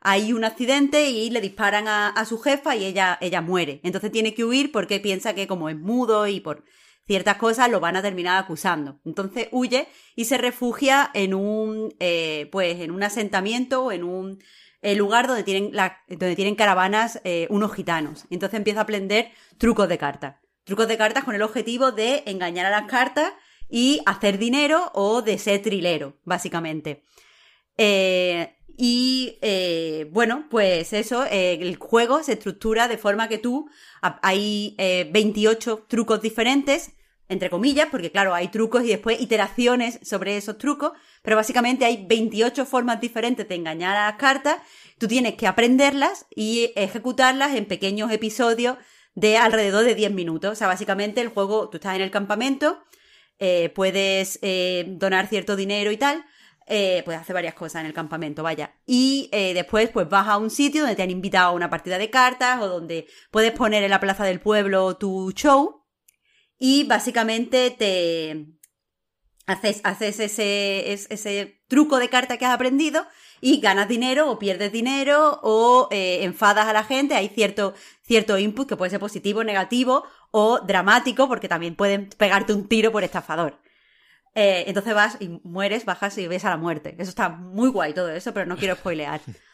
hay un accidente y le disparan a, su jefa y ella, ella muere. Entonces tiene que huir porque piensa que como es mudo y por ciertas cosas lo van a terminar acusando. Entonces huye y se refugia en un, eh, pues, en un asentamiento o en un eh, lugar donde tienen, donde tienen caravanas eh, unos gitanos. Y entonces empieza a aprender trucos de cartas. Trucos de cartas con el objetivo de engañar a las cartas y hacer dinero o de ser trilero, básicamente. Eh, y eh, bueno, pues eso, el juego se estructura de forma que tú, hay eh, 28 trucos diferentes, entre comillas, porque claro, hay trucos y después iteraciones sobre esos trucos, pero básicamente hay 28 formas diferentes de engañar a las cartas, tú tienes que aprenderlas y ejecutarlas en pequeños episodios de alrededor de 10 minutos. O sea, básicamente el juego, tú estás en el campamento, eh, puedes eh, donar cierto dinero y tal, eh, puedes hacer varias cosas en el campamento, vaya. Y eh, después, pues vas a un sitio donde te han invitado a una partida de cartas o donde puedes poner en la plaza del pueblo tu show y básicamente te haces, haces ese, es- ese truco de carta que has aprendido y ganas dinero o pierdes dinero o eh, enfadas a la gente. Hay cierto, cierto input que puede ser positivo, negativo o dramático porque también pueden pegarte un tiro por estafador. Eh, entonces vas y mueres, bajas y ves a la muerte. Eso está muy guay todo eso, pero no quiero spoilear.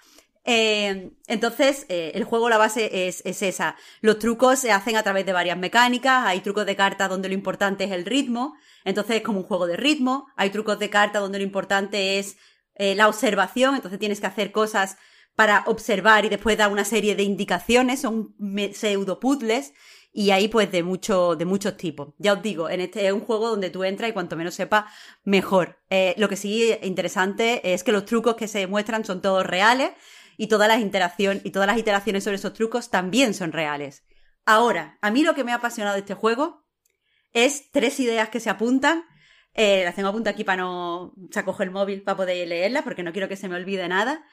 Eh, entonces, eh, el juego, la base es, es esa. Los trucos se hacen a través de varias mecánicas. Hay trucos de cartas donde lo importante es el ritmo. Entonces es como un juego de ritmo. Hay trucos de cartas donde lo importante es eh, la observación. Entonces tienes que hacer cosas para observar y después dar una serie de indicaciones. Son pseudo puzzles. Y ahí, pues, de mucho, de muchos tipos. Ya os digo, en este es un juego donde tú entras y cuanto menos sepas, mejor. Lo que sí es interesante es que los trucos que se muestran son todos reales y todas las interacciones y todas las iteraciones sobre esos trucos también son reales. Ahora, a mí lo que me ha apasionado de este juego es tres ideas que se apuntan. Eh, las tengo apuntadas aquí para no. O sea, cojo el móvil para poder leerlas porque no quiero que se me olvide nada.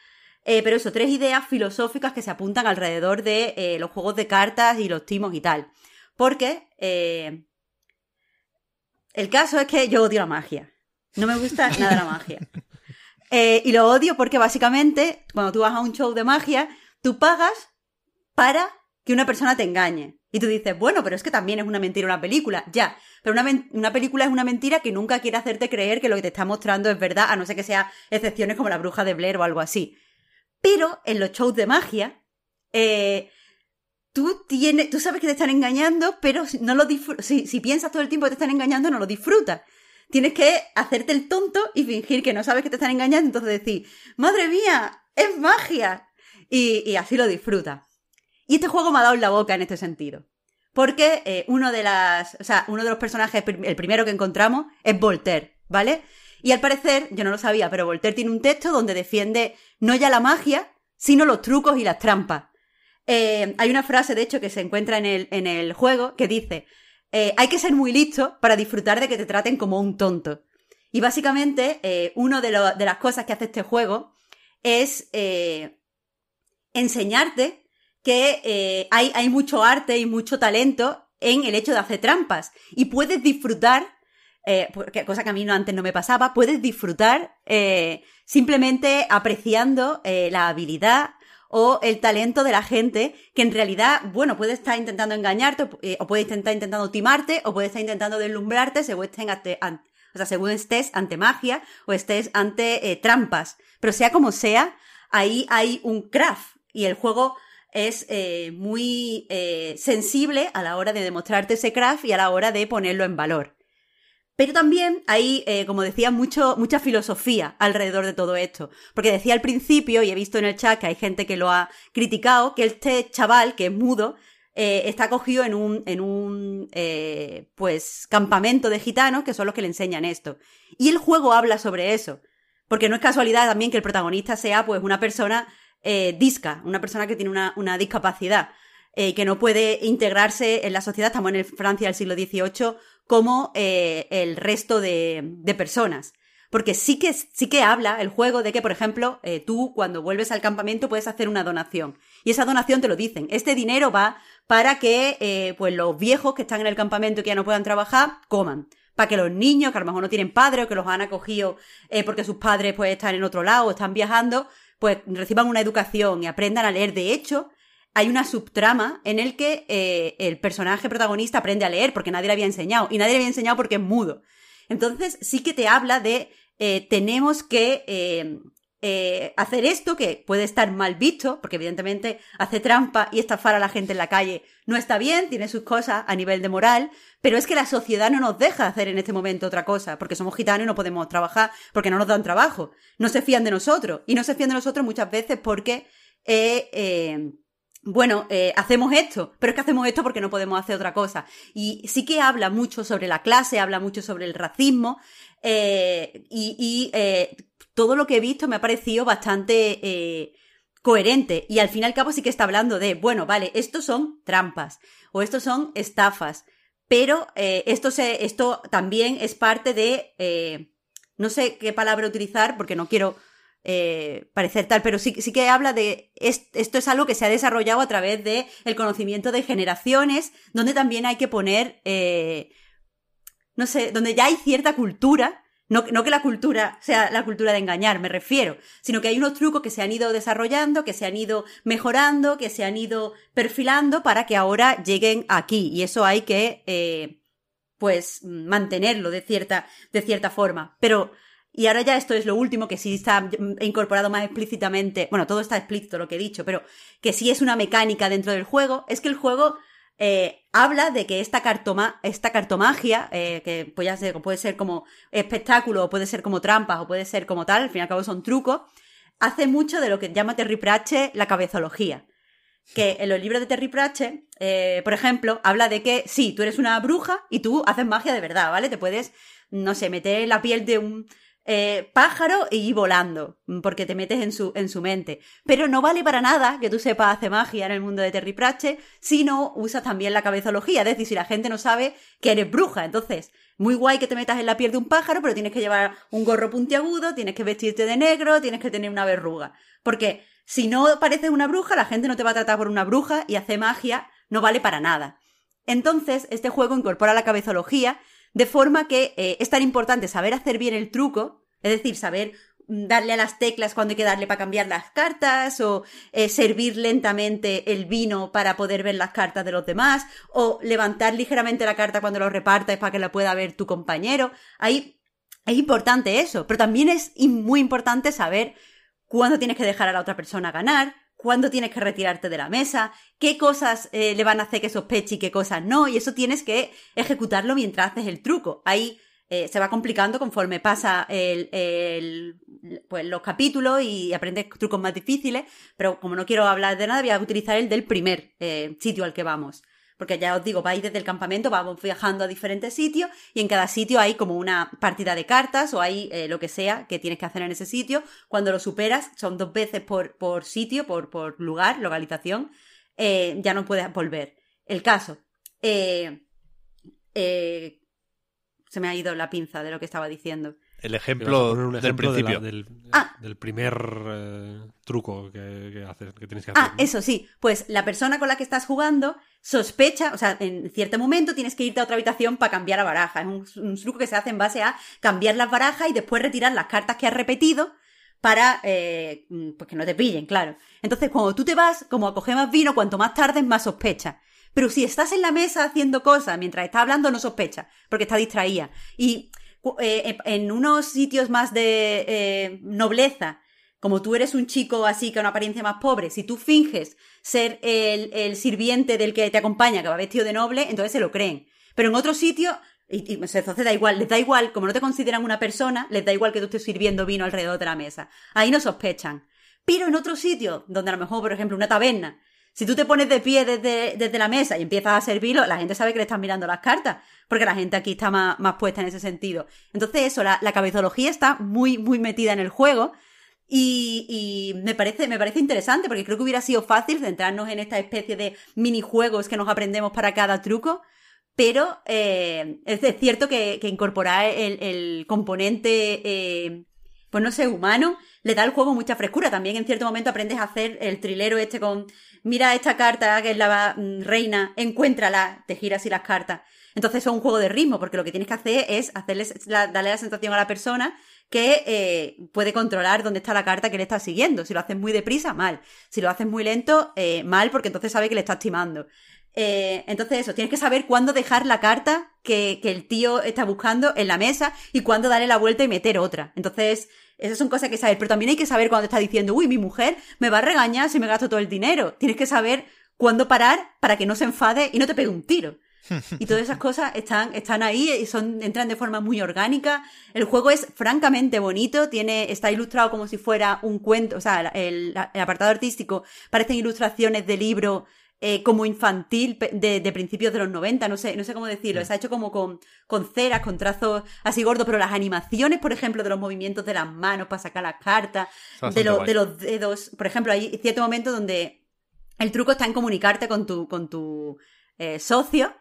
Eh, pero eso, tres ideas filosóficas que se apuntan alrededor de eh, los juegos de cartas y los timos y tal. Porque el caso es que yo odio la magia. No me gusta nada la magia. Eh, y lo odio porque básicamente, cuando tú vas a un show de magia, tú pagas para que una persona te engañe. Y tú dices, bueno, pero es que también es una mentira una película. Ya, pero una, una película es una mentira que nunca quiere hacerte creer que lo que te está mostrando es verdad, a no ser que sea excepciones como la bruja de Blair o algo así. Pero en los shows de magia, eh, tú, tienes, tú sabes que te están engañando, pero no lo si, si piensas todo el tiempo que te están engañando, no lo disfrutas. Tienes que hacerte el tonto y fingir que no sabes que te están engañando, entonces decir, madre mía, es magia. Y, así lo disfruta. Y este juego me ha dado la boca en este sentido. Porque eh, uno de. O sea, uno de los personajes, el primero que encontramos, es Voltaire, ¿vale? Y al parecer, yo no lo sabía, pero Voltaire tiene un texto donde defiende no ya la magia, sino los trucos y las trampas. Eh, hay una frase, de hecho, que se encuentra en el, en el juego que dice: eh, Hay que ser muy listo para disfrutar de que te traten como un tonto. Y básicamente, eh, una de, las cosas que hace este juego es eh, enseñarte que eh, hay, mucho arte y mucho talento en el hecho de hacer trampas. Y puedes disfrutar, cosa que a mí no, antes no me pasaba, puedes disfrutar simplemente apreciando la habilidad o el talento de la gente que en realidad, bueno, puede estar intentando engañarte o, eh, puede estar intentando timarte o puede estar intentando deslumbrarte según estén ante- an- o según estés ante magia o estés ante eh, trampas. Pero sea como sea, ahí hay un craft y el juego es eh, muy sensible a la hora de demostrarte ese craft y a la hora de ponerlo en valor. Pero también hay, eh, como decía, mucho, mucha filosofía alrededor de todo esto. Porque decía al principio, y he visto en el chat que hay gente que lo ha criticado, que este chaval, que es mudo, eh, está cogido en un, en un eh, pues, campamento de gitanos, que son los que le enseñan esto. Y el juego habla sobre eso. Porque no es casualidad también que el protagonista sea pues una persona eh, disca, una persona que tiene una, una discapacidad, que no puede integrarse en la sociedad, estamos en Francia del siglo XVIII, como eh, el resto de, de, personas. Porque sí que, sí que habla el juego de que, por ejemplo, eh, tú cuando vuelves al campamento puedes hacer una donación. Y esa donación te lo dicen. Este dinero va para que eh, pues los viejos que están en el campamento y que ya no puedan trabajar, coman para que los niños, que a lo mejor no tienen padre o que los han acogido eh, porque sus padres pues están en otro lado o están viajando, pues reciban una educación y aprendan a leer. De hecho, hay una subtrama en el que eh, el personaje protagonista aprende a leer porque nadie le había enseñado y nadie le había enseñado porque es mudo. Entonces sí que te habla de eh, tenemos que eh, hacer esto que puede estar mal visto, porque evidentemente hace trampa y estafar a la gente en la calle no está bien, tiene sus cosas a nivel de moral, pero es que la sociedad no nos deja hacer en este momento otra cosa, porque somos gitanos y no podemos trabajar, porque no nos dan trabajo, no se fían de nosotros, y no se fían de nosotros muchas veces porque... Bueno, eh, hacemos esto, pero es que hacemos esto porque no podemos hacer otra cosa. Y sí que habla mucho sobre la clase, habla mucho sobre el racismo, eh, y, y eh, todo lo que he visto me ha parecido bastante eh, coherente. Y al fin y al cabo sí que está hablando de, bueno, vale, estos son trampas o estos son estafas, pero eh, esto, se, esto también es parte de, eh, no sé qué palabra utilizar porque no quiero eh, parecer tal, pero sí, sí que habla de es, esto es algo que se ha desarrollado a través de el conocimiento de generaciones, donde también hay que poner, eh, no sé, donde ya hay cierta cultura no, no, que la cultura sea la cultura de engañar, me refiero, sino que hay unos trucos que se han ido desarrollando, que se han ido mejorando, que se han ido perfilando para que ahora lleguen aquí. Y eso hay que, eh, pues, mantenerlo de cierta, de cierta forma. Pero, y ahora ya esto es lo último que sí está incorporado más explícitamente, bueno, todo está explícito lo que he dicho, pero que sí es una mecánica dentro del juego, es que el juego eh, habla de que esta, cartoma, esta cartomagia, eh, que puede ser, puede ser como espectáculo, o puede ser como trampas, o puede ser como tal, al fin y al cabo son trucos, hace mucho de lo que llama Terry Pratchett la cabezología. Que en los libros de Terry Pratchett, eh, por ejemplo, habla de que sí, tú eres una bruja y tú haces magia de verdad, ¿vale? Te puedes, no sé, meter la piel de un, eh, pájaro y ir volando, porque te metes en su, en su mente. Pero no vale para nada que tú sepas hacer magia en el mundo de Terry Pratchett si no usas también la cabezología, es decir, si la gente no sabe que eres bruja. Entonces, muy guay que te metas en la piel de un pájaro, pero tienes que llevar un gorro puntiagudo, tienes que vestirte de negro, tienes que tener una verruga. Porque si no pareces una bruja, la gente no te va a tratar por una bruja y hacer magia no vale para nada. Entonces, este juego incorpora la cabezología de forma que eh, es tan importante saber hacer bien el truco, es decir, saber darle a las teclas cuando hay que darle para cambiar las cartas, o eh, servir lentamente el vino para poder ver las cartas de los demás, o levantar ligeramente la carta cuando lo repartas para que la pueda ver tu compañero. Ahí es importante eso, pero también es muy importante saber cuándo tienes que dejar a la otra persona ganar, cuándo tienes que retirarte de la mesa, qué cosas eh, le van a hacer que sospeche y qué cosas no, y eso tienes que ejecutarlo mientras haces el truco. Ahí eh, se va complicando conforme pasa el, pues, los capítulos y aprendes trucos más difíciles, pero como no quiero hablar de nada, voy a utilizar el del primer eh, sitio al que vamos. Porque ya os digo, vais desde el campamento, vamos viajando a diferentes sitios y en cada sitio hay como una partida de cartas o hay eh, lo que sea que tienes que hacer en ese sitio. Cuando lo superas, son dos veces por, sitio, por, lugar, localización, ya no puedes volver. El caso. Se me ha ido la pinza de lo que estaba diciendo. El ejemplo, un del principio. De la- del, Ah. del primer eh, truco que, que haces, que tienes que hacer. Ah, ¿no? eso sí. Pues la persona con la que estás jugando sospecha, o sea, en cierto momento tienes que irte a otra habitación para cambiar la baraja. Es un, un truco que se hace en base a cambiar las barajas y después retirar las cartas que has repetido para eh, pues que no te pillen, claro. Entonces, cuando tú te vas, como a coger más vino, cuanto más tardes, más sospecha. Pero si estás en la mesa haciendo cosas mientras estás hablando, no sospecha, porque está distraída. Y cu- eh, en unos sitios más de eh, nobleza, como tú eres un chico así con una apariencia más pobre, si tú finges ser el, el sirviente del que te acompaña, que va vestido de noble, entonces se lo creen. Pero en otro sitio, y, y pues, entonces da igual, les da igual, como no te consideran una persona, les da igual que tú estés sirviendo vino alrededor de la mesa. Ahí no sospechan. Pero en otro sitio, donde a lo mejor, por ejemplo, una taberna, Si tú te pones de pie desde, desde la mesa y empiezas a servirlo, la gente sabe que le estás mirando las cartas, porque la gente aquí está más, más puesta en ese sentido. Entonces eso, la, la cabezología está muy, muy metida en el juego. Y, y, me, parece, me parece interesante porque creo que hubiera sido fácil centrarnos en esta especie de minijuegos que nos aprendemos para cada truco, pero eh, es cierto que, que incorporar el, componente, eh, pues no sé, humano, le da al juego mucha frescura. También en cierto momento aprendes a hacer el trilero este con, mira esta carta que es la mm, reina, encuéntrala, te giras y las cartas. Entonces es un juego de ritmo, porque lo que tienes que hacer es hacerles darle la sensación a la persona que eh, puede controlar dónde está la carta que le está siguiendo. Si lo haces muy deprisa, mal. Si lo haces muy lento, eh, mal, porque entonces sabe que le estás timando. Eh, entonces eso, tienes que saber cuándo dejar la carta que, que, el tío está buscando en la mesa y cuándo darle la vuelta y meter otra. Entonces, esas son cosas que saber, pero también hay que saber cuando está diciendo, uy, mi mujer me va a regañar si me gasto todo el dinero. Tienes que saber cuándo parar para que no se enfade y no te pegue un tiro. Y todas esas cosas están, están ahí y son, entran de forma muy orgánica. El juego es francamente bonito, tiene, está ilustrado como si fuera un cuento, o sea, el, el apartado artístico parecen ilustraciones de libro eh, como infantil de, de, principios de los 90, no sé, no sé cómo decirlo. Está hecho como con, con ceras, con trazos así gordos, pero las animaciones, por ejemplo, de los movimientos de las manos para sacar las cartas, de, lo, de los dedos. Por ejemplo, hay cierto momento donde el truco está en comunicarte con tu, con tu eh, socio.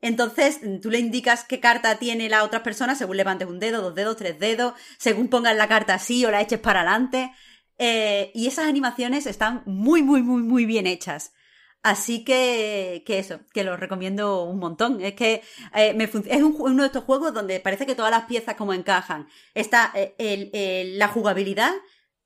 Entonces, tú le indicas qué carta tiene la otra persona según levantes un dedo, dos dedos, tres dedos, según pongas la carta así o la eches para adelante. Eh, y esas animaciones están muy, muy, muy, muy bien hechas. Así que, eso, que lo recomiendo un montón. Es que eh, me es un, uno de estos juegos donde parece que todas las piezas como encajan. Está eh, la jugabilidad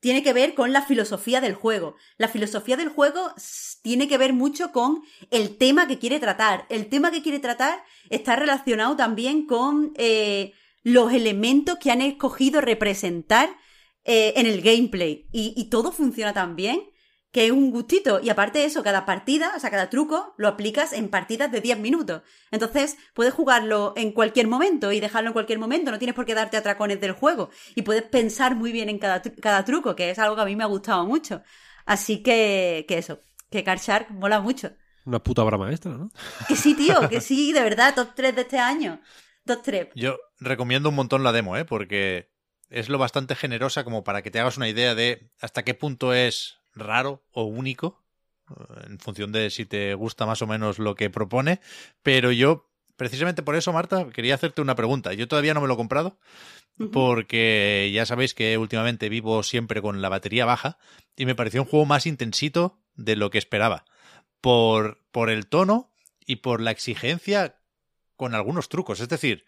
tiene que ver con la filosofía del juego. La filosofía del juego tiene que ver mucho con el tema que quiere tratar. El tema que quiere tratar está relacionado también con eh, los elementos que han escogido representar en el gameplay. Y, y todo funciona tan bien que es un gustito. Y aparte de eso, cada partida, o sea, cada truco, lo aplicas en partidas de 10 minutos. Entonces, puedes jugarlo en cualquier momento y dejarlo en cualquier momento. No tienes por qué darte atracones del juego. Y puedes pensar muy bien en cada, cada truco, que es algo que a mí me ha gustado mucho. Así que, que eso, que Card Shark mola mucho. Una puta obra maestra, ¿no? Que sí, tío, que sí, de verdad, top 3 de este año. Top 3. Yo recomiendo un montón la demo, ¿eh? Porque es lo bastante generosa como para que te hagas una idea de hasta qué punto es raro o único, en función de si te gusta más o menos lo que propone, pero yo, precisamente por eso, Marta, quería hacerte una pregunta. Yo todavía no me lo he comprado, porque ya sabéis que últimamente vivo siempre con la batería baja, y me pareció un juego más intensito de lo que esperaba, por, por el tono y por la exigencia con algunos trucos. Es decir,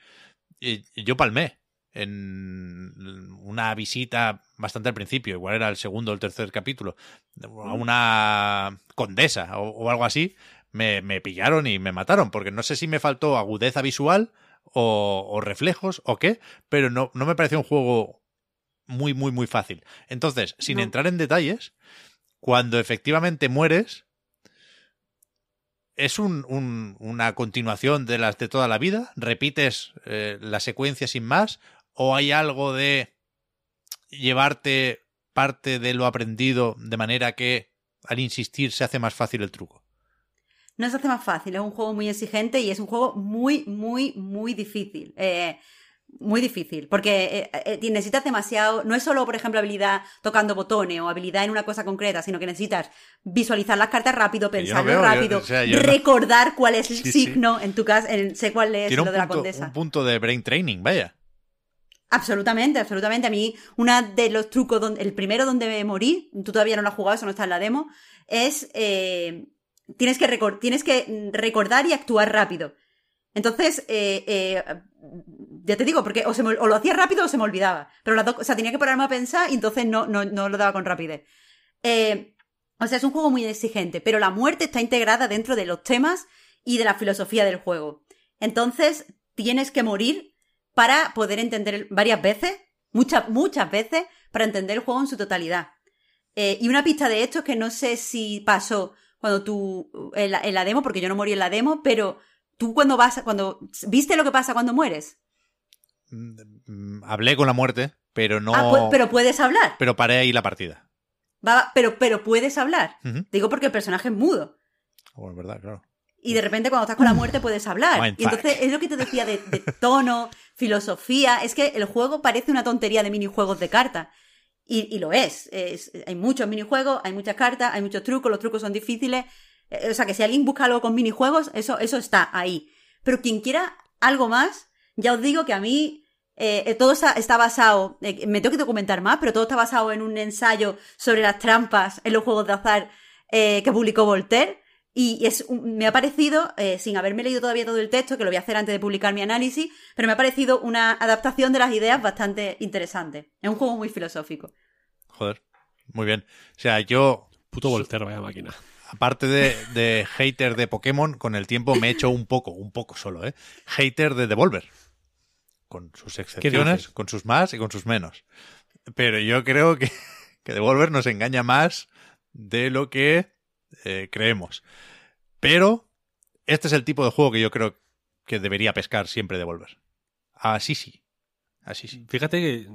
yo palmé en una visita bastante al principio, igual era el segundo o el tercer capítulo, a una condesa o, o algo así, me, me, pillaron y me mataron, porque no sé si me faltó agudeza visual o, o reflejos o qué, pero no, no, me pareció un juego muy, muy, muy fácil. Entonces, sin no. entrar en detalles, cuando efectivamente mueres, es un, un, una continuación de las de toda la vida, repites eh, la secuencia sin más, o hay algo de llevarte parte de lo aprendido de manera que al insistir se hace más fácil el truco? No se hace más fácil, es un juego muy exigente y es un juego muy, muy, muy difícil. Eh, muy difícil, porque eh, eh, necesitas demasiado, no es solo, por ejemplo, habilidad tocando botones o habilidad en una cosa concreta, sino que necesitas visualizar las cartas rápido, pensarlo veo, rápido, yo, o sea, yo recordar no... cuál es el sí, signo, sí. en tu caso, en, sé cuál es Tiene lo de punto, la condesa. Un punto de brain training, vaya. Absolutamente, absolutamente. A mí, uno de los trucos, donde, el primero donde me morí, tú todavía no lo has jugado, eso no está en la demo, es eh, tienes, que recor tienes que recordar y actuar rápido. Entonces, eh, eh, ya te digo, porque o, lo hacía rápido o se me olvidaba. Pero la o sea, tenía que pararme a pensar y entonces no, no, no lo daba con rapidez. Eh, o sea, es un juego muy exigente, pero la muerte está integrada dentro de los temas y de la filosofía del juego. Entonces, tienes que morir para poder entender varias veces, muchas, muchas veces, para entender el juego en su totalidad. Eh, y una pista de esto es que no sé si pasó cuando tú, en la, en la, demo, porque yo no morí en la demo, pero tú cuando vas, cuando, ¿viste lo que pasa cuando mueres? Mm, hablé con la muerte, pero no... Ah, pu pero puedes hablar. Pero paré ahí la partida. Va, pero, pero puedes hablar. Uh -huh. Digo porque el personaje es mudo. Bueno, verdad, claro. Y de repente cuando estás con la muerte puedes hablar. Y entonces es lo que te decía de, de tono, filosofía. Es que el juego parece una tontería de minijuegos de cartas. Y, y lo es. Es- Hay muchos minijuegos, hay muchas cartas, hay muchos trucos, los trucos son difíciles. Eh, O sea que si alguien busca algo con minijuegos, eso, eso está ahí. Pero quien quiera algo más, ya os digo que a mí eh, eh, todo está, está basado, eh, me tengo que documentar más, pero todo está basado en un ensayo sobre las trampas en los juegos de azar eh, que publicó Voltaire. Y es un- me ha parecido, eh, sin haberme leído todavía todo el texto, que lo voy a hacer antes de publicar mi análisis, pero me ha parecido una adaptación de las ideas bastante interesante. Es un juego muy filosófico. Joder. Muy bien. O sea, yo, Puto Voltaire, vaya máquina. aparte de, de hater de Pokémon, con el tiempo me he hecho un poco, un poco solo, ¿eh? Hater de Devolver. Con sus excepciones, con sus más y con sus menos. Pero yo creo que, que Devolver nos engaña más de lo que eh, creemos. Pero este es el tipo de juego que yo creo que debería pescar siempre Devolver. Así sí. Así sí. Fíjate que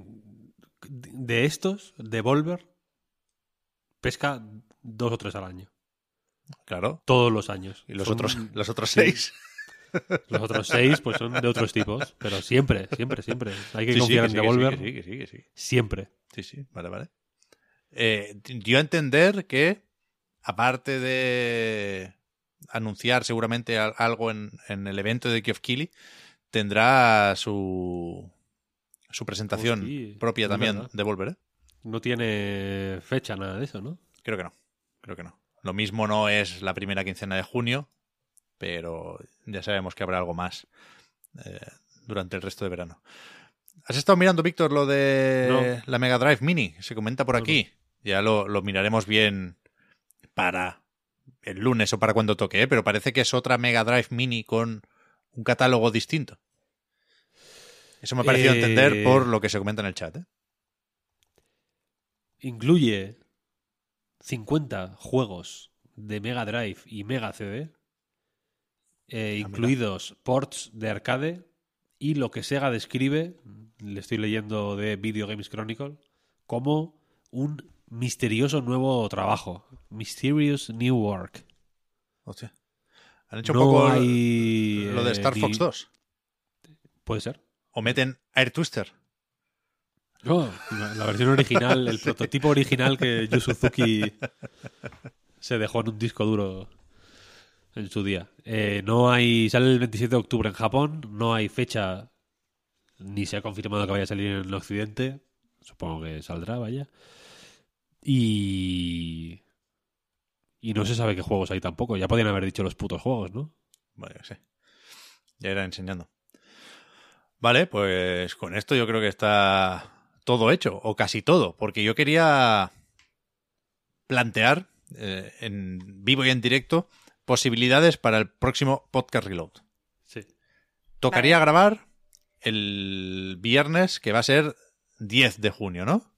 de estos, Devolver pesca dos o tres al año. Claro. Todos los años. Y los Son- otros, los otros seis. Los otros seis, pues son de otros tipos. Pero siempre, siempre, siempre. Hay que Sí, sí, confiar que en sí, que Devolver. sí, que sí, que sí. Siempre. Sí, sí, vale, vale. Eh, dio a entender que, aparte de anunciar seguramente al- algo en, en el evento de Geoff Keighley, tendrá su, su presentación Hostia, propia también verdad. de Volver, ¿eh? No tiene fecha nada de eso, ¿no? Creo que no, creo que no. Lo mismo no es la primera quincena de junio, pero ya sabemos que habrá algo más eh, durante el resto de verano. ¿Has estado mirando, Víctor, lo de No. la Mega Drive Mini? Se comenta por No, aquí. Ya lo, lo miraremos bien para el lunes o para cuando toque, ¿eh? pero parece que es otra Mega Drive Mini con un catálogo distinto. Eso me ha parecido Eh, entender por lo que se comenta en el chat. ¿eh? Incluye 50 juegos de Mega Drive y Mega CD, eh, Ah, incluidos ports de arcade y lo que Sega describe, le estoy leyendo de Video Games Chronicle, como un misterioso nuevo trabajo. Mysterious New Work. Hostia. Han hecho un No poco hay, lo de eh, Star ni- Fox 2. Puede ser. O meten Air Twister. No, la, la versión original, el prototipo original que Yu Suzuki se dejó en un disco duro en su día. Eh, no hay. Sale el 27 de octubre en Japón. No hay fecha. Ni se ha confirmado que vaya a salir en el occidente. Supongo que saldrá, vaya. Y. Y no se sabe qué juegos hay tampoco. Ya podían haber dicho los putos juegos, ¿no? Yo sé. Ya irá enseñando. Vale, pues con esto yo creo que está todo hecho, o casi todo, porque yo quería plantear eh, en vivo y en directo posibilidades para el próximo podcast reload. Sí. Tocaría grabar el viernes, que va a ser 10 de junio, ¿no?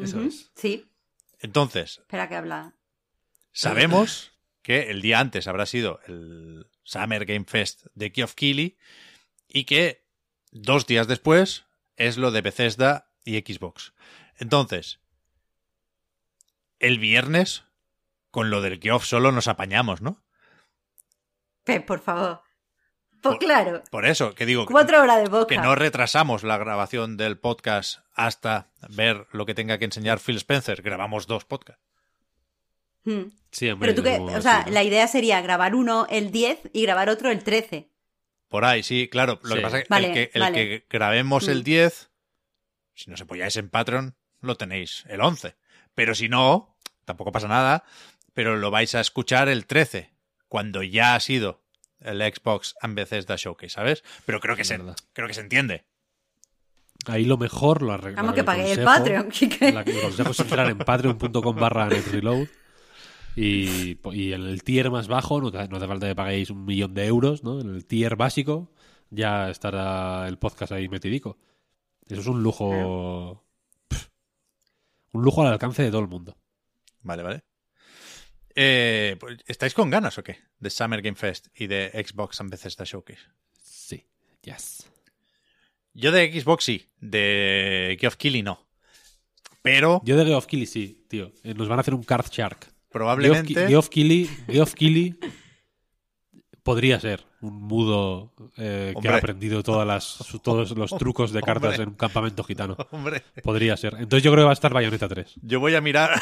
Eso es. Sí, Entonces, espera que habla. Sabemos que el día antes habrá sido el Summer Game Fest de Geoff Keighley y que dos días después es lo de Bethesda y Xbox. Entonces, el viernes, con lo del Geoff solo nos apañamos, ¿no? Pep, por favor. Pues Por- claro, Por eso, que digo, cuatro horas de boca. que no retrasamos la grabación del podcast hasta ver lo que tenga que enseñar Phil Spencer. Grabamos dos podcasts. Mm. Sí, hombre, Pero tú que, o sea, así, ¿no? la idea sería grabar uno el 10 y grabar otro el 13. Por ahí, sí, claro. Lo Sí. que pasa es que Vale, el que, el vale. que grabemos el Mm. 10, si nos apoyáis en Patreon, lo tenéis el 11. Pero si no, tampoco pasa nada, pero lo vais a escuchar el 13, cuando ya ha sido el Xbox and Bethesda Showcase, ¿sabes? Pero creo que, se, verdad. creo que se entiende. Ahí lo mejor lo arreglo. Vamos que pagué el consejo- Patreon, Kike. La, el consejo es entrar en patreon.com barra netreload y, y en el tier más bajo, no, te- no hace falta que paguéis un millón de euros, ¿no? En el tier básico ya estará el podcast ahí metidico. Eso es un lujo... un lujo al alcance de todo el mundo. Vale, vale. Eh, pues, ¿Estáis con ganas o qué? De Summer Game Fest y de Xbox and Bethesda Showcase. Sí, yes. Yo de Xbox sí, de Geoff Keighley no. Pero Yo de Geoff Keighley sí, tío. Eh, Nos van a hacer un Card Shark. probablemente... Geoff Keighley, Geoff Keighley podría ser un mudo eh, que ha aprendido todas las, todos los trucos de cartas Hombre. en un campamento gitano. Hombre, Podría ser. Entonces yo creo que va a estar Bayonetta 3. yo voy a mirar...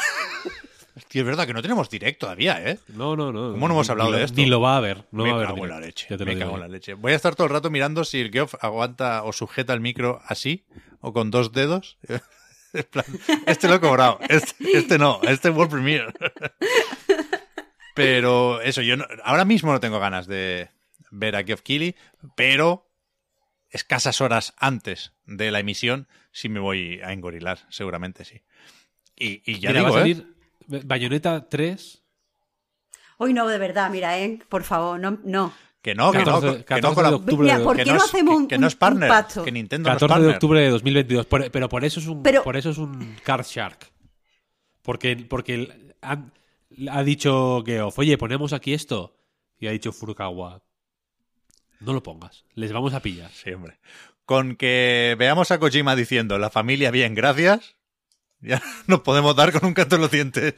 Hostia, es verdad que no tenemos directo todavía, ¿eh? No, no, no. ¿Cómo no hemos hablado ni de esto? Ni lo va a haber. No me va a haber cago en la leche. Te Me cago en la leche. Voy a estar todo el rato mirando si el Geoff aguanta o sujeta el micro así o con dos dedos. En plan, este lo he cobrado. Este, este no. Este World Premiere. Pero eso, yo no- ahora mismo no tengo ganas de ver a Geoff Keighley, pero escasas horas antes de la emisión sí me voy a engorilar, seguramente sí. Y, y ya Mira, digo, va a ¿eh? Salir Bayonetta 3 Hoy no, de verdad, mira, ¿eh? Por favor, no. no. Que no, que no, 14 que no 14 la- de octubre Mira, de- ¿por que qué no hacemos que- un, que no es partner, pacto? que Nintendo no es 14 de partner. octubre de 2022. Por- pero por eso es un, Pero- por eso es un Card Shark. Porque, porque ha dicho Geoff, oye, ponemos aquí esto. Y ha dicho Furukawa, no lo pongas, les vamos a pillar. Sí, hombre. Con que veamos a Kojima diciendo la familia bien, gracias, ya nos podemos dar con un canto en los dientes.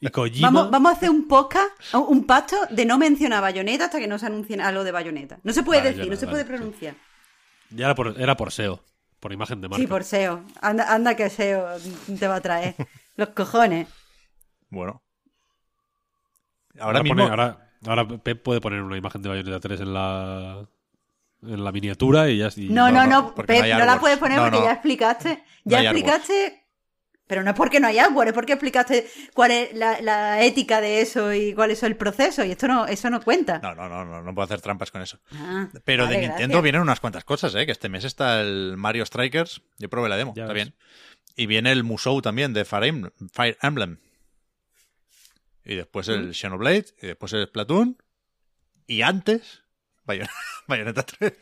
Y Kojima, Vamos, vamos a hacer un podcast, un pacto de no mencionar Bayonetta hasta que no se anuncie algo de Bayonetta. No se puede Vale, decir, no no, se vale, puede sí. pronunciar. ya era por, era por SEO, por imagen de marca. Sí, por SEO. Anda, anda que SEO te va a traer. Los cojones. Bueno. Ahora, Ahora, mismo. pone- ahora, ahora Pep puede poner una imagen de Bayonetta 3 en la en la miniatura y ya y- No, no, no, no, Pep, no, la puedes poner No, porque no. ya explicaste. Ya explicaste. Pero no es porque no hay artwork, es porque explicaste cuál es la, la ética de eso y cuál es el proceso. Y esto no, eso no cuenta. No, no, no, no, no puedo hacer trampas con eso. Ah, Pero vale, de Nintendo gracias. vienen unas cuantas cosas, ¿eh? Que este mes está el Mario Strikers. Yo probé la demo, Ya está ves. bien. Y viene el Musou también de Fire Emblem. Fire Emblem. Y después Mm. el Xenoblade. Y después el Splatoon. Y antes, Bayon- Bayonetta 3.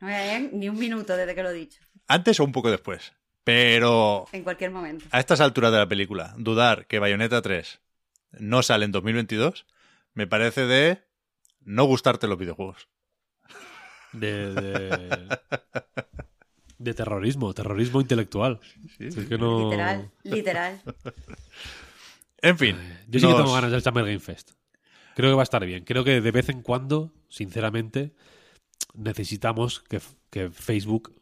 No me darían ni un minuto desde que lo he dicho. Antes o un poco después. Pero En cualquier momento. a estas alturas de la película, dudar que Bayonetta 3 no sale en 2022 me parece de no gustarte los videojuegos. de, de, de terrorismo, terrorismo intelectual. Es que no- Literal, literal. En fin. Yo sí que tengo ganas del Summer Game Fest. Creo que va a estar bien. Creo que de vez en cuando, sinceramente, necesitamos que, que Facebook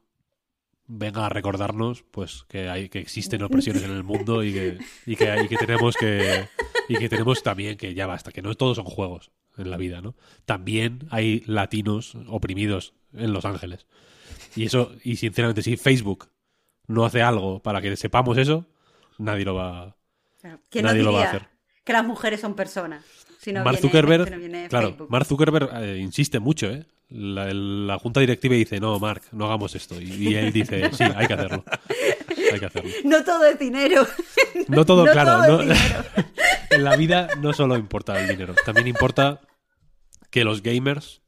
venga a recordarnos pues que hay que existen opresiones en el mundo y que, y que, y que tenemos que y que tenemos también que ya basta, que no todos son juegos en la vida, ¿no? También hay latinos oprimidos en Los Ángeles. Y eso, y sinceramente, si Facebook no hace algo para que sepamos eso, nadie lo va Claro. ¿Quién nos Nadie lo va a hacer. que las mujeres son personas? Si no Mark viene- Zuckerberg, si no viene claro. Mark Zuckerberg eh, insiste mucho, ¿eh? La, junta directiva dice, no, Mark, no hagamos esto. Y, y él dice, sí, hay que hacerlo. Hay que hacerlo. No todo es dinero. No todo, No claro. todo no- en la vida no solo importa el dinero, también importa que los gamers,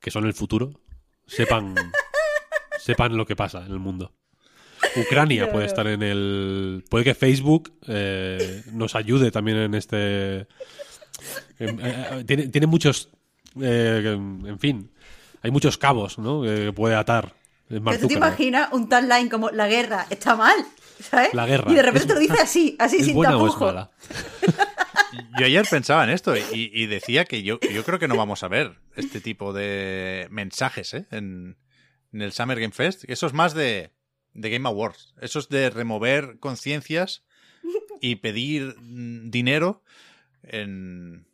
que son el futuro, sepan, sepan lo que pasa en el mundo. Ucrania puede estar en el. Puede que Facebook eh, nos ayude también en este. eh, tiene, tiene muchos. Eh, en fin, hay muchos cabos, ¿no? Que puede atar. Pero tú te imaginas un tagline como la guerra está mal, ¿sabes? La guerra. Y de repente ¿Es- te lo dice así, así ¿Es sin buena o es tapujo. mala? Yo ayer pensaba en esto y, y decía que yo, yo creo que no vamos a ver este tipo de mensajes ¿eh? en, en el Summer Game Fest. Eso es más de, de Game Awards. Eso es de remover conciencias y pedir mm, dinero en,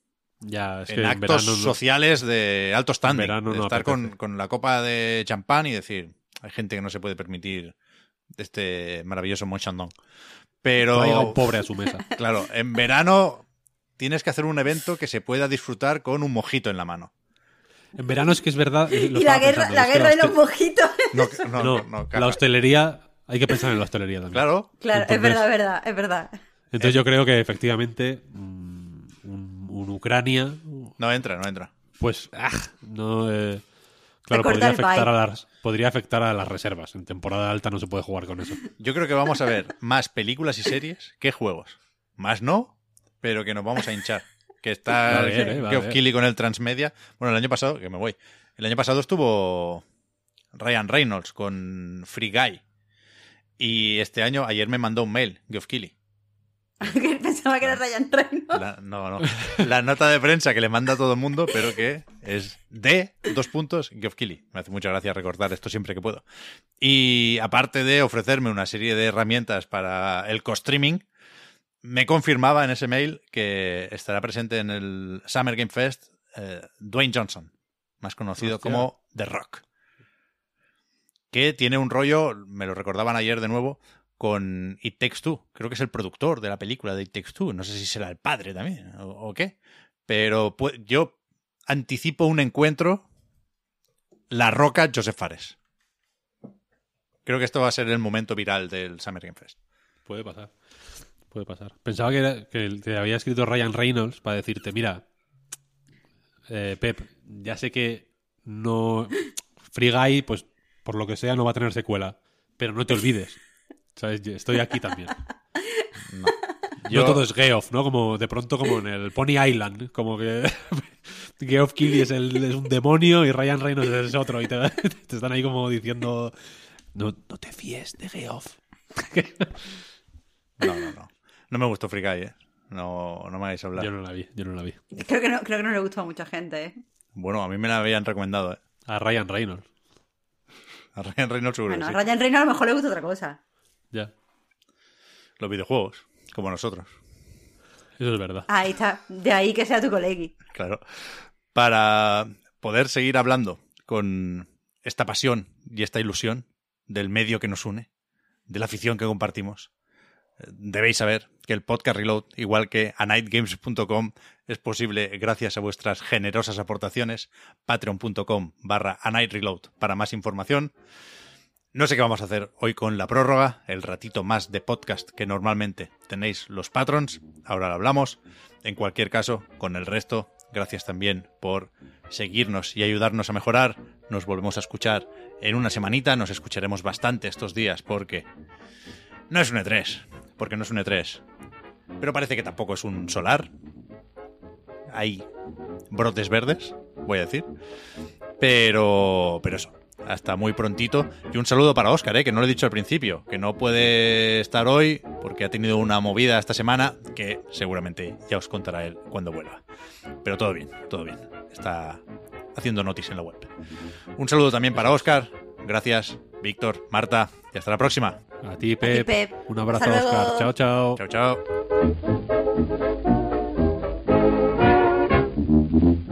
Ya, es en que en actos verano no- sociales de alto standing. verano de no estar con, con la copa de champán y decir, hay gente que no se puede permitir este maravilloso Monchandon. Pero... traiga un pobre a su mesa. Claro, en verano tienes que hacer un evento que se pueda disfrutar con un mojito en la mano. En verano es que es verdad. lo Y la guerra, pensando, la guerra de los mojitos. No, no, No, no, no, la hostelería. Hay que pensar en la hostelería también. Claro, Claro, es verdad, es verdad, es verdad. Entonces yo creo que efectivamente Ucrania, no entra, no entra. pues, ah, no. eh, claro, podría afectar, a las, podría afectar a las reservas. En temporada alta no se puede jugar con eso. Yo creo que vamos a ver más películas y series que juegos. Más no, pero que nos vamos a hinchar. Que está ver, eh, con el Transmedia. Bueno, el año pasado, que me voy. El año pasado estuvo Ryan Reynolds con Free Guy. Y este año, ayer me mandó un mail, Geoff Keighley. Pensaba que era Ryan Reynolds. La, no, no. La nota de prensa que le manda a todo el mundo, pero que es de dos puntos Geoff Keighley. Me hace mucha gracia recordar esto siempre que puedo. Y aparte de ofrecerme una serie de herramientas para el co-streaming, me confirmaba en ese mail que estará presente en el Summer Game Fest eh, Dwayne Johnson, más conocido Hostia. como The Rock. Que tiene un rollo, me lo recordaban ayer de nuevo, con It Takes Two. Creo que es el productor de la película de It Takes Two. No sé si será el padre también o, qué. Pero yo anticipo un encuentro La Roca Joseph Fares. Creo que esto va a ser el momento viral del Summer Game Fest. Puede pasar. Puede pasar. Pensaba que te había escrito Ryan Reynolds para decirte, mira, eh, Pep, ya sé que no... Free Guy, pues por lo que sea, no va a tener secuela. Pero no te olvides. Estoy aquí también. Yo- No todo es Geoff, ¿no? Como de pronto como en el Pony Island. Como que Geoff Keighley es, el- es un demonio y Ryan Reynolds es otro. Y te, te están ahí como diciendo... No, no te fíes de Geoff. No, no, no. No me gustó Free Guy, ¿eh? No, no me hagáis hablar. Yo no la vi, yo no la vi. Creo que no, creo que no le gustó a mucha gente, ¿eh? Bueno, a mí me la habían recomendado, ¿eh? A Ryan Reynolds. A Ryan Reynolds seguro Bueno, a. Ryan Reynolds a lo mejor le gusta otra cosa. Ya. Los videojuegos, como nosotros. Eso es verdad. Ahí está. De ahí que sea tu colegui. Claro. Para poder seguir hablando con esta pasión y esta ilusión del medio que nos une, de la afición que compartimos, eh, debéis saber que el podcast Reload, igual que a nightgames.com, es posible gracias a vuestras generosas aportaciones. Patreon.com barra a night reload para más información. No sé qué vamos a hacer hoy con la prórroga, el ratito más de podcast que normalmente tenéis los patrons. Ahora lo hablamos. En cualquier caso, con el resto, gracias también por seguirnos y ayudarnos a mejorar. Nos volvemos a escuchar en una semanita. Nos escucharemos bastante estos días porque no es un E3. Porque no es un E3. Pero parece que tampoco es un solar. Hay brotes verdes, voy a decir. Pero, pero eso, hasta muy prontito. Y un saludo para Oscar, ¿eh? que no lo he dicho al principio, que no puede estar hoy porque ha tenido una movida esta semana que seguramente ya os contará él cuando vuelva. Pero todo bien, todo bien. Está haciendo notis en la web. Un saludo también para Oscar. Gracias, Víctor, Marta, y hasta la próxima. A ti, Pep. Pep. Un abrazo, Hasta Oscar. luego. Chao, chao. Chao, chao.